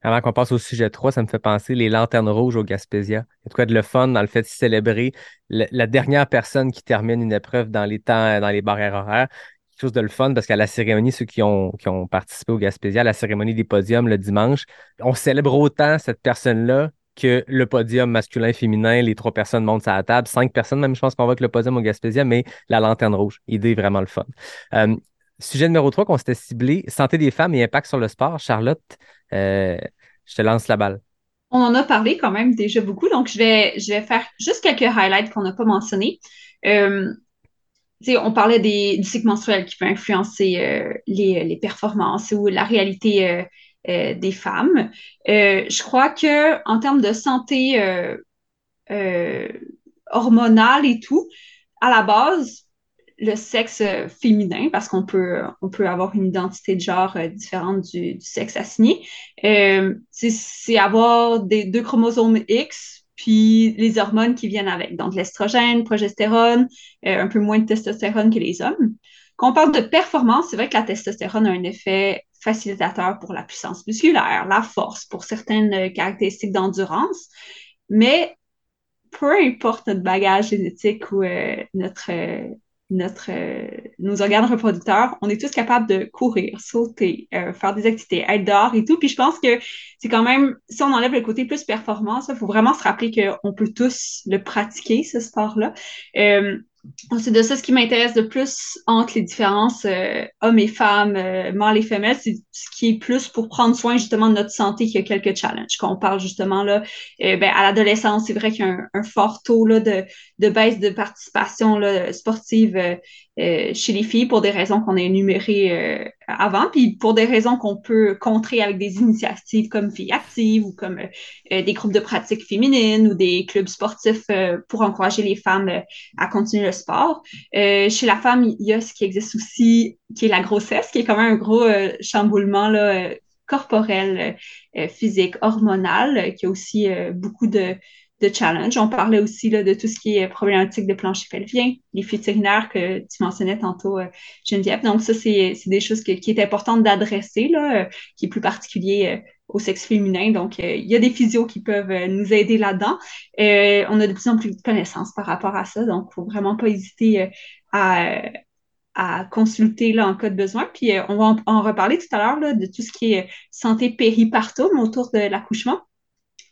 Avant qu'on passe au sujet 3, ça me fait penser les lanternes rouges au Gaspésia. Il y a de le fun dans le fait de célébrer la dernière personne qui termine une épreuve dans les temps, dans les barrières horaires. Quelque chose de le fun parce qu'à la cérémonie, ceux qui ont, participé au Gaspésia, à la cérémonie des podiums le dimanche, on célèbre autant cette personne-là que le podium masculin, féminin, les trois personnes montent à la table, cinq personnes même, je pense qu'on va avec le podium au Gaspésia, mais la lanterne rouge, idée vraiment le fun. Euh, sujet numéro 3 qu'on s'était ciblé, santé des femmes et impact sur le sport. Charlotte, euh, je te lance la balle.
On en a parlé quand même déjà beaucoup, donc je vais, je vais faire juste quelques highlights qu'on n'a pas mentionnés. Euh, on parlait des, du cycle menstruel qui peut influencer euh, les, les, performances ou la réalité des femmes. Je crois que en termes de santé hormonale et tout, à la base, le sexe euh, féminin, parce qu'on peut, on peut avoir une identité de genre euh, différente du, sexe assigné. Euh, c'est avoir des deux chromosomes X, puis les hormones qui viennent avec. Donc l'estrogène, progestérone, un peu moins de testostérone que les hommes. Quand on parle de performance, c'est vrai que la testostérone a un effet facilitateur pour la puissance musculaire, la force, pour certaines caractéristiques d'endurance, mais peu importe notre bagage génétique ou notre notre, euh, nos organes reproducteurs, on est tous capables de courir, sauter, euh, faire des activités, être dehors et tout. Puis je pense que c'est quand même, si on enlève le côté plus performance, il faut vraiment se rappeler qu'on peut tous le pratiquer, ce sport-là. Euh, c'est de ça ce qui m'intéresse de plus entre les différences euh, hommes et femmes, euh, mâles et femelles, c'est ce qui est plus pour prendre soin justement de notre santé qu'il y a quelques challenges. Quand on parle justement là, euh, ben, à l'adolescence, c'est vrai qu'il y a un, fort taux là, de, de baisse de participation là, sportive chez les filles pour des raisons qu'on a énumérées avant, puis pour des raisons qu'on peut contrer avec des initiatives comme Filles Actives ou comme des groupes de pratique féminines ou des clubs sportifs pour encourager les femmes à continuer sport. chez la femme, il y a ce qui existe aussi, qui est la grossesse, qui est quand même un gros chamboulement là, corporelle, physique, hormonale, qui a aussi beaucoup de, de challenge. On parlait aussi là, de tout ce qui est problématique de plancher pelvien, les fuites que tu mentionnais tantôt, Geneviève. Donc, ça, c'est des choses qui est importante d'adresser, qui est plus particulier au sexe féminin. Donc, euh, il y a des physios qui peuvent euh, nous aider là-dedans. Euh, on a de plus en plus de connaissances par rapport à ça, donc il faut vraiment pas hésiter à, à consulter là, en cas de besoin. Puis on va en, reparler tout à l'heure de tout ce qui est santé péripartum autour de l'accouchement.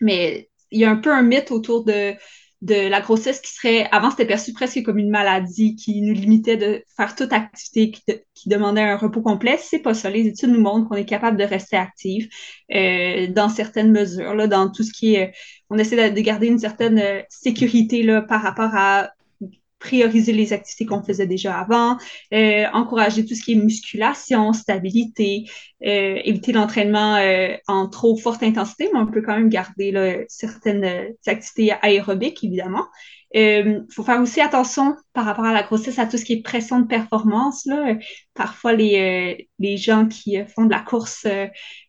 Mais il y a un peu un mythe autour de de la grossesse qui serait, avant c'était perçu presque comme une maladie qui nous limitait de faire toute activité qui, demandait un repos complet. C'est pas ça. Les études nous montrent qu'on est capable de rester actif euh, dans certaines mesures, là, dans tout ce qui est, on essaie de, garder une certaine euh, sécurité là, par rapport à prioriser les activités qu'on faisait déjà avant, euh, encourager tout ce qui est musculation, stabilité, euh, éviter l'entraînement euh, en trop forte intensité, mais on peut quand même garder là, certaines activités aérobiques, évidemment. Il faut faire aussi attention par rapport à la grossesse à tout ce qui est pression de performance. Là. Parfois, les, les gens qui font de la course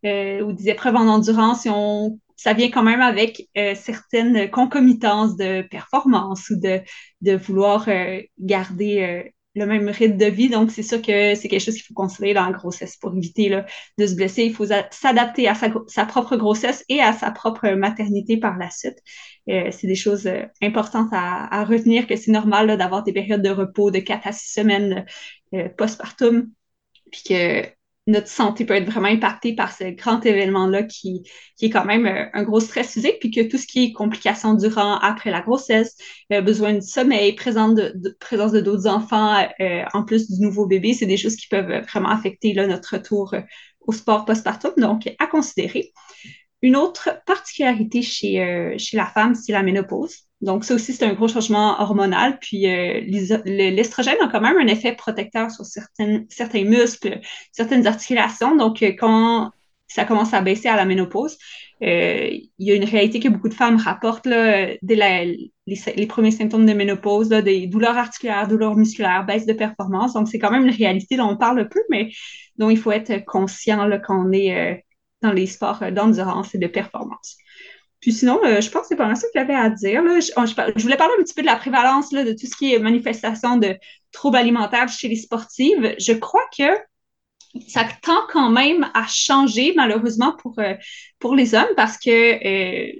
ou des épreuves en endurance, ils ont ça vient quand même avec euh, certaines concomitances de performance ou de, de vouloir euh, garder euh, le même rythme de vie. Donc, c'est sûr que c'est quelque chose qu'il faut considérer dans la grossesse pour éviter là, de se blesser. Il faut s'adapter à sa, sa, propre grossesse et à sa propre maternité par la suite. c'est des choses importantes à, à, retenir, que c'est normal d'avoir des périodes de repos de 4 à 6 semaines postpartum, puis que notre santé peut être vraiment impactée par ce grand événement-là qui, est quand même euh, un gros stress physique, puis que tout ce qui est complications durant, après la grossesse, euh, besoin de sommeil, présence de, présence de d'autres enfants, euh, en plus du nouveau bébé, c'est des choses qui peuvent vraiment affecter notre retour au sport postpartum, donc à considérer. Une autre particularité chez, chez la femme, c'est la ménopause. Donc, ça aussi, c'est un gros changement hormonal. Puis, euh, l'estrogène a quand même un effet protecteur sur certains muscles, certaines articulations. Donc, euh, quand ça commence à baisser à la ménopause, euh, il y a une réalité que beaucoup de femmes rapportent là, dès les, premiers symptômes de ménopause, des douleurs articulaires, douleurs musculaires, baisse de performance. Donc, c'est quand même une réalité dont on parle peu, mais dont il faut être conscient là, quand on est dans les sports d'endurance et de performance. Puis sinon, euh, je pense que c'est pas mal ça que j'avais à dire. Là. Je, je, voulais parler un petit peu de la prévalence là, de tout ce qui est manifestation de troubles alimentaires chez les sportives. Je crois que ça tend quand même à changer, malheureusement, pour, euh, pour les hommes, parce que euh,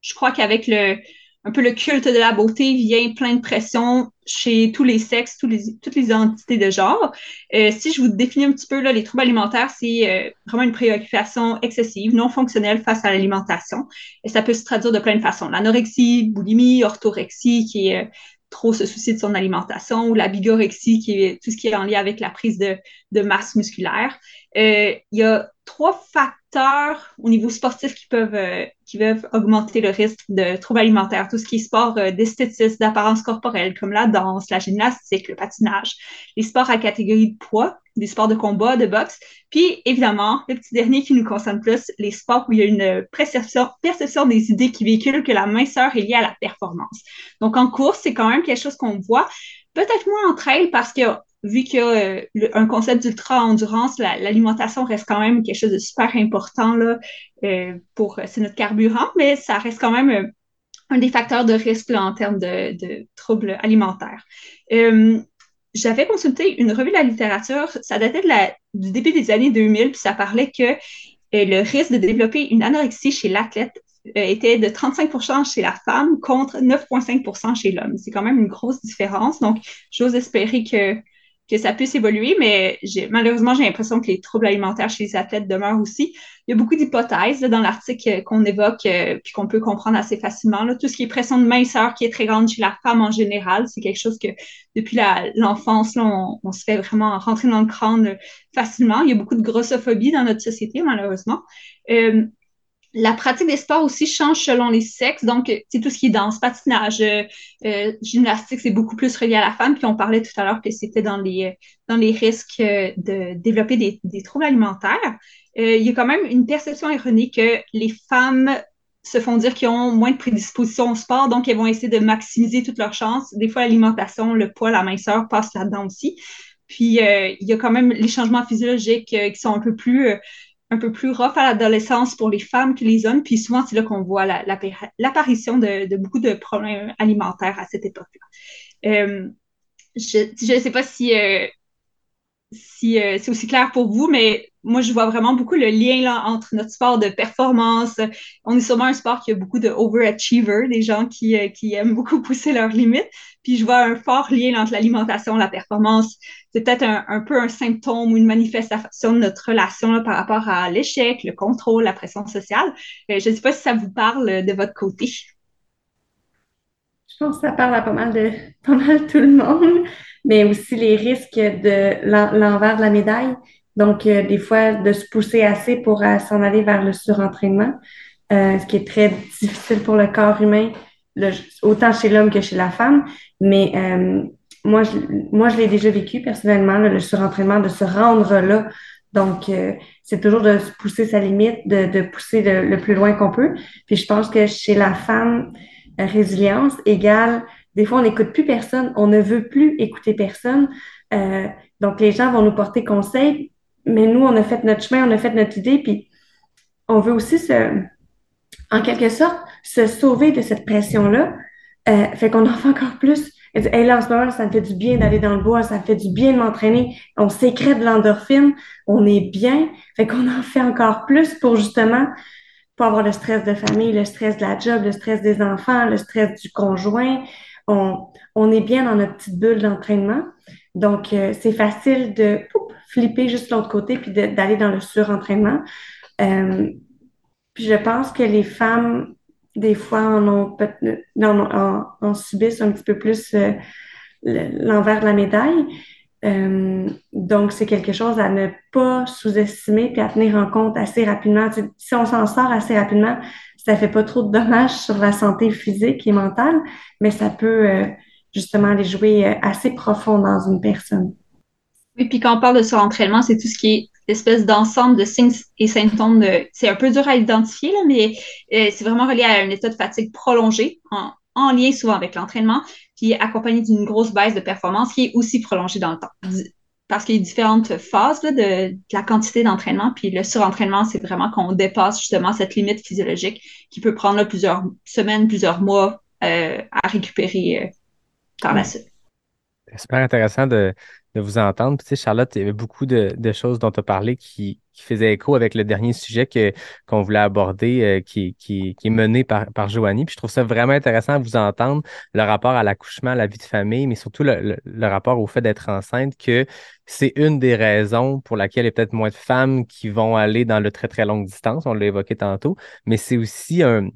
je crois qu'avec le, un peu le culte de la beauté vient plein de pression chez tous les sexes, tous les, toutes les entités de genre. Euh, si je vous définis un petit peu là, les troubles alimentaires, c'est euh, vraiment une préoccupation excessive, non fonctionnelle face à l'alimentation. Et ça peut se traduire de plein de façons. L'anorexie, boulimie, orthorexie, qui est euh, trop se soucier de son alimentation, ou la bigorexie, qui est tout ce qui est en lien avec la prise de, de masse musculaire. Il y a trois facteurs au niveau sportif qui peuvent, euh, qui peuvent augmenter le risque de troubles alimentaires. Tout ce qui est sport euh, d'esthétisme, d'apparence corporelle, comme la danse, la gymnastique, le patinage, les sports à catégorie de poids, des sports de combat, de boxe, puis évidemment, le petit dernier qui nous concerne plus, les sports où il y a une perception, perception des idées qui véhiculent que la minceur est liée à la performance. Donc en course, c'est quand même quelque chose qu'on voit, peut-être moins entre elles parce que vu qu'il y a euh, un concept d'ultra-endurance, l'alimentation reste quand même quelque chose de super important là, euh, pour c'est notre carburant, mais ça reste quand même euh, un des facteurs de risque en termes de, troubles alimentaires. J'avais consulté une revue de la littérature, ça datait du début des années 2000, puis ça parlait que le risque de développer une anorexie chez l'athlète était de 35% chez la femme contre 9,5% chez l'homme. C'est quand même une grosse différence. Donc, j'ose espérer que que ça puisse évoluer, mais malheureusement, j'ai l'impression que les troubles alimentaires chez les athlètes demeurent aussi. Il y a beaucoup d'hypothèses dans l'article qu'on évoque euh, puis qu'on peut comprendre assez facilement. Là. Tout ce qui est pression de minceur qui est très grande chez la femme en général, c'est quelque chose que depuis l'enfance, on, on, se fait vraiment rentrer dans le crâne facilement. Il y a beaucoup de grossophobie dans notre société, malheureusement. Euh, la pratique des sports aussi change selon les sexes. Donc, c'est tout ce qui est danse, patinage, euh, euh, gymnastique, c'est beaucoup plus relié à la femme. Puis on parlait tout à l'heure que c'était dans les dans les risques de développer des, des troubles alimentaires. Euh, il y a quand même une perception erronée que les femmes se font dire qu'ils ont moins de prédisposition au sport, donc elles vont essayer de maximiser toutes leurs chances. Des fois, l'alimentation, le poids, la minceur passent là-dedans aussi. Puis il y a quand même les changements physiologiques qui sont un peu plus un peu plus rough à l'adolescence pour les femmes que les hommes. Puis souvent, c'est là qu'on voit l'apparition de, beaucoup de problèmes alimentaires à cette époque-là. je ne sais pas si si euh, c'est aussi clair pour vous, mais moi, je vois vraiment beaucoup le lien là, entre notre sport de performance. On est sûrement un sport qui a beaucoup de overachievers, des gens qui, euh, aiment beaucoup pousser leurs limites. Puis je vois un fort lien entre l'alimentation, la performance. C'est peut-être un, peu un symptôme ou une manifestation de notre relation par rapport à l'échec, le contrôle, la pression sociale. Euh, je ne sais pas si ça vous parle de votre côté.
Je pense que ça parle à pas mal de tout le monde mais aussi les risques de l'envers de la médaille. Donc, euh, des fois, de se pousser assez pour euh, s'en aller vers le surentraînement, euh, ce qui est très difficile pour le corps humain, autant chez l'homme que chez la femme. Mais moi, je, moi, je l'ai déjà vécu personnellement, le surentraînement, de se rendre là. Donc, c'est toujours de se pousser sa limite, de, de pousser le, le plus loin qu'on peut. Puis, je pense que chez la femme, résilience égale des fois, on n'écoute plus personne, on ne veut plus écouter personne. Euh, donc, les gens vont nous porter conseil, mais nous, on a fait notre chemin, on a fait notre idée, puis on veut aussi se, en quelque sorte, se sauver de cette pression-là. Euh, fait qu'on en fait encore plus. Et là, en ce moment, ça me fait du bien d'aller dans le bois, ça me fait du bien de m'entraîner. On sécrète de l'endorphine, on est bien. Fait qu'on en fait encore plus pour justement pas avoir le stress de famille, le stress de la job, le stress des enfants, le stress du conjoint, on, est bien dans notre petite bulle d'entraînement. Donc, euh, c'est facile de flipper juste l'autre côté puis d'aller dans le surentraînement. Euh, puis je pense que les femmes, des fois, en, subissent un petit peu plus euh, l'envers de la médaille. donc, c'est quelque chose à ne pas sous-estimer puis à tenir en compte assez rapidement. Si on s'en sort assez rapidement, ça fait pas trop de dommages sur la santé physique et mentale, mais ça peut euh, justement aller jouer euh, assez profond dans une personne.
Oui, puis quand on parle de surentraînement, c'est tout ce qui est espèce d'ensemble de signes et symptômes. De... C'est un peu dur à identifier, là, mais euh, c'est vraiment relié à un état de fatigue prolongé, en, en lien souvent avec l'entraînement, puis accompagné d'une grosse baisse de performance qui est aussi prolongée dans le temps parce qu'il y a différentes phases de, la quantité d'entraînement. Puis le surentraînement, c'est vraiment qu'on dépasse justement cette limite physiologique qui peut prendre plusieurs semaines, plusieurs mois euh, à récupérer euh, par la suite.
C'est super intéressant de, de vous entendre. tu sais, Charlotte, il y avait beaucoup de, de choses dont tu as parlé qui, qui faisaient écho avec le dernier sujet que, qu'on voulait aborder, euh, qui, qui, qui, est mené par, par Joanie. Puis je trouve ça vraiment intéressant de vous entendre, le rapport à l'accouchement, à la vie de famille, mais surtout le, le, rapport au fait d'être enceinte, que c'est une des raisons pour laquelle il y a peut-être moins de femmes qui vont aller dans le très, très longue distance. On l'a évoqué tantôt, mais c'est aussi un,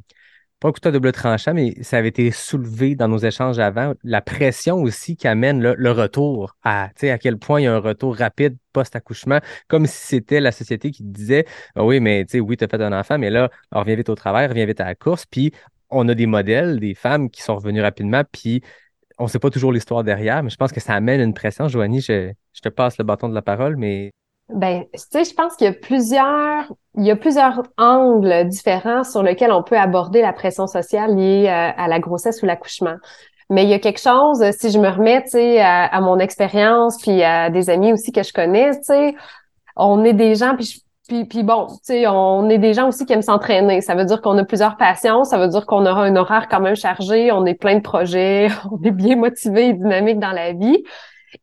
pas un couteau double tranchant, mais ça avait été soulevé dans nos échanges avant. La pression aussi qui amène le, retour à, à quel point il y a un retour rapide post-accouchement, comme si c'était la société qui disait, ah oui, mais tu sais, oui, tu as fait un enfant, mais là, reviens vite au travail, reviens vite à la course. Puis, on a des modèles, des femmes qui sont revenues rapidement, puis on ne sait pas toujours l'histoire derrière, mais je pense que ça amène une pression. Joanie, je te passe le bâton de la parole, mais
ben, tu sais, je pense qu'il y a plusieurs, il y a plusieurs angles différents sur lesquels on peut aborder la pression sociale liée à, euh, à la grossesse ou l'accouchement. Mais il y a quelque chose, si je me remets, tu sais, à, mon expérience, puis à des amis aussi que je connais, tu sais, on est des gens, puis puis, puis bon, tu sais, on est des gens aussi qui aiment s'entraîner. Ça veut dire qu'on a plusieurs passions, ça veut dire qu'on aura un horaire quand même chargé, on est plein de projets, on est bien motivé et dynamique dans la vie.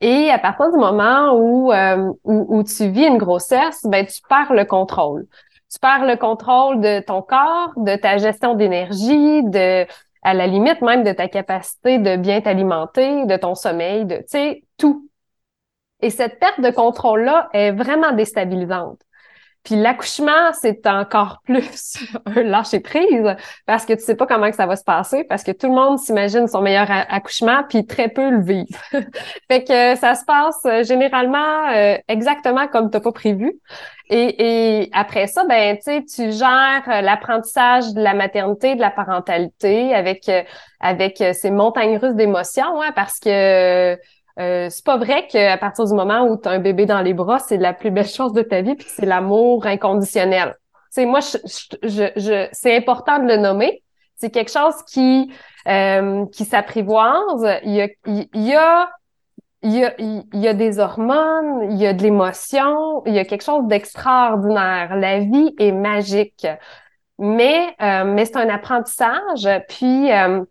Et à partir du moment où, euh, où, tu vis une grossesse, ben, tu perds le contrôle. Tu perds le contrôle de ton corps, de ta gestion d'énergie, de à la limite même de ta capacité de bien t'alimenter, de ton sommeil, de tu tout. Et cette perte de contrôle-là est vraiment déstabilisante. Puis l'accouchement, c'est encore plus un lâcher prise parce que tu sais pas comment que ça va se passer parce que tout le monde s'imagine son meilleur accouchement puis très peu le vivent. fait que ça se passe euh, généralement euh, exactement comme t'as pas prévu. Et, et, après ça, ben tu tu gères euh, l'apprentissage de la maternité, de la parentalité avec avec ces montagnes russes d'émotions, hein, parce que euh, c'est pas vrai qu'à partir du moment où tu as un bébé dans les bras, c'est la plus belle chose de ta vie, puis c'est l'amour inconditionnel. C'est moi, je, je, je c'est important de le nommer. C'est quelque chose qui euh, qui s'apprivoise. Il y a, il y a il y a, il y a des hormones, il y a de l'émotion, il y a quelque chose d'extraordinaire. La vie est magique. Mais, euh, mais c'est un apprentissage, puis euh,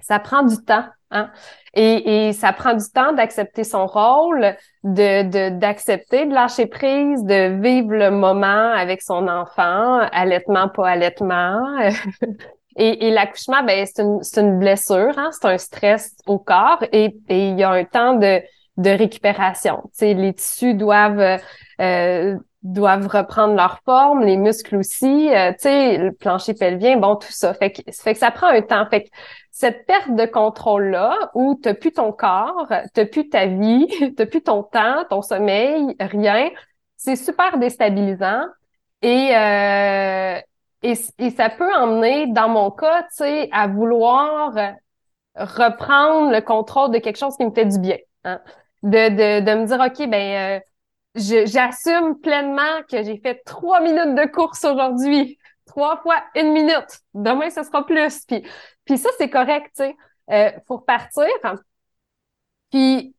ça prend du temps. Hein? Et, et ça prend du temps d'accepter son rôle, de d'accepter de, lâcher prise, de vivre le moment avec son enfant, allaitement, pas allaitement. et, et l'accouchement, ben c'est une, une blessure, hein? c'est un stress au corps et, et il y a un temps de, de récupération. sais, les tissus doivent euh, doivent reprendre leur forme, les muscles aussi, euh, tu sais, le plancher pelvien, bon, tout ça. Fait que, fait que ça prend un temps. Fait que cette perte de contrôle-là, où t'as plus ton corps, t'as plus ta vie, t'as plus ton temps, ton sommeil, rien, c'est super déstabilisant. Et, euh, et, ça peut emmener, dans mon cas, tu sais, à vouloir reprendre le contrôle de quelque chose qui me fait du bien. Hein? De, de, de me dire, OK, ben... Euh, j'assume pleinement que j'ai fait trois minutes de course aujourd'hui. Trois fois une minute. Demain, ce sera plus. Puis, puis ça, c'est correct, tu sais. Euh, faut repartir. Puis,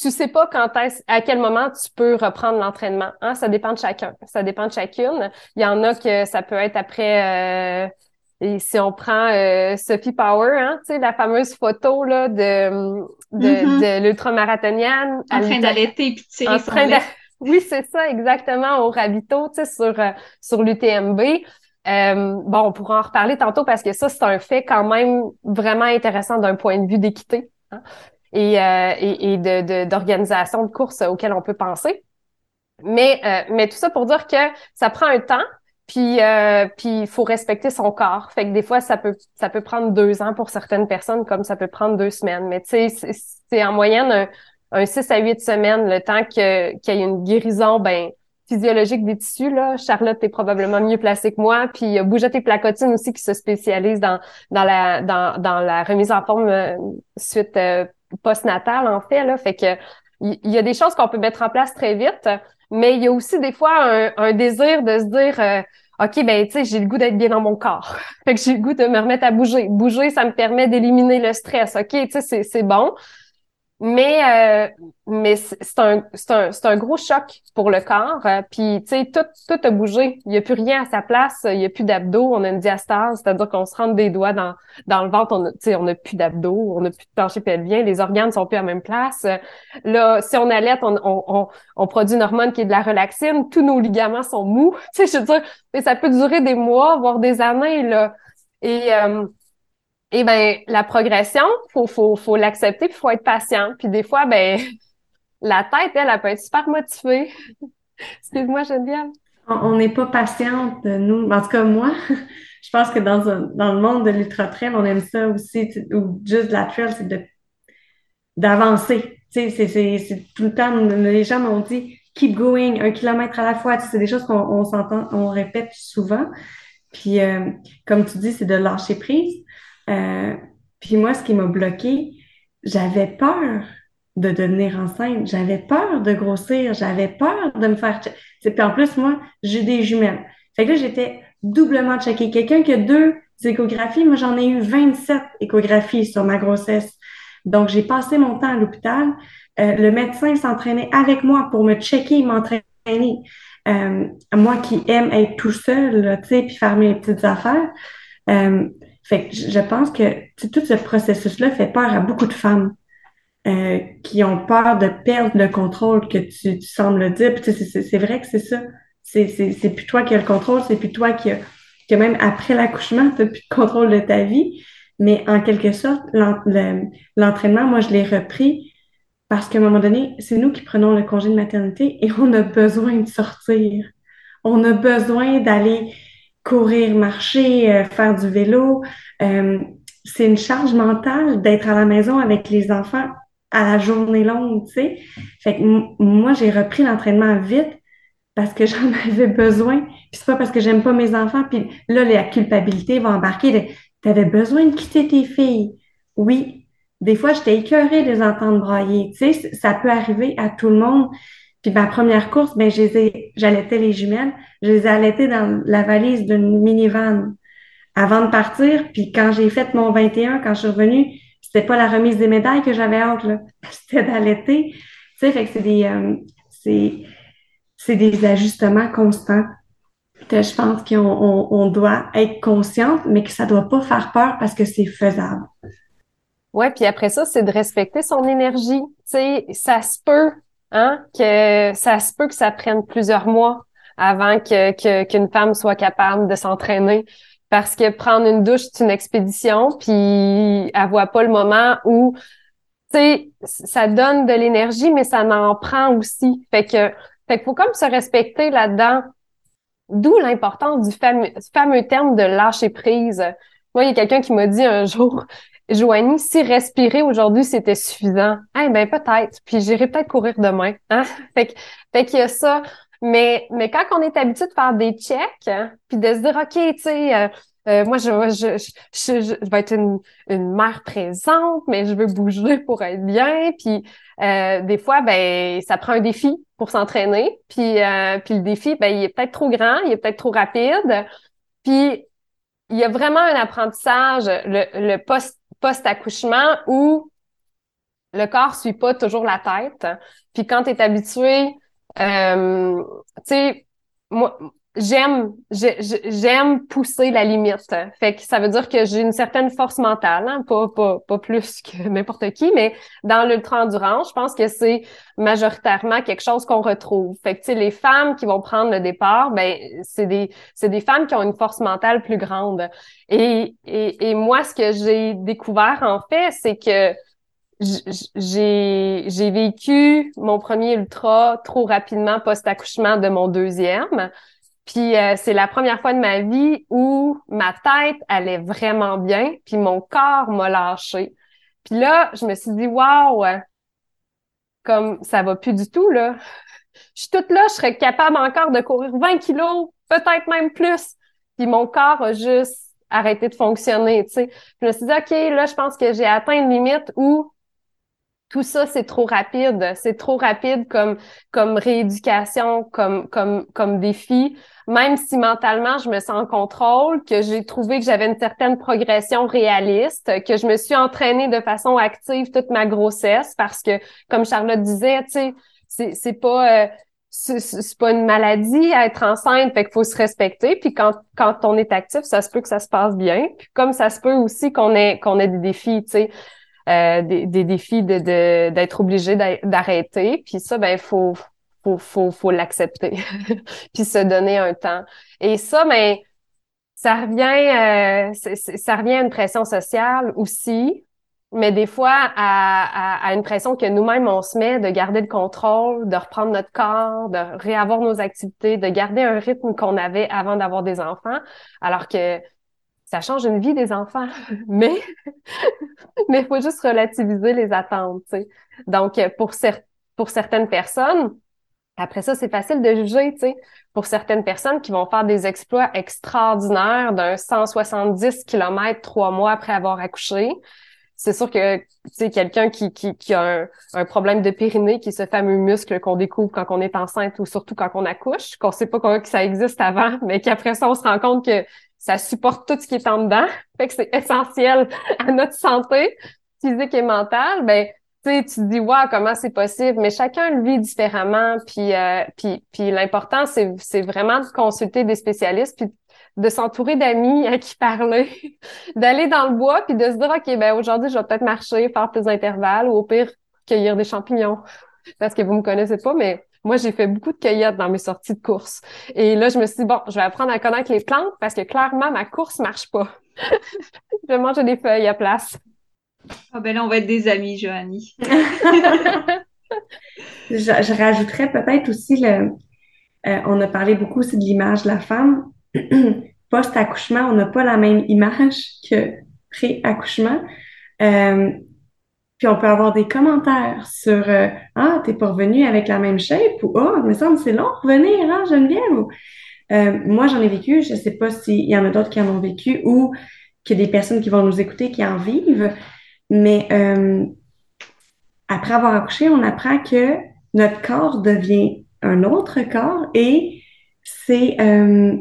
tu sais pas quand est à quel moment tu peux reprendre l'entraînement. Hein? Ça dépend de chacun. Ça dépend de chacune. Il y en a que ça peut être après... Euh, et si on prend euh, Sophie Power, hein, tu sais, la fameuse photo là, de, de, mm-hmm. de l'ultramarathonienne.
En train d'allaiter puis tirer en train
oui, c'est ça, exactement, au Ravito, tu sais, sur, euh, sur l'UTMB. Euh, bon, on pourra en reparler tantôt parce que ça, c'est un fait quand même vraiment intéressant d'un point de vue d'équité hein, et, euh, et, et, de, d'organisation de, course auquel on peut penser. Mais, euh, mais tout ça pour dire que ça prend un temps, puis puis il faut respecter son corps. Fait que des fois, ça peut ça peut prendre deux ans pour certaines personnes, comme ça peut prendre deux semaines. Mais tu sais, c'est en moyenne un, un 6 à 8 semaines, le temps que, qu'il y ait une guérison ben, physiologique des tissus. Là. Charlotte est probablement mieux placée que moi. Puis il y a Bougette Placotine aussi qui se spécialise dans, dans, la, dans, dans la remise en forme euh, suite euh, postnatale, en fait. Là. Fait que il y, a des choses qu'on peut mettre en place très vite, mais il y a aussi des fois un, un désir de se dire euh, OK, ben tu sais, j'ai le goût d'être bien dans mon corps. fait que j'ai le goût de me remettre à bouger. Bouger, ça me permet d'éliminer le stress. OK, tu sais, c'est bon. Mais euh, mais c'est un un un gros choc pour le corps. Euh, puis tu sais tout tout a bougé. Il y a plus rien à sa place. Il y a plus d'abdos. On a une diastase, c'est-à-dire qu'on se rentre des doigts dans dans le ventre. On sais on a plus d'abdos. On a plus de plancher pelvien. Les organes sont plus à la même place. Là si on allait, on, on on, produit une hormone qui est de la relaxine. Tous nos ligaments sont mous. Tu sais je veux dire, ça peut durer des mois voire des années là. Et euh, eh ben la progression, faut faut faut l'accepter puis faut être patient. Puis des fois ben la tête elle, elle peut être super motivée. Excuse-moi Geneviève.
On n'est pas patiente nous, en tout cas moi. je pense que dans dans le monde de l'ultra trail, on aime ça aussi ou juste la trail, c'est de d'avancer. C'est tout le temps les gens m'ont dit keep going, un kilomètre à la fois. c'est des choses qu'on on s'entend, on répète souvent. Puis euh, comme tu dis, c'est de lâcher prise. Euh, puis moi, ce qui m'a bloqué, j'avais peur de devenir enceinte, j'avais peur de grossir, j'avais peur de me faire... Puis en plus, moi, j'ai des jumelles. Fait que là, j'étais doublement checkée. Quelqu'un qui a deux échographies, moi, j'en ai eu 27 échographies sur ma grossesse. Donc, j'ai passé mon temps à l'hôpital. Euh, le médecin s'entraînait avec moi pour me checker, m'entraîner. Euh, moi qui aime être tout seul, tu sais, puis faire mes petites affaires. Euh, fait que je pense que tout ce processus-là fait peur à beaucoup de femmes euh, qui ont peur de perdre le contrôle que tu, tu sembles dire. Puis c'est vrai que c'est ça. C'est plus toi qui as le contrôle, c'est plus toi qui a, que même après l'accouchement, tu n'as plus de contrôle de ta vie. Mais en quelque sorte, l'entraînement, moi, je l'ai repris parce qu'à un moment donné, c'est nous qui prenons le congé de maternité et on a besoin de sortir. On a besoin d'aller courir, marcher, euh, faire du vélo. Euh, c'est une charge mentale d'être à la maison avec les enfants à la journée longue, tu sais. Fait que moi, j'ai repris l'entraînement vite parce que j'en avais besoin. Puis c'est pas parce que j'aime pas mes enfants. Puis là, la culpabilité va embarquer. Tu avais besoin de quitter tes filles. Oui. Des fois, j'étais écœurée de les entendre brailler. Tu sais, ça peut arriver à tout le monde. Puis ma première course, ben, j'allaitais les jumelles, je les ai allaitées dans la valise d'une minivan avant de partir. Puis quand j'ai fait mon 21, quand je suis revenue, c'était pas la remise des médailles que j'avais hâte. C'était d'allaiter. Tu sais, fait que c'est des, euh, c'est, des ajustements constants que je pense qu'on on, on doit être consciente, mais que ça doit pas faire peur parce que c'est faisable.
Ouais, puis après ça, c'est de respecter son énergie. Tu sais, ça se peut, hein, que ça se peut que ça prenne plusieurs mois avant que, que qu'une femme soit capable de s'entraîner. Parce que prendre une douche, c'est une expédition, puis elle voit pas le moment où, tu sais, ça donne de l'énergie, mais ça en prend aussi. Fait que, fait qu'il faut comme se respecter là-dedans. D'où l'importance du fameux, fameux terme de lâcher prise. Moi, il y a quelqu'un qui m'a dit un jour, Joanie, si respirer aujourd'hui, c'était suffisant, eh ben peut-être. Puis j'irai peut-être courir demain. Hein? Fait, que, fait qu'il y a ça. Mais, mais quand on est habitué de faire des checks, puis de se dire, OK, tu sais, euh, euh, moi, je, je, je, je, vais être une, une mère présente, mais je veux bouger pour être bien. Puis euh, des fois, ben, ça prend un défi pour s'entraîner. Puis, puis le défi, ben, il est peut-être trop grand, il est peut-être trop rapide. Puis il y a vraiment un apprentissage, le, le post, post-accouchement où le corps suit pas toujours la tête. Puis quand tu es habitué euh, tu sais, moi, j'aime, j'aime pousser la limite. Fait que ça veut dire que j'ai une certaine force mentale, hein, pas, pas, pas plus que n'importe qui, mais dans l'ultra-endurance, je pense que c'est majoritairement quelque chose qu'on retrouve. Fait que, tu sais, les femmes qui vont prendre le départ, ben, c'est des, c'est des femmes qui ont une force mentale plus grande. Et, et, et moi, ce que j'ai découvert, en fait, c'est que j'ai j'ai vécu mon premier ultra trop rapidement post-accouchement de mon deuxième. Puis euh, c'est la première fois de ma vie où ma tête allait vraiment bien, puis mon corps m'a lâché. Puis là, je me suis dit waouh, comme ça va plus du tout là. Je suis toute là, je serais capable encore de courir 20 kilos, peut-être même plus. Puis mon corps a juste arrêté de fonctionner, tu sais. Je me suis dit OK, là je pense que j'ai atteint une limite où tout ça, c'est trop rapide. C'est trop rapide comme, comme rééducation, comme, comme, comme défi. Même si mentalement, je me sens en contrôle, que j'ai trouvé que j'avais une certaine progression réaliste, que je me suis entraînée de façon active toute ma grossesse parce que, comme Charlotte disait, tu sais, c'est, c'est pas, euh, c'est pas une maladie à être enceinte, fait qu'il faut se respecter. Puis quand, quand on est actif, ça se peut que ça se passe bien. Puis comme ça se peut aussi qu'on ait, qu'on ait des défis, tu sais. Euh, des, défis de d'être obligé d'arrêter. Puis ça, ben faut faut faut, faut l'accepter, puis se donner un temps. Et ça, ben ça revient euh, ça revient à une pression sociale aussi, mais des fois à, à, une pression que nous-mêmes on se met de garder le contrôle, de reprendre notre corps, de réavoir nos activités, de garder un rythme qu'on avait avant d'avoir des enfants, alors que ça change une vie des enfants, mais mais il faut juste relativiser les attentes. sais. Donc, pour, pour certaines personnes, après ça, c'est facile de juger, tu sais. Pour certaines personnes qui vont faire des exploits extraordinaires d'un 170 km trois mois après avoir accouché, c'est sûr que c'est quelqu'un qui, qui, qui a un, un, problème de périnée, qui est ce fameux muscle qu'on découvre quand on est enceinte ou surtout quand on accouche, qu'on sait pas que ça existe avant, mais qu'après ça, on se rend compte que ça supporte tout ce qui est en dedans. Fait que c'est essentiel à notre santé physique et mentale. Ben, tu te dis, wow, comment c'est possible? Mais chacun le vit différemment. Puis, euh, puis, puis l'important, c'est, c'est vraiment de consulter des spécialistes, puis de s'entourer d'amis à qui parler, d'aller dans le bois, puis de se dire, OK, ben aujourd'hui, je vais peut-être marcher, faire des intervalles, ou au pire, cueillir des champignons. Parce que vous me connaissez pas, mais moi, j'ai fait beaucoup de cueillettes dans mes sorties de course. Et là, je me suis dit, bon, je vais apprendre à connaître les plantes parce que clairement, ma course marche pas. je vais manger des feuilles à place.
Ah ben là, on va être des amis, Joanie.
je, rajouterais peut-être aussi le... Euh, on a parlé beaucoup aussi de l'image de la femme. Post-accouchement, on n'a pas la même image que pré-accouchement. Euh, puis on peut avoir des commentaires sur euh, Ah, t'es pas revenu avec la même shape ou Ah, oh, me semble c'est long revenir, hein, Geneviève. Euh, moi, j'en ai vécu, je sais pas s'il y en a d'autres qui en ont vécu ou qu'il y a des personnes qui vont nous écouter qui en vivent. Mais euh, après avoir accouché, on apprend que notre corps devient un autre corps et c'est euh,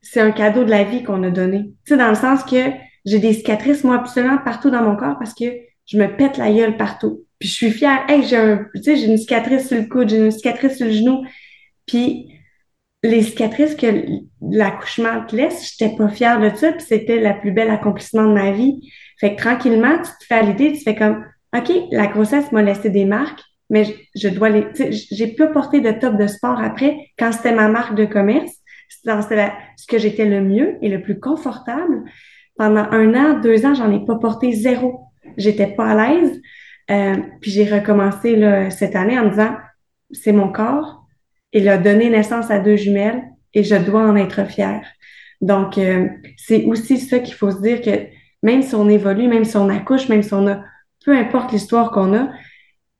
c'est un cadeau de la vie qu'on a donné. Tu sais, dans le sens que j'ai des cicatrices, moi, absolument partout dans mon corps parce que je me pète la gueule partout. Puis je suis fière. Hey, j'ai un, j'ai une cicatrice sur le coude, j'ai une cicatrice sur le genou. Puis les cicatrices que l'accouchement te laisse, j'étais pas fière de ça, puis c'était le plus bel accomplissement de ma vie. Fait que tranquillement, tu te fais à l'idée, tu fais comme, OK, la grossesse m'a laissé des marques, mais je, dois les, j'ai pu porter de top de sport après quand c'était ma marque de commerce. C'était ce que j'étais le mieux et le plus confortable. Pendant un an, deux ans, j'en ai pas porté zéro. J'étais pas à l'aise. Euh, puis j'ai recommencé là, cette année en me disant, c'est mon corps. Il a donné naissance à deux jumelles et je dois en être fière. Donc, euh, c'est aussi ça qu'il faut se dire que même si on évolue, même si on accouche, même si on a, peu importe l'histoire qu'on a,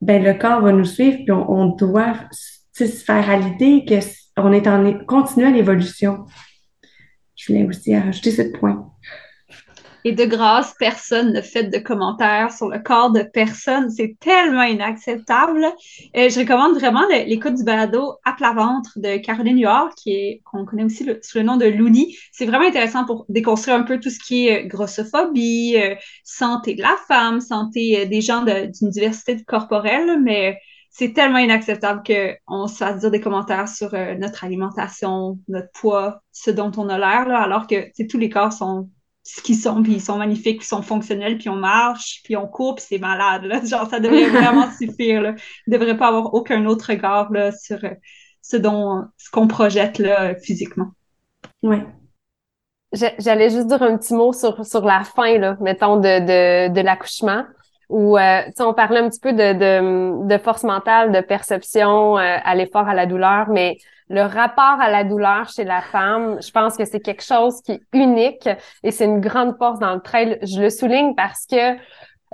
ben le corps va nous suivre puis on, on doit se faire à l'idée que c- on est en continuelle évolution. Je voulais aussi rajouter ce point.
Et de grâce, personne ne fait de commentaires sur le corps de personne. C'est tellement inacceptable. Euh, je recommande vraiment l'écoute du balado À plat ventre de Caroline Huard, qui est, qu'on connaît aussi sous le nom de Looney. C'est vraiment intéressant pour déconstruire un peu tout ce qui est euh, grossophobie, euh, santé de la femme, santé des gens d'une diversité corporelle, mais c'est tellement inacceptable qu'on se fasse dire des commentaires sur notre alimentation, notre poids, ce dont on a l'air, alors que tous les corps sont ce qu'ils sont, puis ils sont magnifiques, puis ils sont fonctionnels, puis on marche, puis on court, puis c'est malade, là. Genre, ça devrait vraiment suffire, là. Il ne devrait pas avoir aucun autre regard, là, sur euh, ce dont, ce qu'on projette, là, physiquement.
J'a- J'allais juste dire un petit mot sur, sur la fin, là, mettons, de, de, de l'accouchement, où euh, on parlait un petit peu de, de, de force mentale, de perception euh, à l'effort, à la douleur, mais le rapport à la douleur chez la femme, je pense que c'est quelque chose qui est unique et c'est une grande force dans le trail. Je le souligne parce que,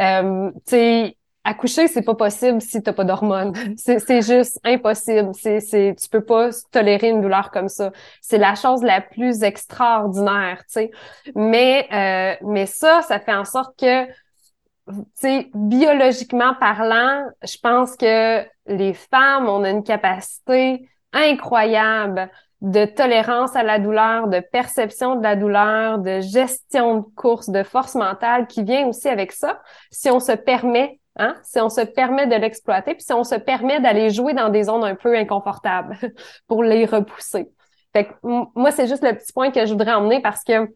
euh, tu sais, accoucher, c'est pas possible si t'as pas d'hormones. C'est, juste impossible. C'est, c'est, tu peux pas tolérer une douleur comme ça. C'est la chose la plus extraordinaire, tu sais. Mais, euh, mais ça, ça fait en sorte que, tu biologiquement parlant, je pense que les femmes, on a une capacité incroyable de tolérance à la douleur, de perception de la douleur, de gestion de course, de force mentale qui vient aussi avec ça, si on se permet, hein, si on se permet de l'exploiter, puis si on se permet d'aller jouer dans des zones un peu inconfortables pour les repousser. Fait que moi, c'est juste le petit point que je voudrais emmener parce que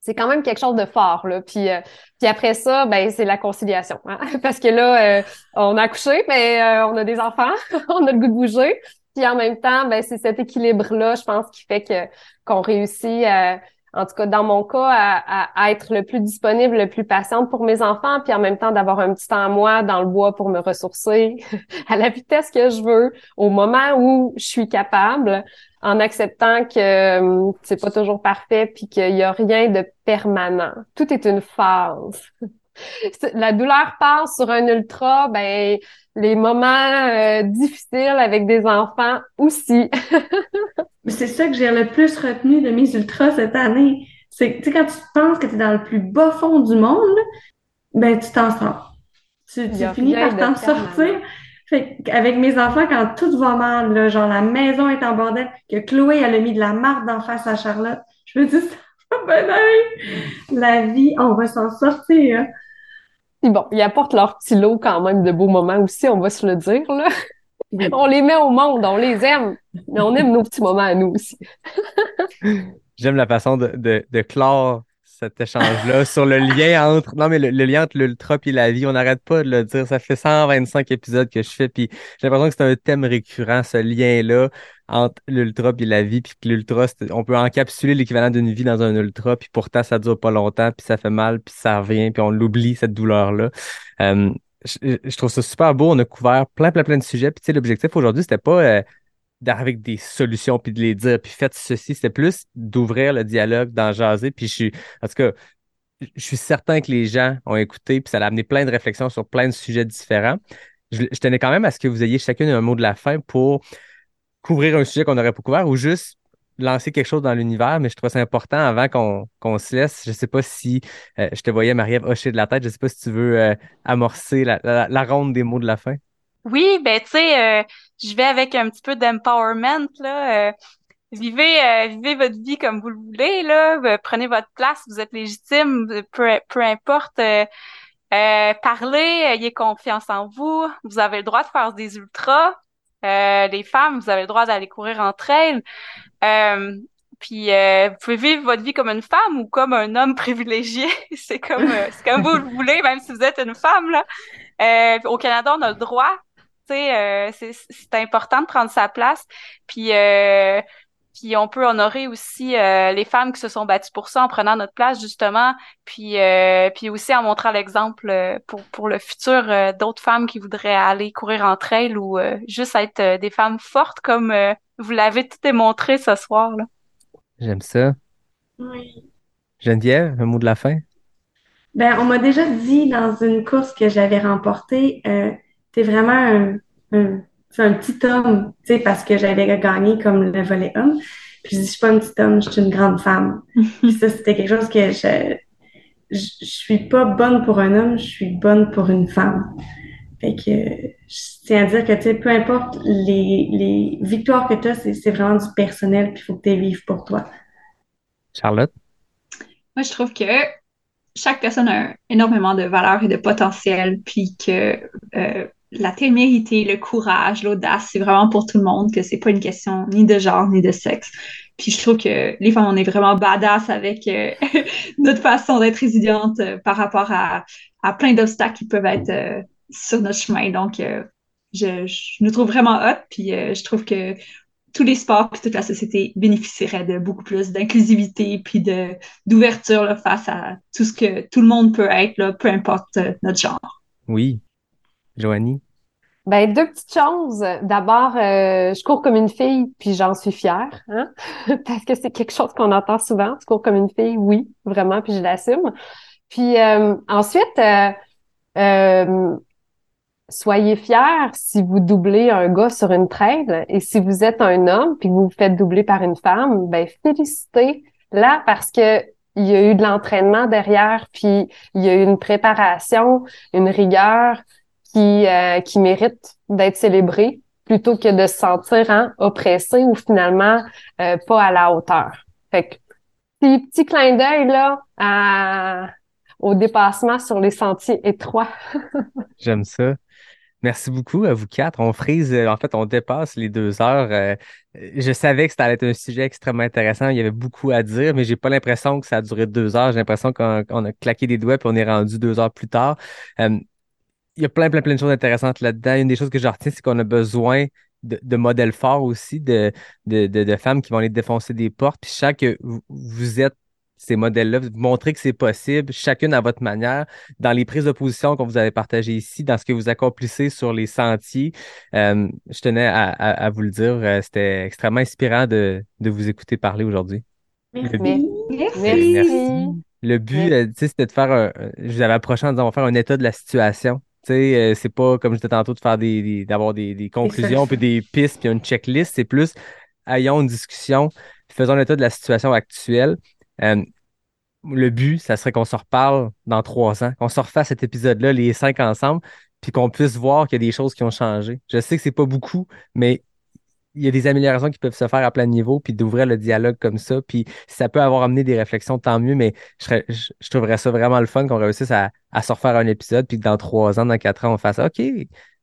c'est quand même quelque chose de fort là. Puis euh, puis après ça, ben c'est la conciliation, hein. parce que là, euh, on a accouché, mais euh, on a des enfants, on a le goût de bouger. Puis en même temps, ben c'est cet équilibre-là, je pense, qui fait que qu'on réussit, euh, en tout cas dans mon cas, à, à être le plus disponible, le plus patiente pour mes enfants, puis en même temps d'avoir un petit temps à moi dans le bois pour me ressourcer à la vitesse que je veux, au moment où je suis capable, en acceptant que euh, c'est pas toujours parfait, puis qu'il y a rien de permanent. Tout est une phase. La douleur passe sur un ultra, ben les moments euh, difficiles avec des enfants aussi.
C'est ça que j'ai le plus retenu de mes ultras cette année. C'est, tu sais, quand tu penses que tu es dans le plus bas fond du monde, ben, tu t'en sors. Tu, finis par t'en sortir. Fait avec mes enfants, quand tout va mal, là, genre la maison est en bordel, que Chloé, elle a mis de la marde d'en face à Charlotte, je me dis, ça va bien aller. La vie, on va s'en sortir.
Puis bon, ils apportent leur petit lot quand même de beaux moments aussi, on va se le dire, là. On les met au monde, on les aime, mais on aime nos petits moments à nous aussi.
J'aime la façon de, de, de clore cet échange-là sur le lien entre. Non, mais le, le lien entre l'ultra et la vie, on n'arrête pas de le dire. Ça fait 125 épisodes que je fais, puis j'ai l'impression que c'est un thème récurrent, ce lien-là entre l'ultra et la vie, puis que l'ultra, on peut encapsuler l'équivalent d'une vie dans un ultra, puis pourtant ça dure pas longtemps, puis ça fait mal, puis ça revient, puis on l'oublie, cette douleur-là. Euh, je, trouve ça super beau. On a couvert plein, plein, plein de sujets. Puis, tu sais, l'objectif aujourd'hui, c'était pas euh, d'arriver avec des solutions puis de les dire, puis faites ceci. C'était plus d'ouvrir le dialogue, d'en jaser. Puis, je suis, en tout cas, je suis certain que les gens ont écouté, puis ça a amené plein de réflexions sur plein de sujets différents. Je, je tenais quand même à ce que vous ayez chacune un mot de la fin pour couvrir un sujet qu'on n'aurait pas couvert ou juste lancer quelque chose dans l'univers, mais je trouve ça important avant qu'on qu'on se laisse. Je sais pas si euh, je te voyais, Marie-Ève, hocher de la tête. Je sais pas si tu veux euh, amorcer la, la, la ronde des mots de la fin.
Oui, ben tu sais, euh, je vais avec un petit peu d'empowerment là. euh, vivez, euh, vivez votre vie comme vous le voulez, là. Euh, prenez votre place, vous êtes légitime, peu, peu importe. Parlez, ayez confiance en vous. Vous avez le droit de faire des ultras. Les femmes, vous avez le droit d'aller courir entre elles. puis vous pouvez vivre votre vie comme une femme ou comme un homme privilégié. c'est comme vous le voulez, même si vous êtes une femme là. au Canada, on a le droit. Euh, c'est important de prendre sa place. Puis euh, puis on peut honorer aussi euh, les femmes qui se sont battues pour ça en prenant notre place justement, puis euh, puis aussi en montrant l'exemple euh, pour pour le futur d'autres femmes qui voudraient aller courir entre elles ou juste être des femmes fortes comme vous l'avez tout démontré ce soir là.
J'aime ça.
Oui.
Geneviève, un mot de la fin?
Ben on m'a déjà dit dans une course que j'avais remportée, t'es vraiment un, un c'est un petit homme, tu sais, parce que j'avais gagné comme le volet homme. Puis je dis, je suis pas un petit homme, je suis une grande femme. Puis ça, c'était quelque chose que je, je, suis pas bonne pour un homme, je suis bonne pour une femme. Fait que je tiens à dire que, tu sais, peu importe les, les victoires que tu as, c'est vraiment du personnel, puis il faut que tu vives pour toi.
Charlotte?
Moi, je trouve que chaque personne a énormément de valeur et de potentiel, puis que euh, la témérité, le courage, l'audace, c'est vraiment pour tout le monde, que c'est pas une question ni de genre ni de sexe. Puis je trouve que les femmes, on est vraiment badass avec euh, notre façon d'être résiliente euh, par rapport à, à plein d'obstacles qui peuvent être euh, sur notre chemin. Donc, je, nous trouve vraiment hot, puis je trouve que tous les sports puis toute la société bénéficieraient de beaucoup plus d'inclusivité puis de d'ouverture face à tout ce que tout le monde peut être, là, peu importe notre genre.
Oui, Joanie?
Ben, deux petites choses. D'abord, euh, je cours comme une fille, puis j'en suis fière, hein? parce que c'est quelque chose qu'on entend souvent. Tu cours comme une fille, oui, vraiment, puis je l'assume. Puis euh, ensuite, euh, soyez fiers si vous doublez un gars sur une traîne, et si vous êtes un homme, puis que vous vous faites doubler par une femme, ben félicitez là parce que il y a eu de l'entraînement derrière, puis il y a eu une préparation, une rigueur, qui, euh, qui méritent d'être célébrés plutôt que de se sentir hein, oppressé ou finalement euh, pas à la hauteur. Fait que petit, petit clin d'œil là à, au dépassement sur les sentiers étroits.
J'aime ça. Merci beaucoup à vous quatre. On frise, euh, en fait, on dépasse les deux heures. je savais que ça allait être un sujet extrêmement intéressant. Il y avait beaucoup à dire, mais j'ai pas l'impression que ça a duré deux heures. J'ai l'impression qu'on a claqué des doigts puis on est rendu deux heures plus tard il y a plein, plein, plein de choses intéressantes là-dedans. Une des choses que je retiens, c'est qu'on a besoin de, modèles forts aussi, de, de, de, femmes qui vont aller défoncer des portes. Puis chaque que vous, êtes ces modèles-là, vous montrez que c'est possible, chacune à votre manière, dans les prises de position qu'on vous avez partagées ici, dans ce que vous accomplissez sur les sentiers. Euh, je tenais à, à, vous le dire, euh, c'était extrêmement inspirant de, de vous écouter parler aujourd'hui.
Merci.
Merci.
Le but, euh, c'était de faire un, je vous avais approché en disant on va faire un état de la situation tu sais, euh, c'est pas comme je disais tantôt de faire des, d'avoir des, des, conclusions puis des pistes puis une checklist. C'est plus ayons une discussion, faisons l'état de la situation actuelle. Euh, le but, ça serait qu'on se reparle dans trois ans, qu'on se refasse cet épisode-là, les cinq ensemble, puis qu'on puisse voir qu'il y a des choses qui ont changé. Je sais que c'est pas beaucoup, mais il y a des améliorations qui peuvent se faire à plein niveau, puis d'ouvrir le dialogue comme ça. Puis si ça peut avoir amené des réflexions, tant mieux, mais je, trouverais ça vraiment le fun qu'on réussisse à, à se refaire un épisode, puis que dans trois ans, dans quatre ans, on fasse OK.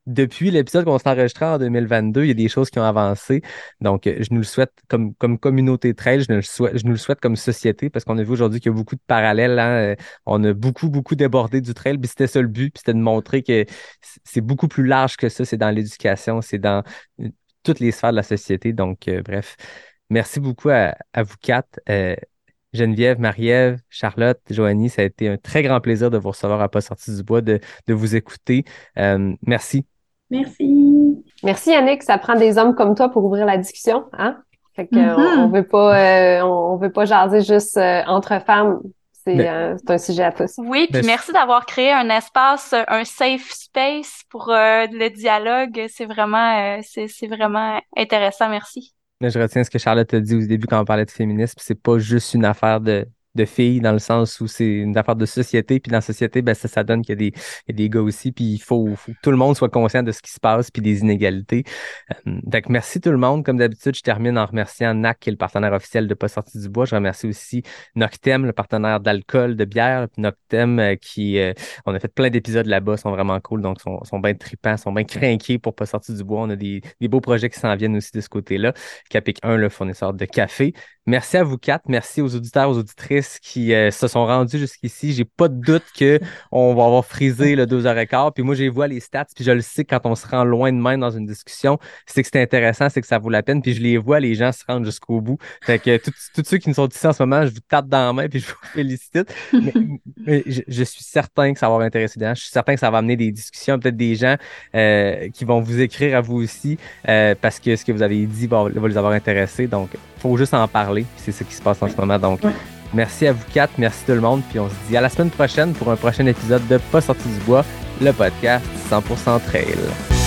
Depuis l'épisode qu'on s'est enregistré en 2022, il y a des choses qui ont avancé. Donc, je nous le souhaite comme, communauté trail, je nous le souhaite, je nous le souhaite comme société, parce qu'on a vu aujourd'hui qu'il y a beaucoup de parallèles. Hein. On a beaucoup, beaucoup débordé du trail, puis c'était ça le but, puis c'était de montrer que c'est beaucoup plus large que ça. C'est dans l'éducation, c'est dans toutes les sphères de la société. Donc, euh, bref, merci beaucoup à, vous quatre. Euh, Geneviève, Marie-Ève, Charlotte, Joanie, ça a été un très grand plaisir de vous recevoir à Pas sorti du bois, de, vous écouter. Euh, merci.
Merci.
Merci Yannick, ça prend des hommes comme toi pour ouvrir la discussion, hein? Fait qu'on mm-hmm. on, veut pas on, veut pas jaser juste entre femmes. Euh, c'est un sujet à tous.
Oui, puis merci d'avoir créé un espace, un safe space pour euh, le dialogue. C'est vraiment, euh, c'est vraiment intéressant. Merci.
Je retiens ce que Charlotte a dit au début quand on parlait de féminisme. C'est pas juste une affaire de de filles dans le sens où c'est une affaire de société, puis dans la société, ben, ça, ça donne qu'il y, a des, gars aussi, puis il faut, que tout le monde soit conscient de ce qui se passe, puis des inégalités. Euh, donc, merci tout le monde. Comme d'habitude, je termine en remerciant NAC, qui est le partenaire officiel de Pas sorti du bois. Je remercie aussi Noctem, le partenaire d'alcool, de bière, Noctem, euh, qui, euh, on a fait plein d'épisodes là-bas, sont vraiment cool, donc sont, sont bien tripants, sont bien craqués pour Pas sorti du bois. On a des, des beaux projets qui s'en viennent aussi de ce côté-là. Capic 1, le fournisseur de café. Merci à vous quatre. Merci aux auditeurs, aux auditrices qui euh, se sont rendus jusqu'ici. J'ai pas de doute qu'on va avoir frisé le deux heures et quart. Puis moi, j'ai vois les stats, puis je le sais quand on se rend loin de main dans une discussion, c'est que c'est intéressant, c'est que ça vaut la peine. Puis je les vois, les gens se rendent jusqu'au bout. Fait que tous ceux qui nous sont ici en ce moment, je vous tape dans la main puis je vous félicite. Mais, je, suis certain que ça va intéresser des gens. Je suis certain que ça va amener des discussions, peut-être des gens euh, qui vont vous écrire à vous aussi euh, parce que ce que vous avez dit va, va les avoir intéressés. Donc, faut juste en parler. C'est ce qui se passe en ce moment. Donc, merci à vous quatre, merci tout le monde. Puis on se dit à la semaine prochaine pour un prochain épisode de Pas sorti du bois, le podcast 100% trail.